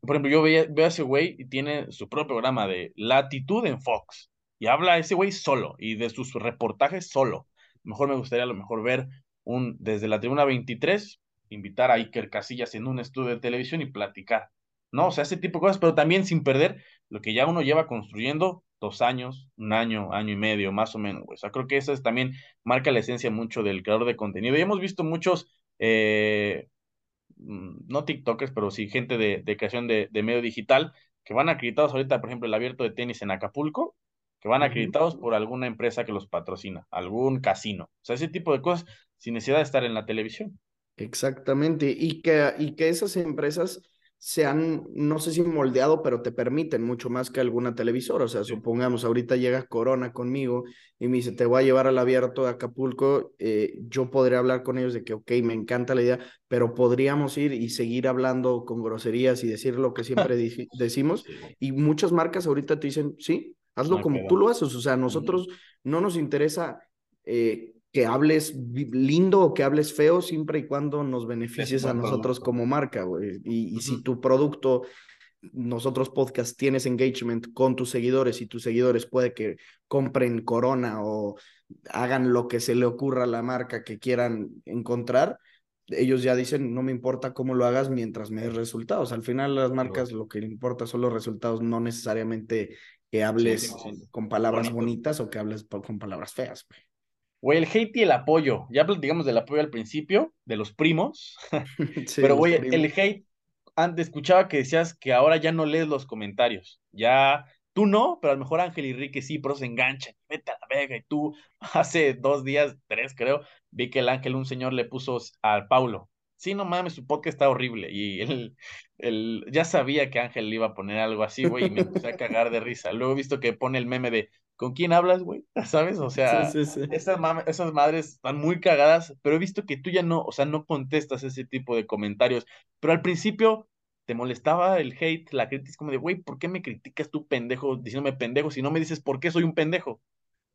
Por ejemplo, yo veo, veo a ese güey y tiene su propio programa de Latitud en Fox. Y habla ese güey solo y de sus reportajes solo. Mejor me gustaría a lo mejor ver un desde la tribuna 23, invitar a Iker Casillas en un estudio de televisión y platicar. ¿no? O sea, ese tipo de cosas, pero también sin perder lo que ya uno lleva construyendo dos años, un año, año y medio, más o menos. O sea, creo que eso es, también marca la esencia mucho del creador de contenido. Y hemos visto muchos, eh, mm, no TikTokers, pero sí gente de, de creación de, de, medio digital que van acreditados ahorita, por ejemplo, el abierto de tenis en Acapulco, que van acreditados por alguna empresa que los patrocina, algún casino. O sea, ese tipo de cosas sin necesidad de estar en la televisión. Exactamente, y que, y que esas empresas se han, no sé si moldeado, pero te permiten mucho más que alguna televisora. O sea, supongamos, ahorita llega Corona conmigo y me dice, te voy a llevar al abierto de Acapulco. Eh, yo podría hablar con ellos de que, ok, me encanta la idea, pero podríamos ir y seguir hablando con groserías y decir lo que siempre decimos. Y muchas marcas ahorita te dicen, sí, hazlo como tú lo haces. O sea, a nosotros no nos interesa. Eh, que hables lindo o que hables feo siempre y cuando nos beneficies a nosotros como marca, güey. Y, si tu producto, nosotros podcast, tienes engagement con tus seguidores y tus seguidores puede que compren Corona o hagan lo que se le ocurra a la marca que quieran encontrar, ellos ya dicen, no me importa cómo lo hagas mientras me des resultados. Al final las marcas lo que importa son los resultados, no necesariamente que hables con palabras bonitas o que hables con palabras feas. Güey. Güey, el hate y el apoyo. Ya platicamos del apoyo al principio, de los primos. Pero, güey, el hate, antes escuchaba que decías que ahora ya no lees los comentarios. Ya, tú no, pero a lo mejor Ángel y Ricky sí, pero se enganchan. Vete a la vega. Y tú, hace dos días, tres creo, vi que el Ángel, un señor, le puso al Paulo. Sí, no mames, su podcast está horrible. Y él, él ya sabía que Ángel le iba a poner algo así, güey, y me empecé a cagar de risa. Luego he visto que pone el meme de ¿con quién hablas, güey? ¿Sabes? O sea, Esas, esas madres están muy cagadas, pero he visto que tú ya no, o sea, no contestas ese tipo de comentarios. Pero al principio te molestaba el hate, la crítica, como de, güey, ¿por qué me criticas tú, pendejo, diciéndome pendejo, si no me dices por qué soy un pendejo?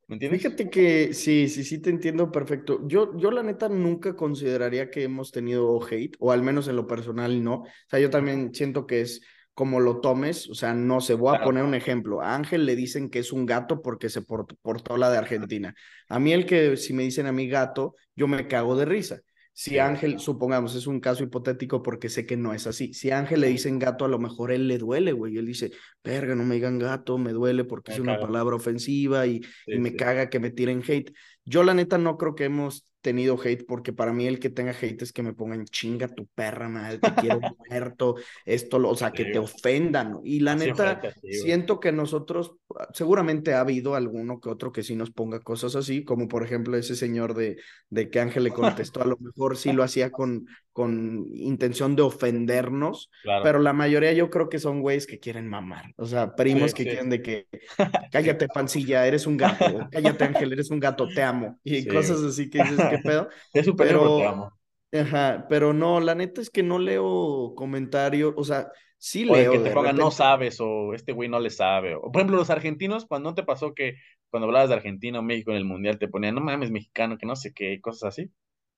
¿Me entiendes? Fíjate que sí, sí, sí te entiendo perfecto. Yo, yo la neta nunca consideraría que hemos tenido hate, o al menos en lo personal no. O sea, yo también siento que es como lo tomes, o sea, no sé, voy a poner un ejemplo. A Ángel le dicen que es un gato porque se portó, la de Argentina. A mí el que si me dicen a mí gato, yo me cago de risa. Si Ángel, supongamos, es un caso hipotético porque sé que no es así. Si a Ángel le dicen gato, a lo mejor él le duele, güey. Él dice, verga, no me digan gato, me duele porque es una palabra ofensiva y, y me caga que me tiren hate. Yo la neta no creo que hemos tenido hate porque para mí el que tenga hate es que me pongan chinga tu perra madre, te quiero muerto, esto, o sea, que te ofendan. Y la neta, siento que nosotros, seguramente ha habido alguno que otro que sí nos ponga cosas así, como por ejemplo ese señor de, de que Ángel le contestó, a lo mejor sí lo hacía con, con intención de ofendernos, pero la mayoría yo creo que son güeyes que quieren mamar, o sea, primos que quieren de que cállate pancilla, eres un gato, cállate Ángel, eres un gato, te amo, y cosas así que dices, ¿qué pedo? Es súper pero, te amo. Ajá, pero no, la neta es que no leo comentarios, o sea, sí leo. que te pongan no sabes, o este güey no le sabe. O, por ejemplo, los argentinos, cuando no te pasó que cuando hablabas de Argentina o México en el Mundial te ponían, no mames, mexicano, que no sé qué, cosas así.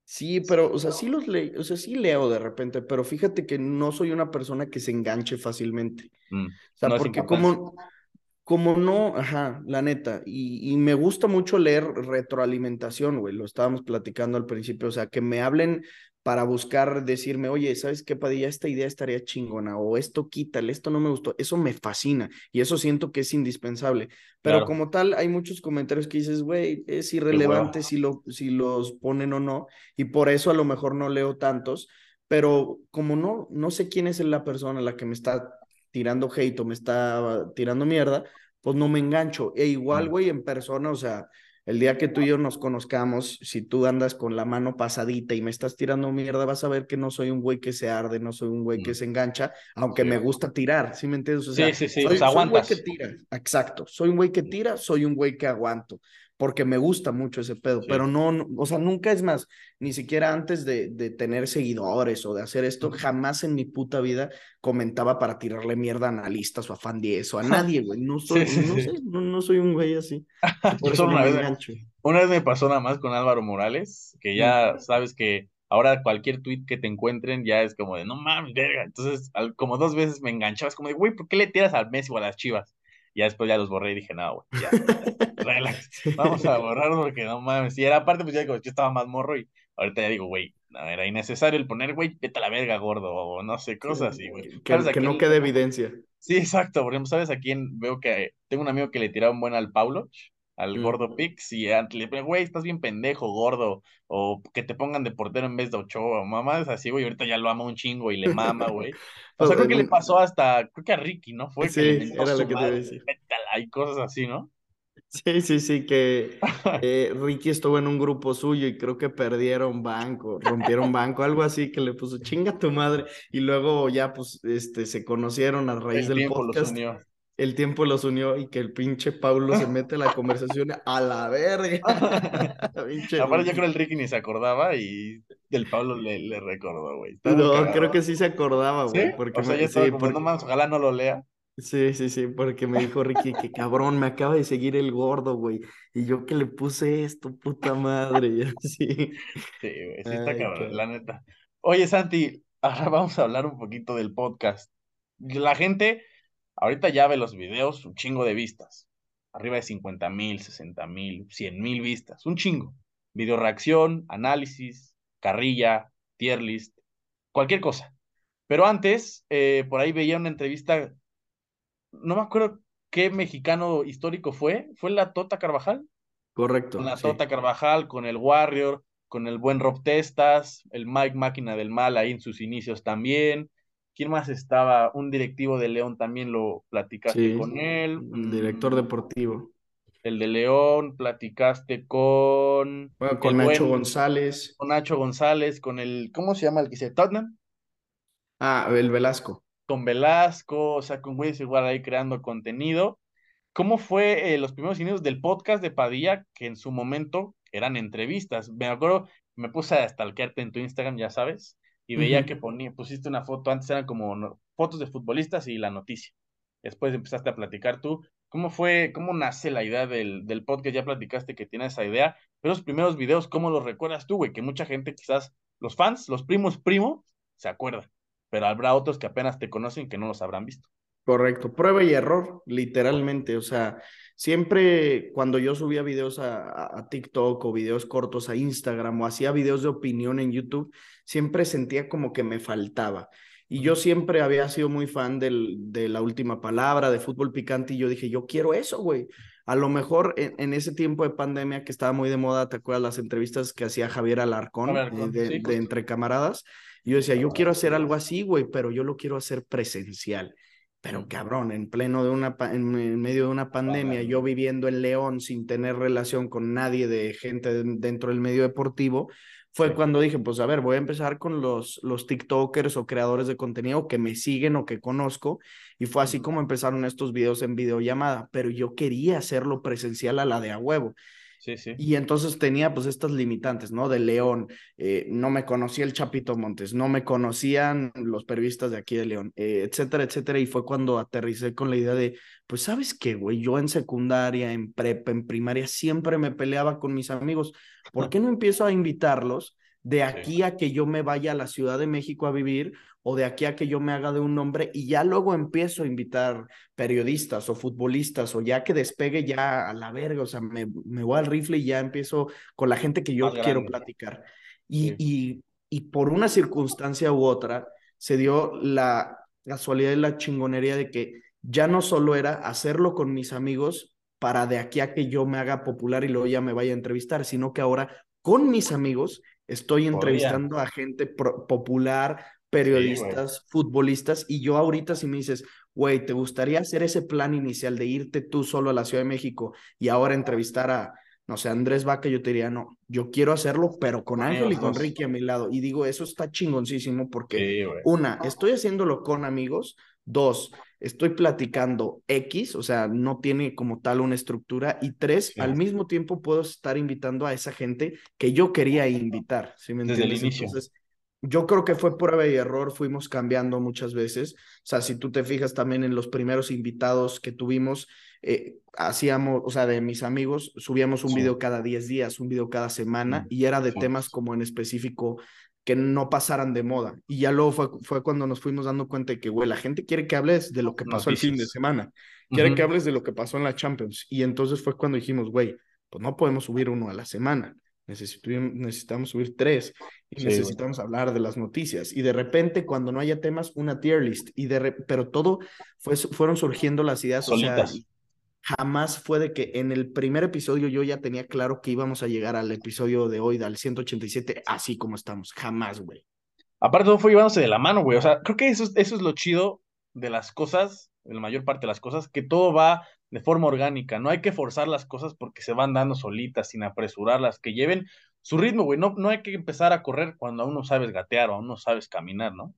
Sí, pero, o sea, sí los leo, o sea, sí leo de repente, pero fíjate que no soy una persona que se enganche fácilmente. Mm, o sea, porque como, como no, ajá, la neta, y, y, me gusta mucho leer retroalimentación, güey, lo estábamos platicando al principio, o sea, que me hablen para buscar decirme, oye, ¿sabes qué, Padilla? Esta idea estaría chingona, o esto quítale, esto no me gustó, eso me fascina, y eso siento que es indispensable. Pero como tal, hay muchos comentarios que dices, güey, es irrelevante si, lo, si los ponen o no, y por eso a lo mejor no leo tantos, pero como no, no sé quién es la persona a la que me está tirando hate o me está tirando mierda, pues no me engancho. E igual, güey, en persona, o sea, el día que tú y yo nos conozcamos, si tú andas con la mano pasadita y me estás tirando mierda, vas a ver que no soy un güey que se arde, no soy un güey que se engancha, aunque me gusta tirar, ¿sí me entiendes? sí, sí, sí, soy, un güey que tira, exacto, soy un güey que tira, soy un güey que aguanto porque me gusta mucho ese pedo, pero no, o sea, nunca es más, ni siquiera antes de, de, tener seguidores o de hacer esto, jamás en mi puta vida comentaba para tirarle mierda a analistas o a fan 10 o a nadie, güey, no soy, no, sé, no, soy un güey así. Por eso una, vez, una vez me pasó nada más con Álvaro Morales, que ya sabes que ahora cualquier tweet que te encuentren ya es como de, no mames, verga, entonces como dos veces me enganchabas como de, güey, ¿por qué le tiras al Messi o a las Chivas? Ya después ya los borré y dije, no, güey, ya, relax, vamos a borrarlos porque no mames. Y era aparte, pues ya digo, yo estaba más morro y ahorita ya digo, güey, no, era innecesario el poner, güey, vete a la verga, gordo, o no sé, cosas así, güey. Que, no quede evidencia. Sí, exacto, por ejemplo, ¿sabes a quién veo que tengo un amigo que le tiraba un buen al Paulo? Al mm. gordo Pix y le ponen, güey, estás bien pendejo, gordo, o que te pongan de portero en vez de Ochoa, mamá, es así, güey, ahorita ya lo ama un chingo y le mama, güey. O sea, creo que le pasó hasta, creo que a Ricky, ¿no? Fue sí, era lo que te decía. Y cosas así, ¿no? Sí, sí, sí, que eh, Ricky estuvo en un grupo suyo y creo que perdieron banco, rompieron banco, algo así que le puso chinga tu madre y luego ya pues este se conocieron a raíz del podcast. El tiempo los unió y que el pinche Paulo se mete la conversación a la verga. Aparte, yo creo que el Ricky ni se acordaba y el Pablo le, le recordó, güey. No, creo que sí se acordaba, güey. Porque o sea, me, sí, porque... no más, ojalá no lo lea. Sí, sí, sí, porque me dijo Ricky que cabrón, me acaba de seguir el gordo, güey. Y yo que le puse esto, puta madre. Y así. Sí, güey, sí está cabrón, la neta. Oye, Santi, ahora vamos a hablar un poquito del podcast. La gente ahorita ya ve los videos, un chingo de vistas. Arriba de 50 mil, 60 mil, 100 mil vistas, un chingo. Video reacción, análisis, carrilla, tier list, cualquier cosa. Pero antes, eh, por ahí veía una entrevista no me acuerdo qué mexicano histórico fue, fue la Tota Carvajal. Correcto. Con la Tota Carvajal, con el Warrior, con el buen Rob Testas, el Mike Máquina del Mal ahí en sus inicios también. ¿Quién más estaba? Un directivo de León también lo platicaste con él. El director mm, deportivo. El de León, platicaste con. con Nacho González. Con Nacho González, con el. ¿Cómo se llama el que se Tottenham? Ah, el Velasco con Velasco, o sea, con güeyes igual ahí creando contenido. ¿Cómo fue eh, los primeros inicios del podcast de Padilla, que en su momento eran entrevistas? Me acuerdo, me puse a stalkearte en tu Instagram, ya sabes, y veía que ponía, pusiste una foto, antes eran como fotos de futbolistas y la noticia. Después empezaste a platicar tú. ¿Cómo fue, cómo nace la idea del, del podcast? Ya platicaste que tienes esa idea, pero los primeros videos, ¿cómo los recuerdas tú, güey? Que mucha gente, quizás los fans, los primos primos, se acuerdan pero habrá otros que apenas te conocen que no los habrán visto. Correcto, prueba y error, literalmente. O sea, siempre cuando yo subía videos a, TikTok o videos cortos a Instagram o hacía videos de opinión en YouTube, siempre sentía como que me faltaba. Y yo siempre había sido muy fan del, de la última palabra, de fútbol picante, y yo dije, yo quiero eso, güey. A lo mejor en, ese tiempo de pandemia que estaba muy de moda, ¿te acuerdas las entrevistas que hacía Javier Alarcón, eh, de Entre Camaradas? yo decía, yo quiero hacer algo así, güey, pero yo lo quiero hacer presencial. Pero cabrón, en pleno de una, en medio de una pandemia, yo viviendo en León sin tener relación con nadie de gente dentro del medio deportivo, fue cuando dije, pues a ver, voy a empezar con los, los TikTokers o creadores de contenido que me siguen o que conozco. Y fue así como empezaron estos videos en videollamada, pero yo quería hacerlo presencial a la de a huevo. Y entonces tenía pues estas limitantes, ¿no? De León, eh, no me conocía el Chapito Montes, no me conocían los periodistas de aquí de León, eh, etcétera, etcétera. Y fue cuando aterricé con la idea de, pues sabes qué, güey, yo en secundaria, en prepa, en primaria, siempre me peleaba con mis amigos. ¿Por qué no empiezo a invitarlos? de aquí a que yo me vaya a la Ciudad de México a vivir o de aquí a que yo me haga de un nombre y ya luego empiezo a invitar periodistas o futbolistas o ya que despegue ya a la verga, o sea, me, me voy al rifle y ya empiezo con la gente que yo quiero platicar. Y, y, y por una circunstancia u otra se dio la casualidad y la chingonería de que ya no solo era hacerlo con mis amigos para de aquí a que yo me haga popular y luego ya me vaya a entrevistar, sino que ahora con mis amigos estoy entrevistando a gente popular, periodistas, futbolistas, y yo ahorita si me dices, güey, ¿te gustaría hacer ese plan inicial de irte tú solo a la Ciudad de México y ahora entrevistar a, no sé, Andrés Vaca? Yo te diría, no, yo quiero hacerlo, pero con Ángel y con Ricky a mi lado. Y digo, eso está chingoncísimo porque, una, estoy haciéndolo con amigos, dos, estoy platicando X, o sea, no tiene como tal una estructura, y tres, al mismo tiempo puedo estar invitando a esa gente que yo quería invitar, ¿sí me entiendes? Desde el inicio. Entonces, yo creo que fue prueba y error, fuimos cambiando muchas veces. O sea, si tú te fijas también en los primeros invitados que tuvimos, eh, hacíamos, o sea, de mis amigos, subíamos un video cada 10 días, un video cada semana, y era de temas como en específico que no pasaran de moda. Y ya luego fue, fue cuando nos fuimos dando cuenta de que, güey, la gente quiere que hables de lo que pasó el fin de semana, quiere que hables de lo que pasó en la Champions. Y entonces fue cuando dijimos, güey, pues no podemos subir uno a la semana necesitamos subir tres y necesitamos hablar de las noticias. Y de repente, cuando no haya temas, una tier list. Y de pero todo fue, fueron surgiendo las ideas. O sea, jamás fue de que en el primer episodio yo ya tenía claro que íbamos a llegar al episodio de hoy, al 187, así como estamos. Jamás, güey. Aparte, todo fue llevándose de la mano, güey. O sea, creo que eso, eso es lo chido de las cosas, de la mayor parte de las cosas, que todo va de forma orgánica. No hay que forzar las cosas porque se van dando solitas, sin apresurarlas, que lleven su ritmo, güey. No, no hay que empezar a correr cuando aún no sabes gatear o aún no sabes caminar, ¿no?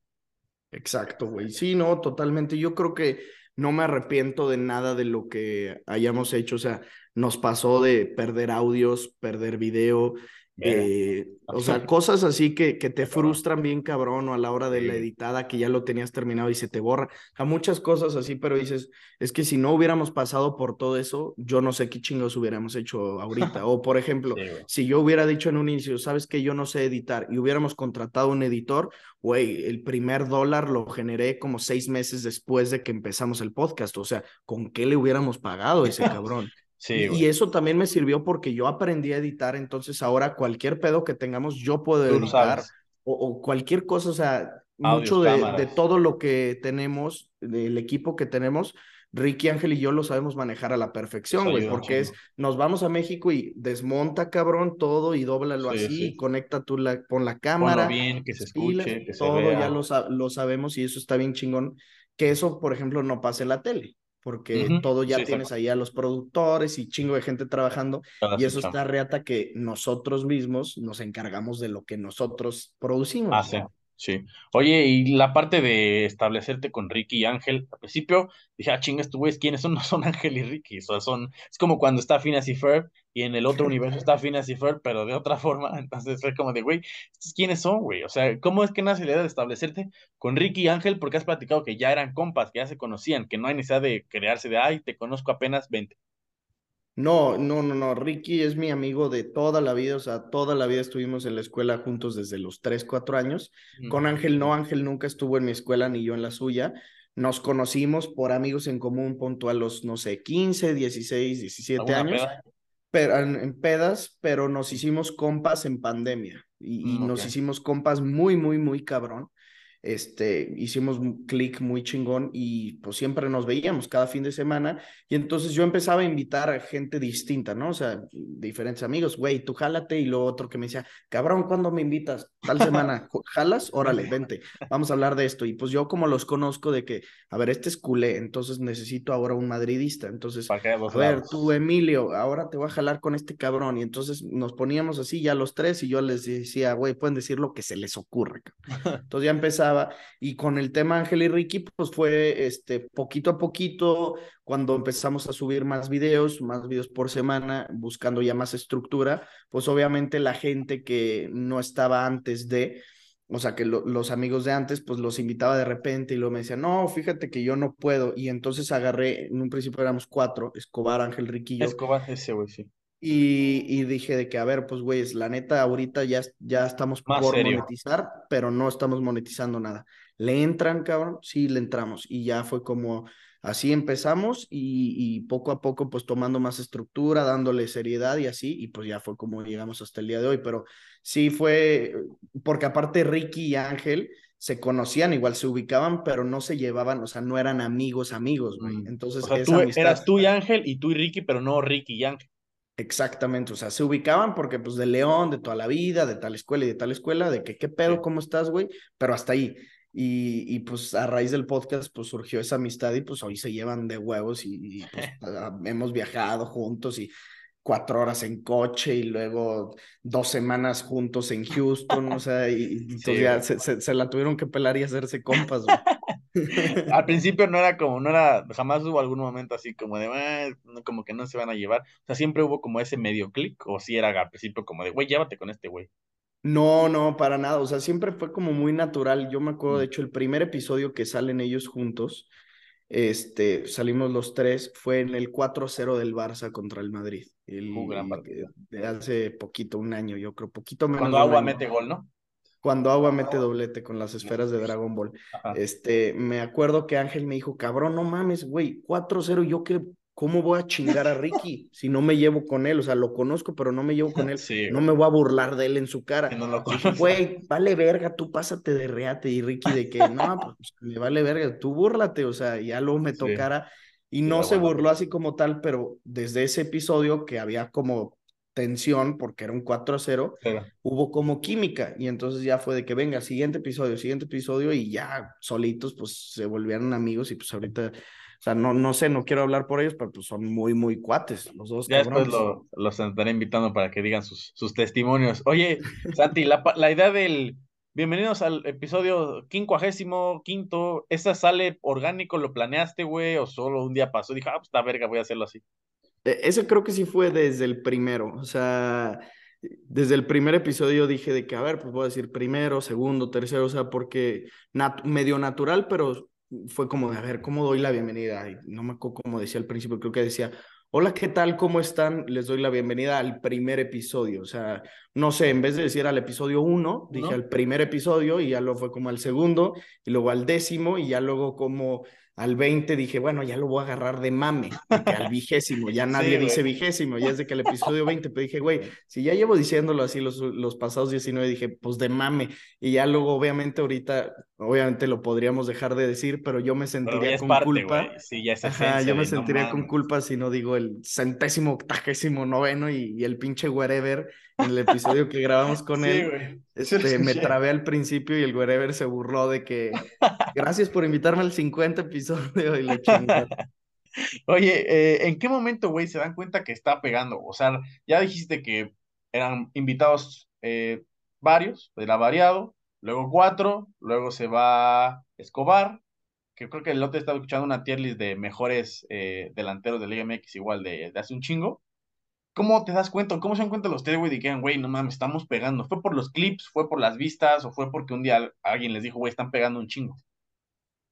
Exacto, güey. Sí, no, totalmente. Yo creo que no me arrepiento de nada de lo que hayamos hecho. O sea, nos pasó de perder audios, perder video, eh, o sea, cosas así que, que te frustran bien cabrón o a la hora de la editada que ya lo tenías terminado y se te borra. O sea, muchas cosas así, pero dices, es que si no hubiéramos pasado por todo eso, yo no sé qué chingos hubiéramos hecho ahorita. O por ejemplo, si yo hubiera dicho en un inicio, sabes que yo no sé editar y hubiéramos contratado un editor, güey, el primer dólar lo generé como seis meses después de que empezamos el podcast. O sea, ¿con qué le hubiéramos pagado ese cabrón? Y, eso también me sirvió porque yo aprendí a editar, entonces ahora cualquier pedo que tengamos yo puedo editar o, cualquier cosa, o sea, mucho de, todo lo que tenemos, del equipo que tenemos, Ricky Ángel y yo lo sabemos manejar a la perfección, güey, porque es, nos vamos a México y desmonta, cabrón, todo y dóblalo así, y conecta tú la, con la cámara. bien, que se escuche, que todo ya lo, lo sabemos y eso está bien chingón, que eso, por ejemplo, no pase en la tele porque todo ya tienes ahí a los productores y chingo de gente trabajando, y eso está reata que nosotros mismos nos encargamos de lo que nosotros producimos. Ah, sí. Sí. Oye, y la parte de establecerte con Ricky y Ángel, al principio dije, ah, chingas, tú ves quiénes son, no son Ángel y Ricky, o sea, son, es como cuando está Phineas y Ferb y en el otro universo está Phineas y Ferb, pero de otra forma, entonces fue como de, güey, quiénes son, güey? O sea, ¿cómo es que nace la idea de establecerte con Ricky y Ángel? Porque has platicado que ya eran compas, que ya se conocían, que no hay necesidad de crearse de, ay, te conozco apenas, vente. No, no, no, no. Ricky es mi amigo de toda la vida, o sea, toda la vida estuvimos en la escuela juntos desde los 3, 4 años. Con Ángel no, Ángel nunca estuvo en mi escuela ni yo en la suya. Nos conocimos por amigos en común, punto a los, no sé, 15, 16, 17 años. En, pedas, pero nos hicimos compas en pandemia y, mm, nos hicimos compas muy, muy, muy cabrón este, hicimos un clic muy chingón y pues siempre nos veíamos cada fin de semana y entonces yo empezaba a invitar a gente distinta, ¿no? O sea, diferentes amigos, güey, tú jálate y lo otro que me decía, cabrón, ¿cuándo me invitas? Tal semana, ¿jalas? Órale, vente, vamos a hablar de esto. Y pues yo como los conozco de que, a ver, este es culé, entonces necesito ahora un madridista, entonces, a ver, tú Emilio, ahora te voy a jalar con este cabrón y entonces nos poníamos así ya los tres y yo les decía, güey, pueden decir lo que se les ocurra. Entonces ya empezaba y con el tema Ángel y Ricky, pues fue este, poquito a poquito, cuando empezamos a subir más videos, más videos por semana, buscando ya más estructura, pues obviamente la gente que no estaba antes de, o sea, que los amigos de antes, pues los invitaba de repente y luego me decían, no, fíjate que yo no puedo. Y entonces agarré, en un principio éramos cuatro, Escobar, Ángel, yo. Escobar, ese güey, sí. Y, dije de que, a ver, pues, güey, la neta, ahorita ya, ya estamos por monetizar, pero no estamos monetizando nada. ¿Le entran, cabrón? Sí, le entramos. Y ya fue como, así empezamos y, poco a poco, pues, tomando más estructura, dándole seriedad y así, y pues ya fue como llegamos hasta el día de hoy. Pero sí fue, porque aparte Ricky y Ángel se conocían, igual se ubicaban, pero no se llevaban, o sea, no eran amigos, amigos, güey. Mm. Entonces, tú eras tú y Ángel y tú y Ricky, pero no Ricky y Ángel. Exactamente, o sea, se ubicaban porque pues de León, de toda la vida, de tal escuela y de tal escuela, de que qué pedo, cómo estás, güey, pero hasta ahí. Y, y, pues a raíz del podcast pues surgió esa amistad y pues hoy se llevan de huevos y, pues, hemos viajado juntos y cuatro horas en coche y luego dos semanas juntos en Houston, o sea, y, entonces ya se, se, la tuvieron que pelar y hacerse compas, güey. Al principio no era como, no era, jamás hubo algún momento así como de, ah, como que no se van a llevar. O sea, siempre hubo como ese medio clic, o si era al principio como de, güey, llévate con este güey. No, no, para nada. O sea, siempre fue como muy natural. Yo me acuerdo, de mm. hecho, el primer episodio que salen ellos juntos, este, salimos los tres, fue en el 4-0 del Barça contra el Madrid. El, De hace poquito, un año, yo creo, poquito menos. Cuando Agua mete gol, ¿no? Cuando Agua mete doblete con las esferas de Dragon Ball. Este, me acuerdo que Ángel me dijo, cabrón, no mames, güey, 4-0, yo qué, ¿cómo voy a chingar a Ricky si no me llevo con él? O sea, lo conozco, pero no me llevo con él. no me voy a burlar de él en su cara. güey, vale verga, tú pásate de reate. Y Ricky de que, no, pues me vale verga, tú búrlate, o sea, ya luego me tocara. Y no se burló así como tal, pero desde ese episodio que había como tensión, porque era un 4 a 0, hubo como química y entonces ya fue de que venga, siguiente episodio, siguiente episodio y ya solitos pues se volvieron amigos y pues ahorita sea, no, no sé, no quiero hablar por ellos, pero pues son muy, muy cuates los dos. Ya después lo, los estaré invitando para que digan sus, sus testimonios. Oye, Santi, la, la idea del bienvenidos al episodio quincuagésimo quinto, ¿esa sale orgánico? ¿Lo planeaste, güey? ¿O solo un día pasó? Dije, ah, pues está verga, voy a hacerlo así. E, ese creo que sí fue desde el primero, o sea, desde el primer episodio dije de que, a ver, pues voy a decir primero, segundo, tercero, o sea, porque medio natural, pero fue como de, a ver, ¿cómo doy la bienvenida? Y no me acuerdo cómo decía al principio, creo que decía, hola, ¿qué tal? ¿Cómo están? Les doy la bienvenida al primer episodio. O sea, no sé, en vez de decir al episodio uno, dije al primer episodio y ya luego fue como al segundo y luego al décimo y ya luego como al 20 dije, bueno, ya lo voy a agarrar de mame, al vigésimo, ya nadie dice vigésimo, ya es de que el episodio 20, pero dije, güey, si ya llevo diciéndolo así los, los pasados 19, dije, pues de mame, y ya luego obviamente ahorita, obviamente lo podríamos dejar de decir, pero yo me sentiría con culpa. Sí, ya es Ajá, yo me sentiría con culpa si no digo el centésimo, octagésimo noveno y, y el pinche wherever en el episodio que grabamos con él, este, me trabé al principio y el wherever se burló de que gracias por invitarme al 50 episodio y le Oye, eh, ¿en qué momento, güey, se dan cuenta que está pegando? O sea, ya dijiste que eran invitados eh, varios, era variado, luego cuatro, luego se va Escobar, que creo que el otro estaba escuchando una tier list de mejores eh, delanteros de Liga MX igual de, de hace un chingo, ¿Cómo te das cuenta? ¿Cómo se dan cuenta los ustedes, güey? Dijeron, güey, no mames, estamos pegando. ¿Fue por los clips? ¿Fue por las vistas? ¿O fue porque un día alguien les dijo, güey, están pegando un chingo?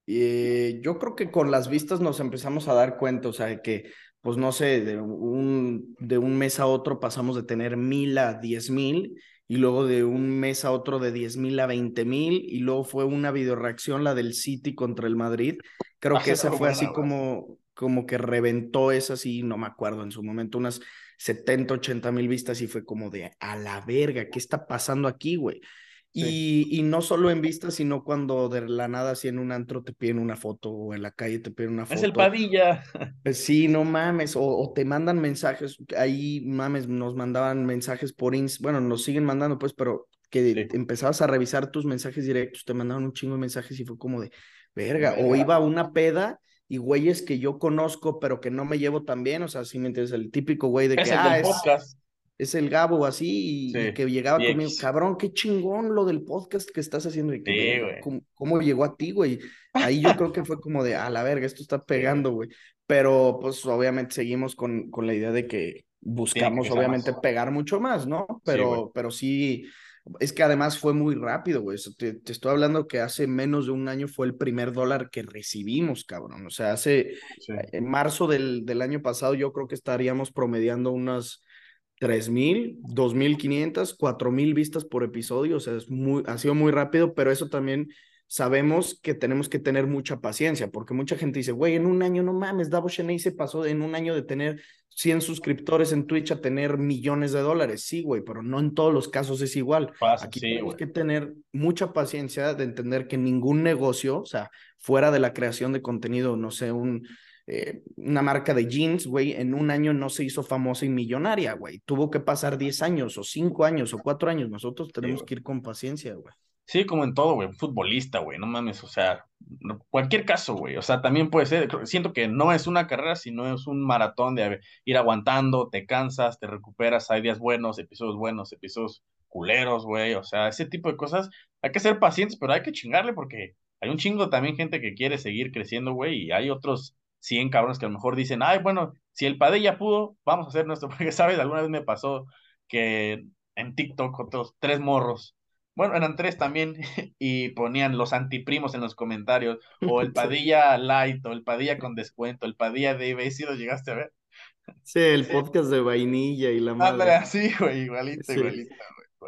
Eh, yo creo que con las vistas nos empezamos a dar cuenta, o sea, que, pues no sé, de un, de un mes a otro pasamos de tener mil a diez mil y luego de un mes a otro de diez mil a veinte mil y luego fue una videoreacción, la del City contra el Madrid. Creo ah, que esa fue así como, como que reventó esa, sí, no me acuerdo en su momento, unas 70, 80 mil vistas y fue como de a la verga, ¿qué está pasando aquí, güey? Y, y, no solo en vistas, sino cuando de la nada, si en un antro te piden una foto o en la calle te piden una foto. Es el Padilla. Pues sí, no mames, o, te mandan mensajes, ahí mames, nos mandaban mensajes por Ins, bueno, nos siguen mandando pues, pero que empezabas a revisar tus mensajes directos, te mandaban un chingo de mensajes y fue como de, verga, o iba a una peda y güeyes que yo conozco, pero que no me llevo tan bien, o sea, si me entiendes, el típico güey de que, ah, es, es, el Gabo así, y, que llegaba conmigo, cabrón, qué chingón lo del podcast que estás haciendo, y que, ¿cómo, llegó a ti, güey? Ahí yo creo que fue como de, a la verga, esto está pegando, güey, pero pues obviamente seguimos con, con la idea de que buscamos obviamente pegar mucho más, ¿no? Pero, pero sí, es que además fue muy rápido, güey. Te, te, estoy hablando que hace menos de un año fue el primer dólar que recibimos, cabrón. O sea, hace en marzo del, del año pasado yo creo que estaríamos promediando unas 3.000, 2.500, 4.000 vistas por episodio. O sea, es muy, ha sido muy rápido, pero eso también sabemos que tenemos que tener mucha paciencia, porque mucha gente dice, güey, en un año no mames, Davo Cheney se pasó en un año de tener 100 suscriptores en Twitch a tener millones de dólares. Sí, güey, pero no en todos los casos es igual. Aquí tenemos que tener mucha paciencia de entender que ningún negocio, o sea, fuera de la creación de contenido, no sé, un, eh, una marca de jeans, güey, en un año no se hizo famosa y millonaria, güey. Tuvo que pasar 10 años o 5 años o 4 años. Nosotros tenemos que ir con paciencia, güey. Sí, como en todo, güey, futbolista, güey, no mames, o sea, cualquier caso, güey, o sea, también puede ser, siento que no es una carrera, sino es un maratón de ir aguantando, te cansas, te recuperas, hay días buenos, episodios buenos, episodios culeros, güey, o sea, ese tipo de cosas, hay que ser pacientes, pero hay que chingarle porque hay un chingo también gente que quiere seguir creciendo, güey, y hay otros 100 cabrones que a lo mejor dicen, ay, bueno, si el Padilla pudo, vamos a hacer nuestro, porque, ¿sabes? Alguna vez me pasó que en TikTok otros tres morros bueno, eran tres también, y ponían los antiprimos en los comentarios, o el Padilla Light, o el Padilla con descuento, el Padilla de si lo llegaste a ver? Sí, el podcast de vainilla y la madre. sí, güey, igualito, igualito,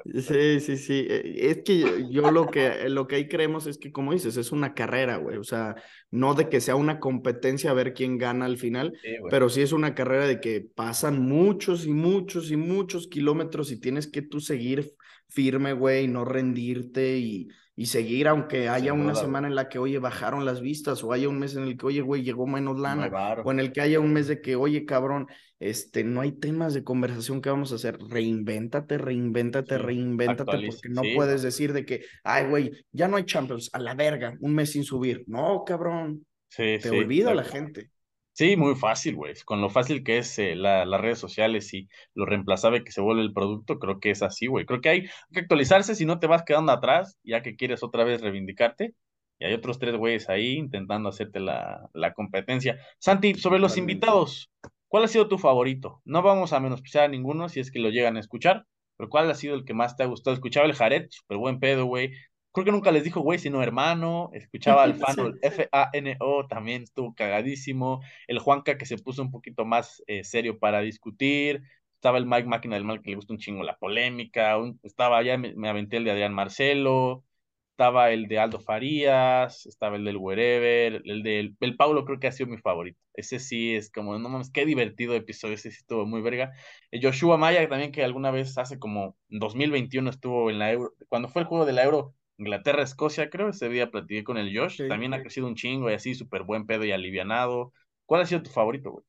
Sí, sí, sí. Eh, es que yo lo que, lo que ahí creemos es que, como dices, es una carrera, güey. O sea, no de que sea una competencia a ver quién gana al final, pero sí es una carrera de que pasan muchos y muchos y muchos kilómetros y tienes que tú seguir firme, güey, no rendirte y, y seguir, aunque haya una semana en la que, oye, bajaron las vistas, o haya un mes en el que, oye, güey, llegó menos lana, o en el que haya un mes de que, oye, cabrón, este, no hay temas de conversación que vamos a hacer, reinvéntate, reinvéntate, reinvéntate, porque no puedes decir de que, ay, güey, ya no hay Champions, a la verga, un mes sin subir, no, cabrón, te olvida la gente. Sí, muy fácil, güey. Con lo fácil que es eh, la, las redes sociales y lo reemplazable que se vuelve el producto, creo que es así, güey. Creo que hay que actualizarse si no te vas quedando atrás, ya que quieres otra vez reivindicarte. Y hay otros tres güeyes ahí intentando hacerte la, la competencia. Santi, sobre los invitados, ¿cuál ha sido tu favorito? No vamos a menospreciar a ninguno si es que lo llegan a escuchar, pero ¿cuál ha sido el que más te ha gustado? Escuchaba el Jared, súper buen pedo, güey creo que nunca les dijo güey, sino hermano. Escuchaba al Fano, el F-A-N-O, también estuvo cagadísimo. El Juanca, que se puso un poquito más eh, serio para discutir. Estaba el Mike Máquina del Mal, que le gusta un chingo la polémica. estaba ya, me, aventé el de Adrián Marcelo. Estaba el de Aldo Farías. Estaba el del Wherever. El del el Paulo, creo que ha sido mi favorito. Ese sí es como, no mames, qué divertido episodio. Ese sí estuvo muy verga. El Joshua Maya, también, que alguna vez hace como 2021 estuvo en la Euro. Cuando fue el juego de la Euro Inglaterra, Escocia, creo. Ese día platiqué con el Josh. También ha crecido un chingo y así, súper buen pedo y alivianado. ¿Cuál ha sido tu favorito, güey?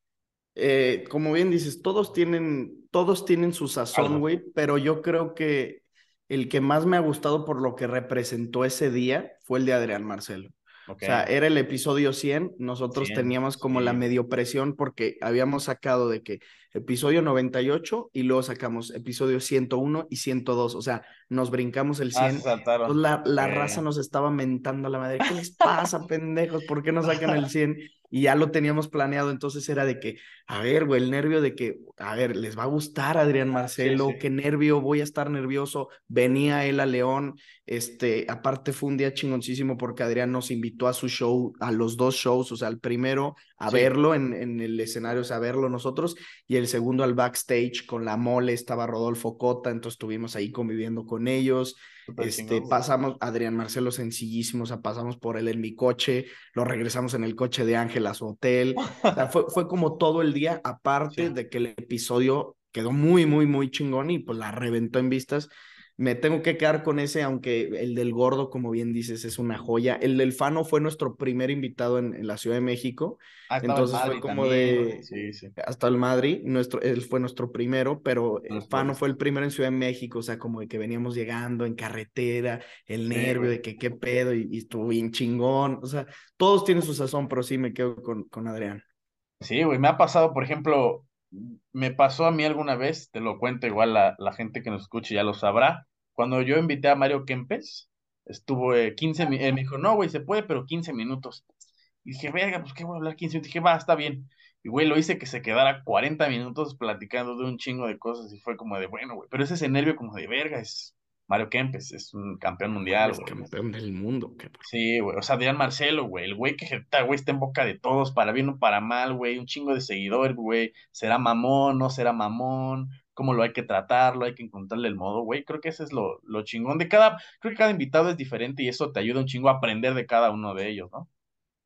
Eh, como bien dices, todos tienen, todos tienen su sazón, güey, pero yo creo que el que más me ha gustado por lo que representó ese día fue el de Adrián Marcelo. O sea, era el episodio 100, nosotros teníamos como la medio presión porque habíamos sacado de que episodio 98 y luego sacamos episodio 101 y 102, o sea, nos brincamos el 100. Ah, la, la raza nos estaba mentando a la madre, ¿qué les pasa, pendejos? ¿Por qué no sacan el 100? y ya lo teníamos planeado, entonces era de que, a ver, güey, el nervio de que, a ver, les va a gustar Adrián Marcelo, qué nervio, voy a estar nervioso, venía él a León, este, aparte fue un día chingoncísimo porque Adrián nos invitó a su show, a los dos shows, o sea, el primero a verlo en, en, el escenario, o sea, a verlo nosotros, y el segundo al backstage con la mole, estaba Rodolfo Cota, entonces estuvimos ahí conviviendo con ellos, este, pasamos, Adrián Marcelo sencillísimo, o sea, pasamos por él en mi coche, lo regresamos en el coche de Ángel a su hotel. fue, fue como todo el día, aparte de que el episodio quedó muy, muy, muy chingón y pues la reventó en vistas me tengo que quedar con ese, aunque el del gordo, como bien dices, es una joya. El del Fano fue nuestro primer invitado en, la Ciudad de México. Ah, entonces fue como de hasta el Madrid, nuestro, él fue nuestro primero, pero el Fano fue el primero en Ciudad de México, o sea, como de que veníamos llegando en carretera, el nervio de que qué pedo, y, estuvo bien chingón. O sea, todos tienen su sazón, pero sí me quedo con, con Adrián. Sí, güey, me ha pasado, por ejemplo, me pasó a mí alguna vez, te lo cuento, igual la, la gente que nos escuche ya lo sabrá. Cuando yo invité a Mario Kempes, estuvo 15 eh, minutos, me dijo, no, güey, se puede, pero 15 minutos. Y dije, verga, pues qué voy a hablar 15 minutos. dije, va, está bien. Y güey, lo hice que se quedara 40 minutos platicando de un chingo de cosas y fue como de, bueno, güey, pero ese es nervio como de verga, es Mario Kempes, es un campeón mundial, Es campeón del mundo, Sí, güey, o sea, Adrián Marcelo, güey, el güey que está, güey, está en boca de todos, para bien o para mal, güey, un chingo de seguidores, güey, será mamón, no será mamón, cómo lo hay que tratarlo, hay que encontrarle el modo, güey, creo que ese es lo, lo chingón de cada, creo que cada invitado es diferente y eso te ayuda un chingo a aprender de cada uno de ellos, ¿no?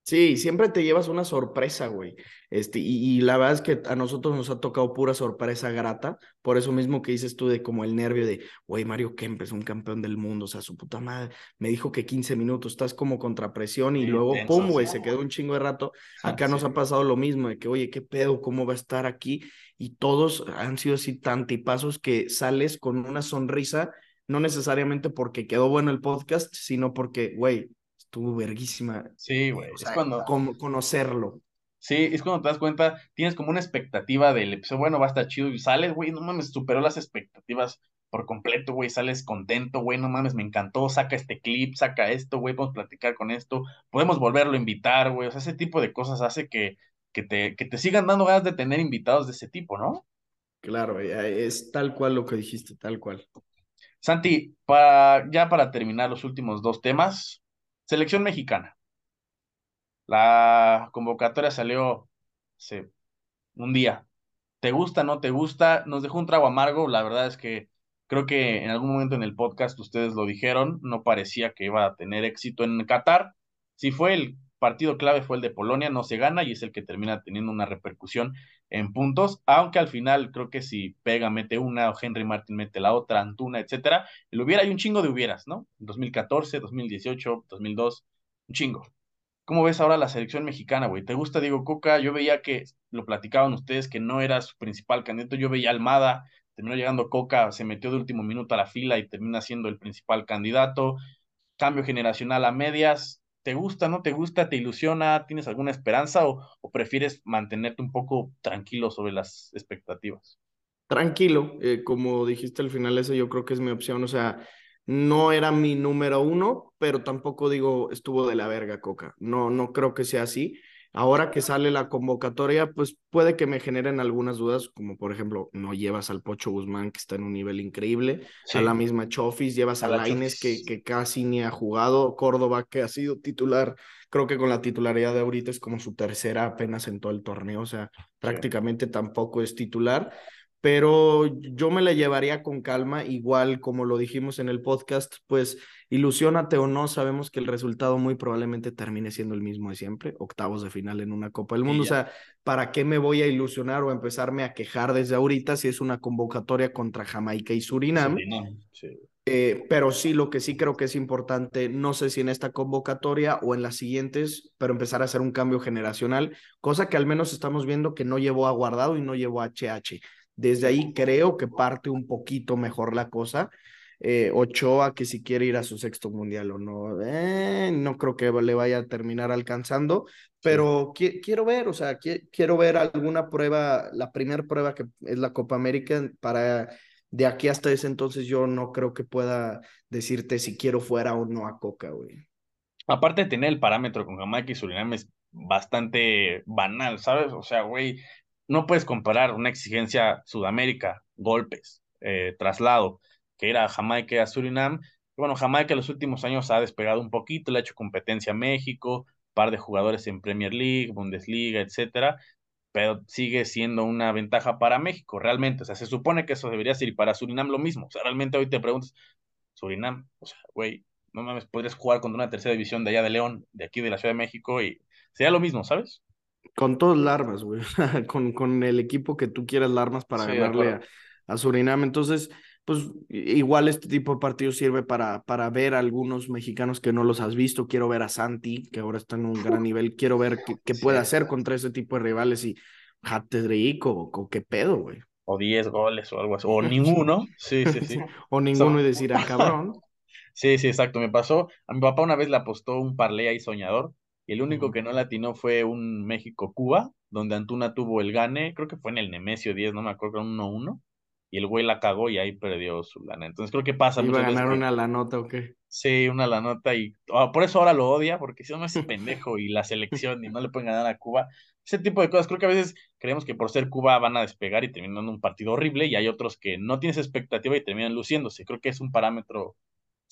Sí, siempre te llevas una sorpresa, güey. Este, y, la verdad es que a nosotros nos ha tocado pura sorpresa grata, por eso mismo que dices tú de como el nervio de, güey, Mario Kempes, un campeón del mundo, o sea, su puta madre, me dijo que 15 minutos, estás como contra presión y luego, pum, güey, se quedó un chingo de rato. Acá nos ha pasado lo mismo, de que, oye, ¿qué pedo? ¿Cómo va a estar aquí? Y todos han sido así tan tipazos que sales con una sonrisa, no necesariamente porque quedó bueno el podcast, sino porque, güey, estuvo verguísima. Sí, güey. es cuando. conocerlo. Sí, es cuando te das cuenta, tienes como una expectativa del episodio, bueno, va a estar chido y sales, güey, no mames, superó las expectativas por completo, güey, sales contento, güey, no mames, me encantó, saca este clip, saca esto, güey, podemos platicar con esto, podemos volverlo a invitar, güey, o sea, ese tipo de cosas hace que, que, te, que te sigan dando ganas de tener invitados de ese tipo, ¿no? Claro, eh, es tal cual lo que dijiste, tal cual. Santi, para, ya para terminar los últimos dos temas, Selección mexicana. La convocatoria salió un día. ¿Te gusta, no te gusta? Nos dejó un trago amargo. La verdad es que creo que en algún momento en el podcast ustedes lo dijeron. No parecía que iba a tener éxito en Qatar. Si fue el partido clave, fue el de Polonia. No se gana y es el que termina teniendo una repercusión en puntos, aunque al final creo que si Pega mete una o Henry Martin mete la otra, Antuna, etcétera, el hubiera hay un chingo de hubieras, ¿no? 2014, 2018, 2002, un chingo. ¿Cómo ves ahora la selección mexicana, güey? ¿Te gusta Diego Coca? Yo veía que lo platicaban ustedes que no era su principal candidato. Yo veía Almada, terminó llegando Coca, se metió de último minuto a la fila y termina siendo el principal candidato. Cambio generacional a medias. ¿Te gusta, no te gusta, te ilusiona, tienes alguna esperanza o, prefieres mantenerte un poco tranquilo sobre las expectativas? Tranquilo, eh, como dijiste al final, ese yo creo que es mi opción, o sea, no era mi número uno, pero tampoco digo estuvo de la verga Coca, no, no creo que sea así. Ahora que sale la convocatoria, pues puede que me generen algunas dudas, como por ejemplo, no llevas al Pocho Guzmán, que está en un nivel increíble, a la misma Chofis, llevas a, a Laines, que, que casi ni ha jugado, Córdoba, que ha sido titular, creo que con la titularidad de ahorita es como su tercera apenas en todo el torneo, o sea, prácticamente tampoco es titular pero yo me la llevaría con calma, igual como lo dijimos en el podcast, pues ilusionate o no, sabemos que el resultado muy probablemente termine siendo el mismo de siempre, octavos de final en una Copa del Mundo, o sea, ¿para qué me voy a ilusionar o empezarme a quejar desde ahorita si es una convocatoria contra Jamaica y Surinam? Eh, pero sí, lo que sí creo que es importante, no sé si en esta convocatoria o en las siguientes, pero empezar a hacer un cambio generacional, cosa que al menos estamos viendo que no llevó a Guardado y no llevó a HH. Desde ahí creo que parte un poquito mejor la cosa. Eh, Ochoa, que si quiere ir a su sexto mundial o no, eh, no creo que le vaya a terminar alcanzando, pero quiero ver, o sea, quiero ver alguna prueba, la primera prueba que es la Copa América, para de aquí hasta ese entonces yo no creo que pueda decirte si quiero fuera o no a Coca, güey. Aparte de tener el parámetro con Jamaica y Surinam es bastante banal, ¿sabes? O sea, güey, no puedes comparar una exigencia Sudamérica, golpes, eh, traslado, que era Jamaica a Surinam. Bueno, Jamaica en los últimos años ha despegado un poquito, le ha hecho competencia a México, par de jugadores en Premier League, Bundesliga, etcétera, pero sigue siendo una ventaja para México, realmente. O sea, se supone que eso debería ser y para Surinam lo mismo. O sea, realmente hoy te preguntas, Surinam, o sea, güey, no mames, podrías jugar contra una tercera división de allá de León, de aquí de la Ciudad de México, y sería lo mismo, ¿sabes? Con todas las armas, güey. con, con el equipo que tú quieras las armas para ganarle a, Surinam. Entonces, pues igual este tipo de partidos sirve para, para ver a algunos mexicanos que no los has visto. Quiero ver a Santi, que ahora está en un gran nivel. Quiero ver qué, puede hacer contra ese tipo de rivales y Hat-trick o, qué pedo, güey. O 10 goles o algo así. O ninguno. Sí, sí, sí. o ninguno y decir, ah, cabrón. Sí, sí, exacto. Me pasó. A mi papá una vez le apostó un parlay ahí soñador el único que no latinó fue un México-Cuba, donde Antuna tuvo el gane, creo que fue en el Nemesio 10, no me acuerdo, un 1-1, y el güey la cagó y ahí perdió su lana. Entonces creo que pasa. ¿Iba a ganar una la nota o qué? Sí, una la nota y ah, por eso ahora lo odia, porque si no es pendejo y la selección y no le pueden ganar a Cuba. Ese tipo de cosas, creo que a veces creemos que por ser Cuba van a despegar y terminan un partido horrible y hay otros que no tienes expectativa y terminan luciéndose. Creo que es un parámetro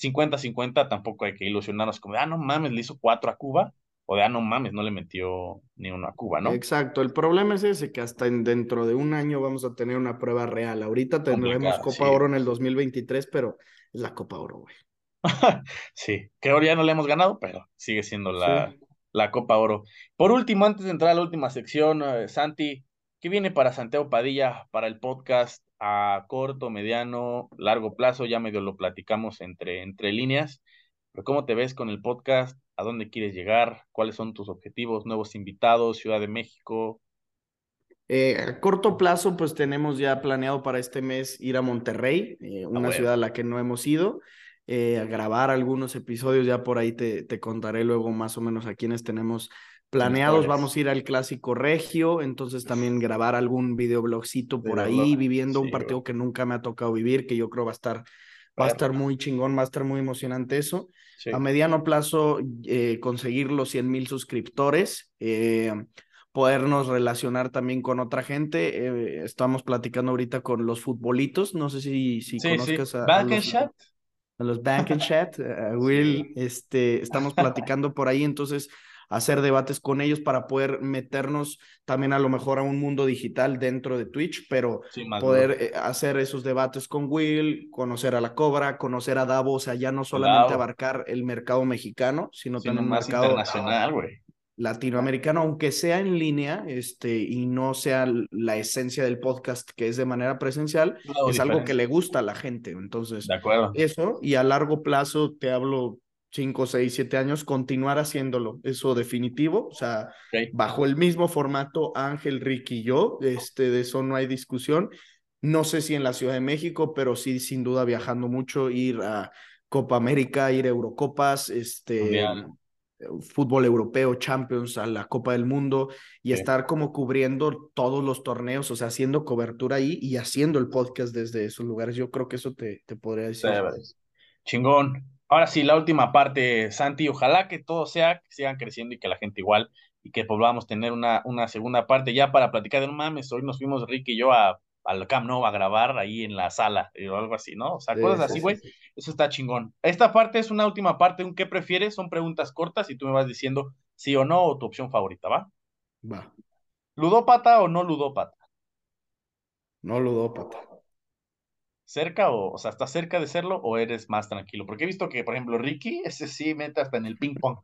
50-50, tampoco hay que ilusionarnos como, ah, no mames, le hizo cuatro a Cuba o de, ah, no mames, no le metió ni uno a Cuba, ¿no? Exacto, el problema es ese, que hasta dentro de un año vamos a tener una prueba real. Ahorita tendremos Copa Oro en el 2023, pero es la Copa Oro, güey. sí, que ahora ya no le hemos ganado, pero sigue siendo la, la Copa Oro. Por último, antes de entrar a la última sección, eh, Santi, ¿qué viene para Santiago Padilla, para el podcast a corto, mediano, largo plazo? Ya medio lo platicamos entre, entre líneas, pero ¿cómo te ves con el podcast? a dónde quieres llegar, cuáles son tus objetivos, nuevos invitados, Ciudad de México. Eh, a corto plazo, pues tenemos ya planeado para este mes ir a Monterrey, eh, ah, una ciudad a la que no hemos ido, eh, a grabar algunos episodios, ya por ahí te, te contaré luego más o menos a quienes tenemos planeados. Vamos a ir al Clásico Regio, entonces también grabar algún videoblogcito por ahí, viviendo un partido que nunca me ha tocado vivir, que yo creo va a estar Va a estar muy chingón, va a estar muy emocionante eso. A mediano plazo, eh, conseguir los 100 mil suscriptores, eh, podernos relacionar también con otra gente. Eh, estamos platicando ahorita con los futbolitos, no sé si, si conozcas a, a, los, a, los, Bank and Chat, Will, este, estamos platicando por ahí, entonces hacer debates con ellos para poder meternos también a lo mejor a un mundo digital dentro de Twitch, pero poder eh, hacer esos debates con Will, conocer a la Cobra, conocer a Davo, o sea, ya no solamente abarcar el mercado mexicano, sino, también el mercado internacional, güey latinoamericano, aunque sea en línea, este, y no sea la esencia del podcast que es de manera presencial, es algo que le gusta a la gente. Entonces, de acuerdo. eso, y a largo plazo te hablo 5, 6, 7 años, continuar haciéndolo, eso definitivo, o sea, bajo el mismo formato Ángel, Ricky y yo, este, de eso no hay discusión. No sé si en la Ciudad de México, pero sí, sin duda, viajando mucho, ir a Copa América, ir a Eurocopas, este, fútbol europeo, Champions, a la Copa del Mundo y estar como cubriendo todos los torneos, o sea, haciendo cobertura ahí y haciendo el podcast desde esos lugares. Yo creo que eso te, te podría decir. Chingón. Ahora sí, la última parte, Santi. Ojalá que todo sea, que sigan creciendo y que la gente igual y que podamos tener una, una segunda parte ya para platicar de no mames. Hoy nos fuimos Rick y yo a al Camp Nou a grabar ahí en la sala o algo así, ¿no? O sea, cosas así, güey. Eso está chingón. Esta parte es una última parte, un qué prefieres, son preguntas cortas y tú me vas diciendo sí o no o tu opción favorita, ¿va? Va. ¿Ludópata o no ludópata? No ludópata. ¿Cerca o, o sea, estás cerca de serlo o eres más tranquilo? Porque he visto que, por ejemplo, Ricky, ese sí mete hasta en el ping pong.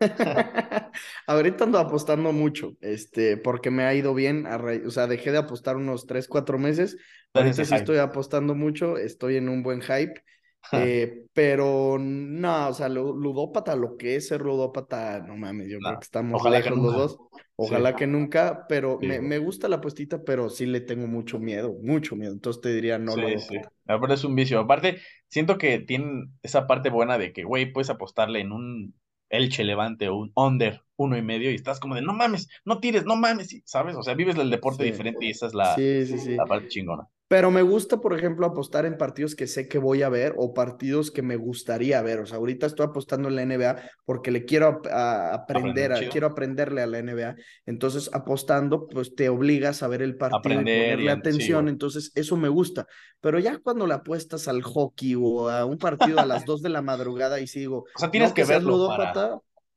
Ahorita ando apostando mucho, este, porque me ha ido bien, o sea, dejé de apostar unos 3, 4 meses, ahorita sí estoy apostando mucho, estoy en un buen hype, eh, pero no, o sea, ludópata, lo que es ser ludópata, no mames, yo creo que estamos lejos los dos, ojalá que nunca, pero me, me, gusta la apuestita, pero sí le tengo mucho miedo, mucho miedo, entonces te diría no ludópata. Aparte es un vicio, aparte siento que tienen esa parte buena de que, güey, puedes apostarle en un Elche Levante un under uno y medio y estás como de no mames, no tires, no mames, ¿sabes? O sea, vives el deporte diferente y esa es la, la parte chingona. Pero me gusta, por ejemplo, apostar en partidos que sé que voy a ver o partidos que me gustaría ver. O sea, ahorita estoy apostando en la NBA porque le quiero aprender, quiero aprenderle a la NBA. Entonces, apostando, pues te obligas a ver el partido y ponerle atención. Entonces, eso me gusta. Pero ya cuando le apuestas al hockey o a un partido a las dos de la madrugada y sigo. O sea, tienes que, verlo.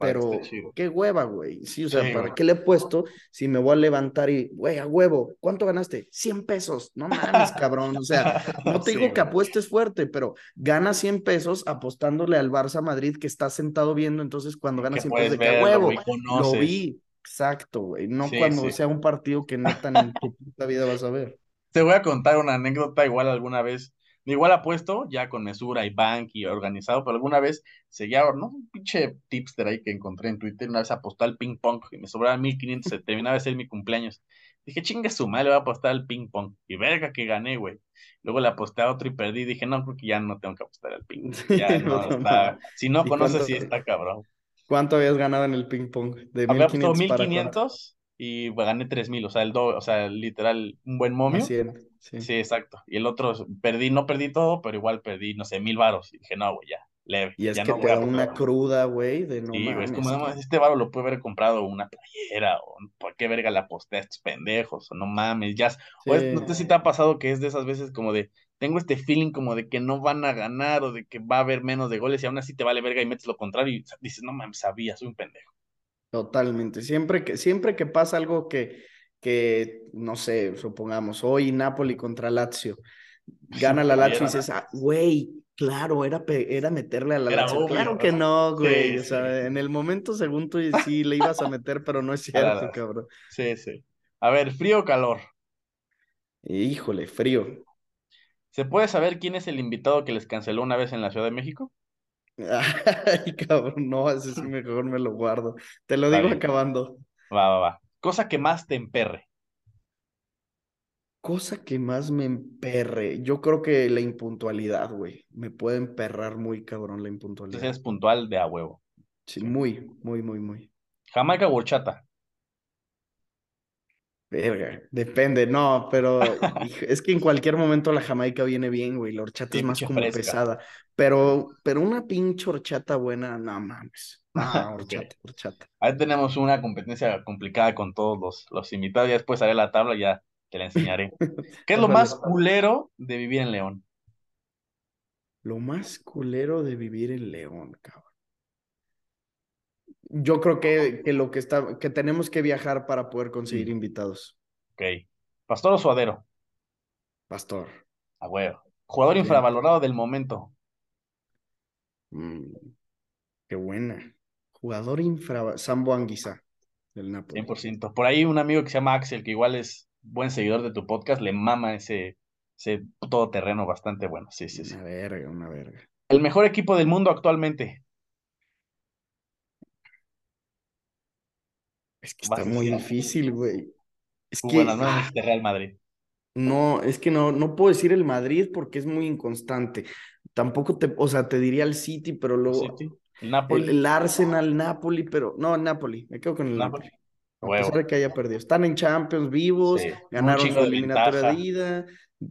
Pero qué hueva, güey. Sí, o sea, ¿para qué le he puesto si me voy a levantar y, güey, a huevo, ¿cuánto ganaste? 100 pesos. No mames, cabrón. O sea, no te digo que apuestes fuerte, pero gana 100 pesos apostándole al Barça Madrid que está sentado viendo. Entonces, cuando gana 100 pesos, de que a huevo, lo vi. Exacto, güey. No cuando sea un partido que neta en tu puta vida vas a ver. Te voy a contar una anécdota igual alguna vez Igual apuesto, ya con mesura y bank y organizado, pero alguna vez seguía, ¿no? Un pinche tipster ahí que encontré en Twitter, una vez apostó al ping pong y me sobraba 1500, terminaba de ser mi cumpleaños. Dije, chingue su madre, le voy a apostar al ping pong. Y verga que gané, güey. Luego le aposté a otro y perdí. Dije, no, porque ya no tengo que apostar al ping pong. Ya no, está. Si no conoces, sí está cabrón. ¿Cuánto habías ganado en el ping pong? De Había 1500 1500 y gané 3000, o sea, el doble, o sea, literal, un buen momio. Sí. exacto. Y el otro, perdí, no perdí todo, pero igual perdí, no sé, mil varos. Y dije, no, güey, ya, leve. Y es que te da una cruda, güey, de no Sí, es como, este varo lo puede haber comprado una playera, o por qué verga le aposté a estos pendejos, o no mames, ya. O no sé si te ha pasado que es de esas veces como de, tengo este feeling como de que no van a ganar, o de que va a haber menos de goles, y aún así te vale verga y metes lo contrario, y dices, no mames, sabía, soy un pendejo. Totalmente. Siempre que, siempre que pasa algo que que, no sé, supongamos, hoy Napoli contra Lazio, gana la Lazio y dices, ah, güey, claro, era, era meterle a la Lazio. claro que no, güey. o sea, en el momento, según tú, sí le ibas a meter, pero no es cierto, cabrón. Sí, sí. A ver, ¿frío o calor? Híjole, frío. ¿Se puede saber quién es el invitado que les canceló una vez en la Ciudad de México? Ay, cabrón, no, ese sí mejor me lo guardo. Te lo digo acabando. Va, va, va. Cosa que más te emperre. Cosa que más me emperre. Yo creo que la impuntualidad, güey. Me puede emperrar muy cabrón la impuntualidad. Entonces es puntual de a huevo. Sí, muy, muy, muy, muy. Jamaica o horchata. Verga, depende, no, pero es que en cualquier momento la Jamaica viene bien, güey. La horchata es más como pesada. Pero, pero una pinche horchata buena, no mames. Ah, horchata, Ahí tenemos una competencia complicada con todos los, los invitados. Ya después haré la tabla y ya te la enseñaré. ¿Qué es lo más culero de vivir en León? Lo más culero de vivir en León, cabrón. Yo creo que, que lo que está, que tenemos que viajar para poder conseguir invitados. Ok. ¿Pastor o suadero? Pastor. A huevo. Jugador infravalorado del momento. Mm, qué buena. Jugador infra... Sambo Anguisa, del Napoli. 100%. Por ahí un amigo que se llama Axel, que igual es buen seguidor de tu podcast, le mama ese, ese todoterreno bastante bueno. Sí, sí, sí. Una verga, una verga. El mejor equipo del mundo actualmente. Es que está muy difícil, güey. Es que. Bueno, no es Real Madrid. No, es que no, no puedo decir el Madrid porque es muy inconstante. Tampoco te, o sea, te diría el City, pero luego. El Napoli. El, Arsenal, Napoli, pero no, Napoli, me quedo con el Napoli. A pesar de que haya perdido. Están en Champions vivos, ganaron su eliminatoria de ida,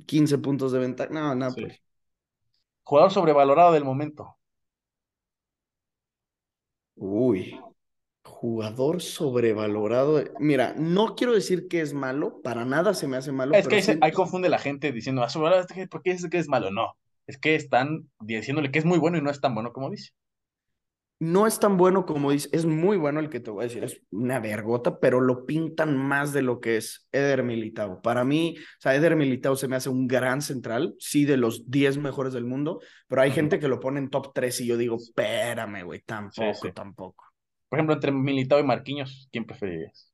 15 puntos de ventaja. No, Napoli. Jugador sobrevalorado del momento. Uy, jugador sobrevalorado. Mira, no quiero decir que es malo, para nada se me hace malo. Es que ahí, confunde la gente diciendo, ah, ¿por qué dice que es malo? No, es que están diciéndole que es muy bueno y no es tan bueno como dice no es tan bueno como dice, es muy bueno el que te voy a decir, es una vergota, pero lo pintan más de lo que es Eder Militao. Para mí, o sea, Eder Militao se me hace un gran central, sí, de los 10 mejores del mundo, pero hay gente que lo pone en top 3 y yo digo, espérame, güey, tampoco, tampoco. Por ejemplo, entre Militao y Marquinhos, ¿quién preferirías?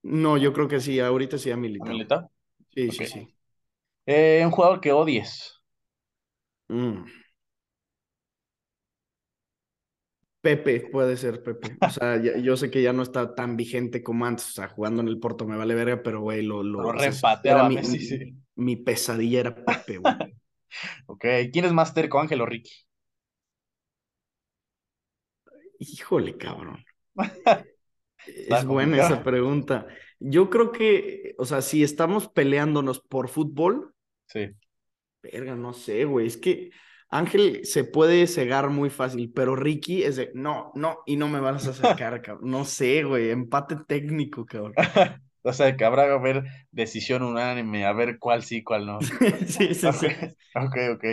No, yo creo que sí, ahorita sí a Militao. ¿Militao? Sí, sí, sí. Eh, un jugador que odies. Mm. Pepe, puede ser Pepe. O sea, yo sé que ya no está tan vigente como antes. O sea, jugando en el Porto me vale verga, pero güey, lo. lo, lo mi, sí. mi, pesadilla era Pepe, güey. ok, ¿quién es más terco, Ángel o Ricky? Híjole, cabrón. es buena esa pregunta. Yo creo que, o sea, si estamos peleándonos por fútbol. Sí. Verga, no sé, güey. Es que Ángel se puede cegar muy fácil, pero Ricky es de no, no, y no me vas a acercar, cabrón. No sé, güey, empate técnico, cabrón. o sea, que habrá que haber decisión unánime, a ver cuál sí, cuál no. sí, sí, sí. Ok, ok.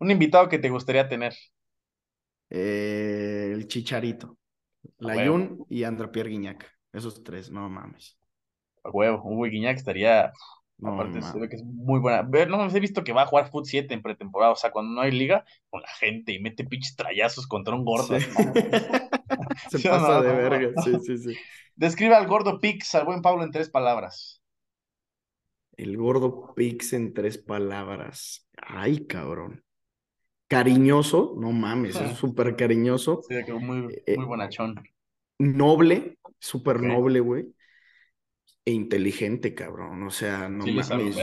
Un invitado que te gustaría tener. Eh, el Chicharito, Layun y André Pierre Guignac. Esos tres, no mames. A huevo, Hugo Guiñac estaría Aparte, se ve que es muy buena. No, he visto que va a jugar Foot 7 en pretemporada. O sea, cuando no hay liga, con la gente y mete pinches trayazos contra un gordo. se pasa de verga. Sí, sí, sí. Describe al gordo Pix, al buen Pablo, en tres palabras. El gordo Pix en tres palabras. Ay, cabrón. Cariñoso, no mames, es súper cariñoso. Sí, muy, eh, muy bonachón. Noble, súper noble, güey e inteligente, cabrón. O sea, no mames.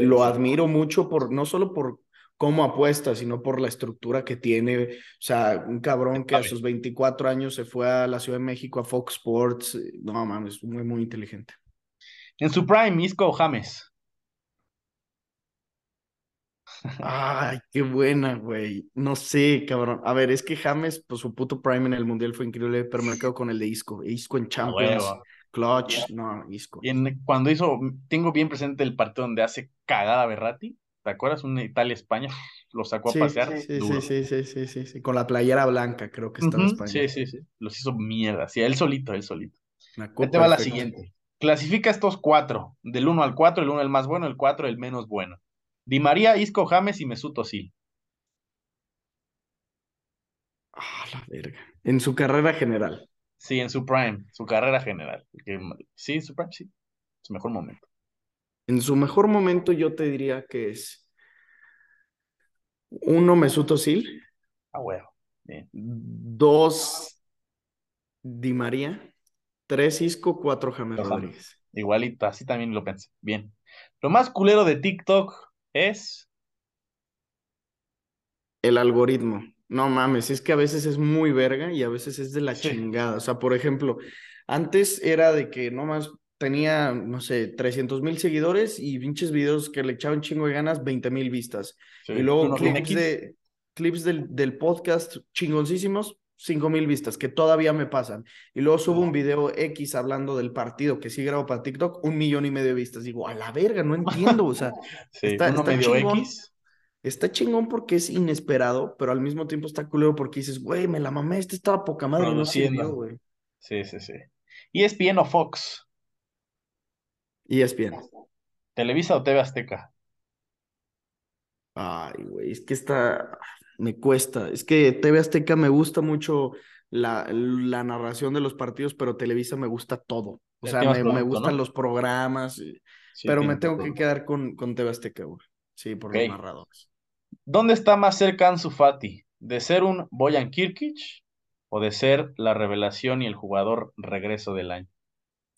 lo admiro mucho por, no solo por cómo apuesta, sino por la estructura que tiene. O sea, un cabrón que a sus 24 años se fue a la Ciudad de México, a Fox Sports. No mames, muy, muy inteligente. En su prime, Isco o James. Ay, qué buena, güey. No sé, cabrón. A ver, es que James, pues su puto prime en el Mundial fue increíble, pero me quedo con el de Isco. Isco en Champions. Clutch, no, Isco. Y cuando hizo, tengo bien presente el partido donde hace cagada Berratti, ¿te acuerdas? Una Italia-España, lo sacó a pasear. Sí, sí, sí, sí, sí, sí, con la playera blanca, creo que estaba España. Sí, sí, sí, los hizo mierda, sí, él solito, él solito. Te va la siguiente. Clasifica estos cuatro, del 1 al 4, el 1 el más bueno, el 4 el menos bueno. Di María, Isco, James y Mesut Özil. Ah, la verga. En su carrera general. Sí, en su prime, su carrera general. Sí, su prime, sí. Su mejor momento. En su mejor momento yo te diría que es uno Mesut Özil. Ah, bueno. Dos Di María. Tres Isco, cuatro James Rodríguez. Igualito, así también lo pensé. Bien. Lo más culero de TikTok es... El algoritmo. No mames, es que a veces es muy verga y a veces es de la chingada. O sea, por ejemplo, antes era de que nomás tenía, no sé, 300 mil seguidores y pinches videos que le echaban chingo de ganas, 20 mil vistas. y luego clips, de, clips del, del podcast chingoncísimos, 5 mil vistas, que todavía me pasan. Y luego subo un video X hablando del partido que sí grabo para TikTok, un millón y medio de vistas. Digo, a la verga, no entiendo. O sea, está, está X está chingón porque es inesperado, pero al mismo tiempo está culero porque dices, güey, me la mamé, este estaba poca madre no sirvió, güey. Sí, sí, sí. ¿ESPN o Fox? ESPN. ¿Televisa o TV Azteca? Ay, güey, es que está, me cuesta. Es que TV Azteca me gusta mucho la, la narración de los partidos, pero Televisa me gusta todo. O sea, me, gustan los programas, pero me tengo que quedar con, con TV Azteca, güey. Sí, por los narradores. ¿Dónde está más cerca Ansu Fati? ¿De ser un Boyan Kirkic o de ser la revelación y el jugador regreso del año?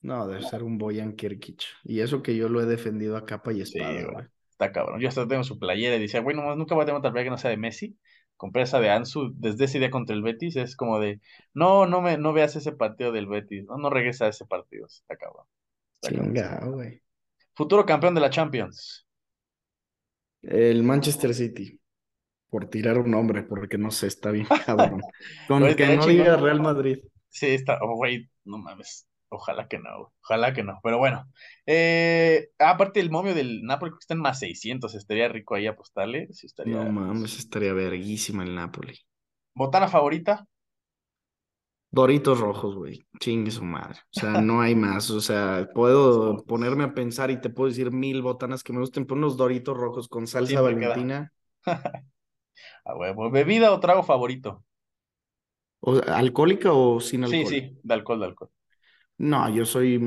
No, de ser un Boyan Kirkic. Y eso que yo lo he defendido a capa y espada, Está cabrón. Yo hasta tengo su playera y dice, bueno, nunca voy a tener otra playera que no sea de Messi. Compresa de Ansu desde ese día contra el Betis es como de, no, no me, no veas ese partido del Betis, no, no regresa a ese partido, está cabrón. Chinga, güey. Futuro campeón de la Champions. El Manchester City. Por tirar un nombre, porque no sé, está bien cabrón. Con que no diga Real Madrid. Sí, está, oh, güey, no mames. Ojalá que no, ojalá que no. Pero bueno, eh, aparte el momio del Napoli que está en más 600, estaría rico ahí apostarle. Sí estaría... No mames, estaría verguísima el Napoli. ¿Botana favorita? Doritos rojos, güey. Chingue su madre. O sea, no hay más. O sea, puedo ponerme a pensar y te puedo decir mil botanas que me gusten, pero unos Doritos rojos con salsa valentina. a huevo. ¿Bebida o trago favorito? ¿O, ¿Alcohólica o sin alcohol? Sí, sí, de alcohol, de alcohol. No, yo soy.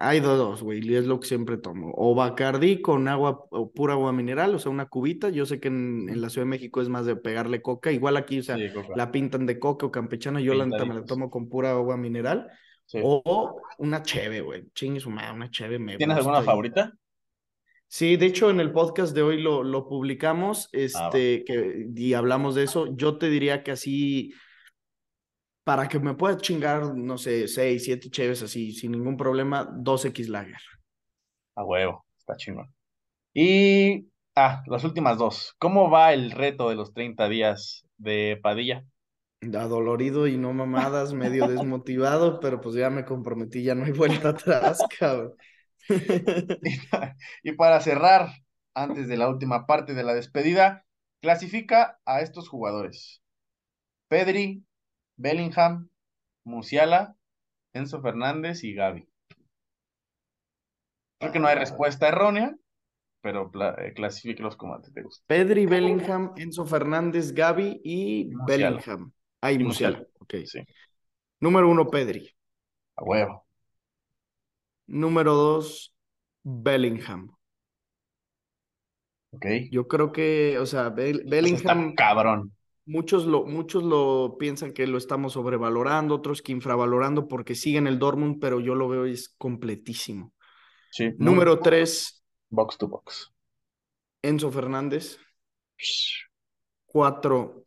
Hay dos, güey, y es lo que siempre tomo. O Bacardí con agua, o pura agua mineral, o sea, una cubita. Yo sé que en, la Ciudad de México es más de pegarle coca. Igual aquí, o sea, la pintan de coca o campechana. Yo la me la tomo con pura agua mineral. O una cheve, güey. Chingue su madre, una cheve. Me ¿Tienes alguna favorita? Sí, de hecho, en el podcast de hoy lo, lo publicamos ah, este, que, y hablamos de eso. Yo te diría que así para que me pueda chingar, no sé, seis, siete cheves así, sin ningún problema, dos x Lager. A huevo, está chingón. Y, ah, las últimas dos. ¿Cómo va el reto de los 30 días de Padilla? Adolorido y no mamadas, medio desmotivado, pero pues ya me comprometí, ya no hay vuelta atrás, cabrón. y para cerrar, antes de la última parte de la despedida, clasifica a estos jugadores. Pedri, Bellingham, Musiala, Enzo Fernández y Gaby. Creo que no hay respuesta errónea, pero eh, clasifíquelos como te gusta. Pedri, Bellingham, Enzo Fernández, Gaby y Bellingham. Ah, y Musiala. Ok. Sí. Número uno, Pedri. A huevo. Número dos, Bellingham. Ok. Yo creo que, o sea, Bellingham. cabrón. Muchos lo, muchos lo piensan que lo estamos sobrevalorando, otros que infravalorando porque siguen el Dortmund, pero yo lo veo es completísimo. Sí, Número tres. Box to box. Enzo Fernández. Cuatro.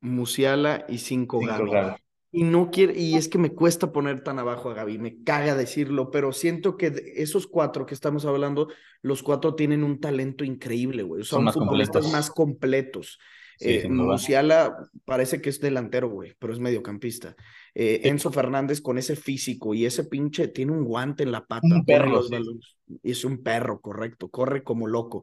Musiala y cinco, cinco y no quiere, y es que me cuesta poner tan abajo a Gaby, me caga decirlo, pero siento que esos cuatro que estamos hablando, los cuatro tienen un talento increíble, güey. Son, más futbolistas más completos. Eh, Musiala parece que es delantero, güey, pero es mediocampista. Eh, Enzo Fernández con ese físico y ese pinche, tiene un guante en la pata. Un perro. Es un perro, correcto, corre como loco.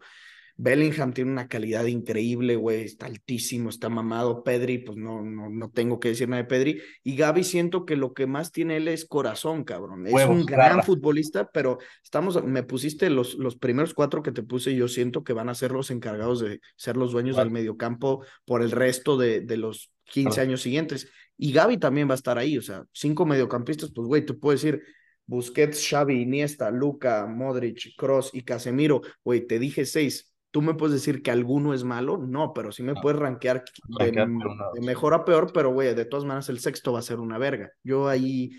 Bellingham tiene una calidad increíble, güey, está altísimo, está mamado. Pedri, pues no, no, no tengo que decir nada de Pedri. Y Gaby siento que lo que más tiene él es corazón, cabrón. Es un gran futbolista, pero estamos, me pusiste los, los primeros cuatro que te puse, yo siento que van a ser los encargados de ser los dueños del mediocampo por el resto de, de los 15 años siguientes. Y Gaby también va a estar ahí, o sea, cinco mediocampistas, pues güey, te puedo decir, Busquets, Xavi, Iniesta, Luca, Modric, Cross y Casemiro, güey, te dije seis ¿Tú me puedes decir que alguno es malo? No, pero sí me puedes rankear de, mejor a peor, pero güey, de todas maneras el sexto va a ser una verga. Yo ahí,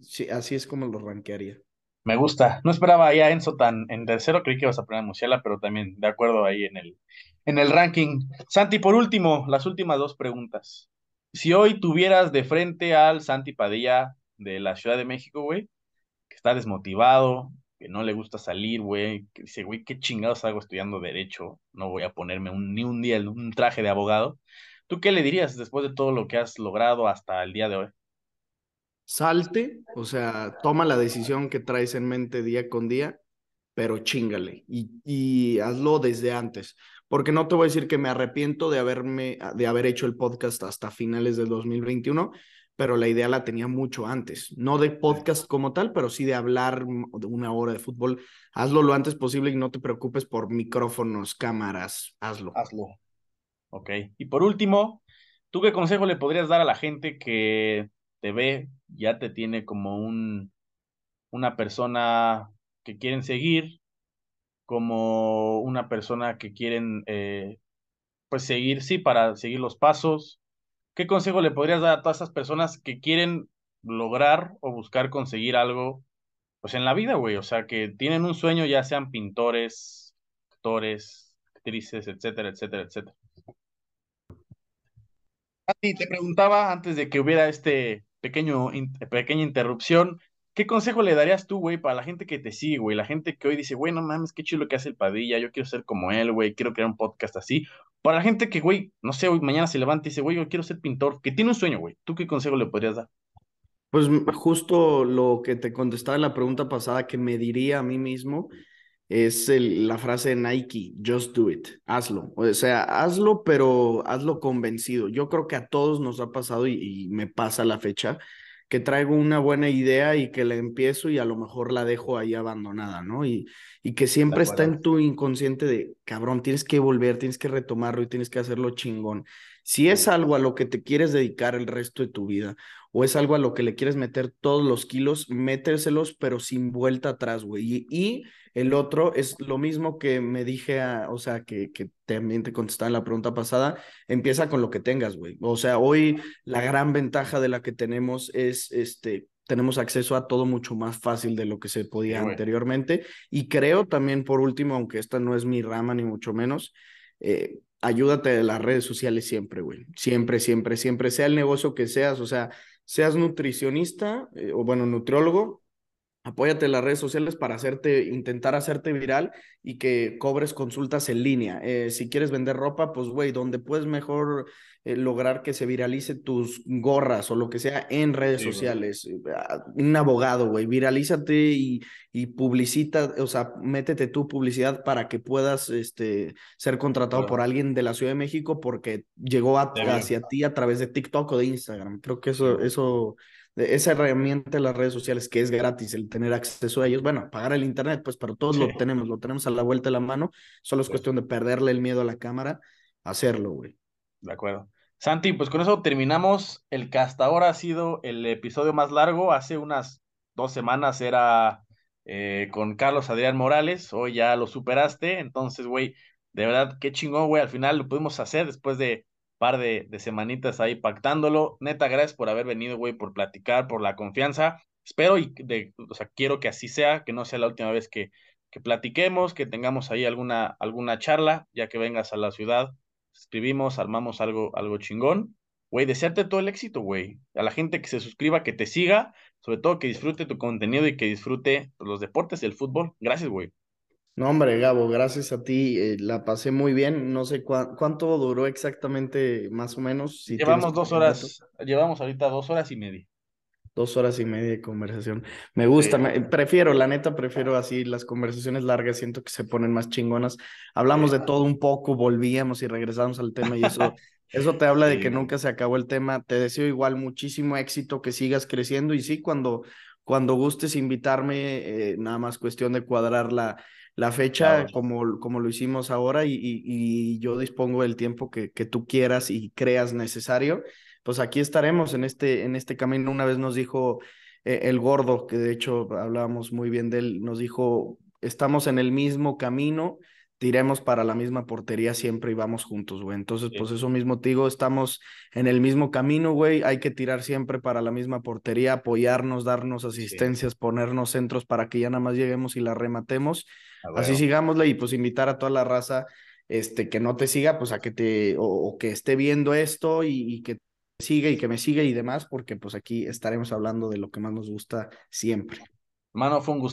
sí, así es como lo rankearía. Me gusta. No esperaba ahí a Enzo tan en tercero, creí que ibas a poner a Musiala, pero también de acuerdo ahí en el, en el ranking. Santi, por último, las últimas dos preguntas. Si hoy tuvieras de frente al Santi Padilla de la Ciudad de México, güey, que está desmotivado, que no le gusta salir, güey, dice, güey, qué chingados hago estudiando derecho, no voy a ponerme ni un día un traje de abogado. ¿Tú qué le dirías después de todo lo que has logrado hasta el día de hoy? Salte, o sea, toma la decisión que traes en mente día con día, pero chingale y, y hazlo desde antes, porque no te voy a decir que me arrepiento de haberme, de haber hecho el podcast hasta finales del 2021, pero la idea la tenía mucho antes, no de podcast como tal, pero sí de hablar de una hora de fútbol. Hazlo lo antes posible y no te preocupes por micrófonos, cámaras, hazlo. Hazlo. Ok. Y por último, ¿tú qué consejo le podrías dar a la gente que te ve, ya te tiene como un, una persona que quieren seguir, como una persona que quieren, eh, pues seguir, sí, para seguir los pasos, ¿qué consejo le podrías dar a todas esas personas que quieren lograr o buscar conseguir algo, pues en la vida, güey? O sea, que tienen un sueño, ya sean pintores, actores, actrices, etcétera, etcétera, etcétera. ti te preguntaba antes de que hubiera este pequeño, pequeña interrupción, ¿qué consejo le darías tú, güey, para la gente que te sigue, güey? La gente que hoy dice, güey, no mames, qué chido lo que hace el Padilla, yo quiero ser como él, güey, quiero crear un podcast así. Para la gente que, güey, no sé, hoy mañana se levanta y dice, güey, yo quiero ser pintor, que tiene un sueño, güey, ¿tú qué consejo le podrías dar? Pues justo lo que te contestaba en la pregunta pasada que me diría a mí mismo es la frase de Nike, just do it, hazlo. O sea, hazlo, pero hazlo convencido. Yo creo que a todos nos ha pasado y, me pasa la fecha que traigo una buena idea y que la empiezo y a lo mejor la dejo ahí abandonada, ¿no? Y, y que siempre está en tu inconsciente de, cabrón, tienes que volver, tienes que retomarlo y tienes que hacerlo chingón. Si es algo a lo que te quieres dedicar el resto de tu vida o es algo a lo que le quieres meter todos los kilos, méteselos, pero sin vuelta atrás, güey. y el otro es lo mismo que me dije, a, o sea, que, que también te contestaba en la pregunta pasada, empieza con lo que tengas, güey. O sea, hoy la gran ventaja de la que tenemos es, este, tenemos acceso a todo mucho más fácil de lo que se podía anteriormente. Y creo también, por último, aunque esta no es mi rama ni mucho menos, eh, ayúdate de las redes sociales siempre, güey. Siempre, siempre, siempre, sea el negocio que seas, o sea, seas nutricionista eh, o bueno, nutriólogo, Apóyate en las redes sociales para hacerte, intentar hacerte viral y que cobres consultas en línea. Eh, si quieres vender ropa, pues güey, donde puedes mejor eh, lograr que se viralice tus gorras o lo que sea en redes sociales. Eh, ah, un abogado, güey, viralízate y, y publicita, o sea, métete tu publicidad para que puedas este, ser contratado por alguien de la Ciudad de México porque llegó hacia ti a través de TikTok o de Instagram. Creo que eso, eso esa herramienta de las redes sociales que es gratis, el tener acceso a ellos, bueno, pagar el internet, pues, pero todos lo tenemos, lo tenemos a la vuelta de la mano, solo es cuestión de perderle el miedo a la cámara, hacerlo, güey. De acuerdo. Santi, pues con eso terminamos el que hasta ahora ha sido el episodio más largo, hace unas dos semanas era eh, con Carlos Adrián Morales, hoy ya lo superaste, entonces, güey, de verdad, qué chingón, güey, al final lo pudimos hacer después de par de, de semanitas ahí pactándolo. Neta, gracias por haber venido, güey, por platicar, por la confianza. Espero y, de, o sea, quiero que así sea, que no sea la última vez que, que platiquemos, que tengamos ahí alguna, alguna charla, ya que vengas a la ciudad, escribimos, armamos algo, algo chingón. Güey, desearte todo el éxito, güey. A la gente que se suscriba, que te siga, sobre todo que disfrute tu contenido y que disfrute los deportes y el fútbol. Gracias, güey. No, hombre, Gabo, gracias a ti. Eh, la pasé muy bien. No sé cuánto duró exactamente, más o menos. Si llevamos dos horas, llevamos ahorita dos horas y media. Dos horas y media de conversación. Me gusta, prefiero, la neta, prefiero así las conversaciones largas, siento que se ponen más chingonas. Hablamos de todo un poco, volvíamos y regresamos al tema y eso, eso te habla de que nunca se acabó el tema. Te deseo igual muchísimo éxito, que sigas creciendo y sí, cuando, cuando gustes invitarme, eh, nada más cuestión de cuadrar la la fecha como, como lo hicimos ahora y, y, yo dispongo del tiempo que, que, tú quieras y creas necesario, pues aquí estaremos en este, en este camino. Una vez nos dijo eh, el gordo, que de hecho hablábamos muy bien de él, nos dijo, estamos en el mismo camino, tiremos para la misma portería siempre y vamos juntos, güey. Entonces, pues eso mismo te digo, estamos en el mismo camino, güey. Hay que tirar siempre para la misma portería, apoyarnos, darnos asistencias, ponernos centros para que ya nada más lleguemos y la rematemos. Así sigámosle y pues invitar a toda la raza este, que no te siga, pues a que te, o, que esté viendo esto y, y que siga y que me siga y demás, porque pues aquí estaremos hablando de lo que más nos gusta siempre. Mano, fue un gusto.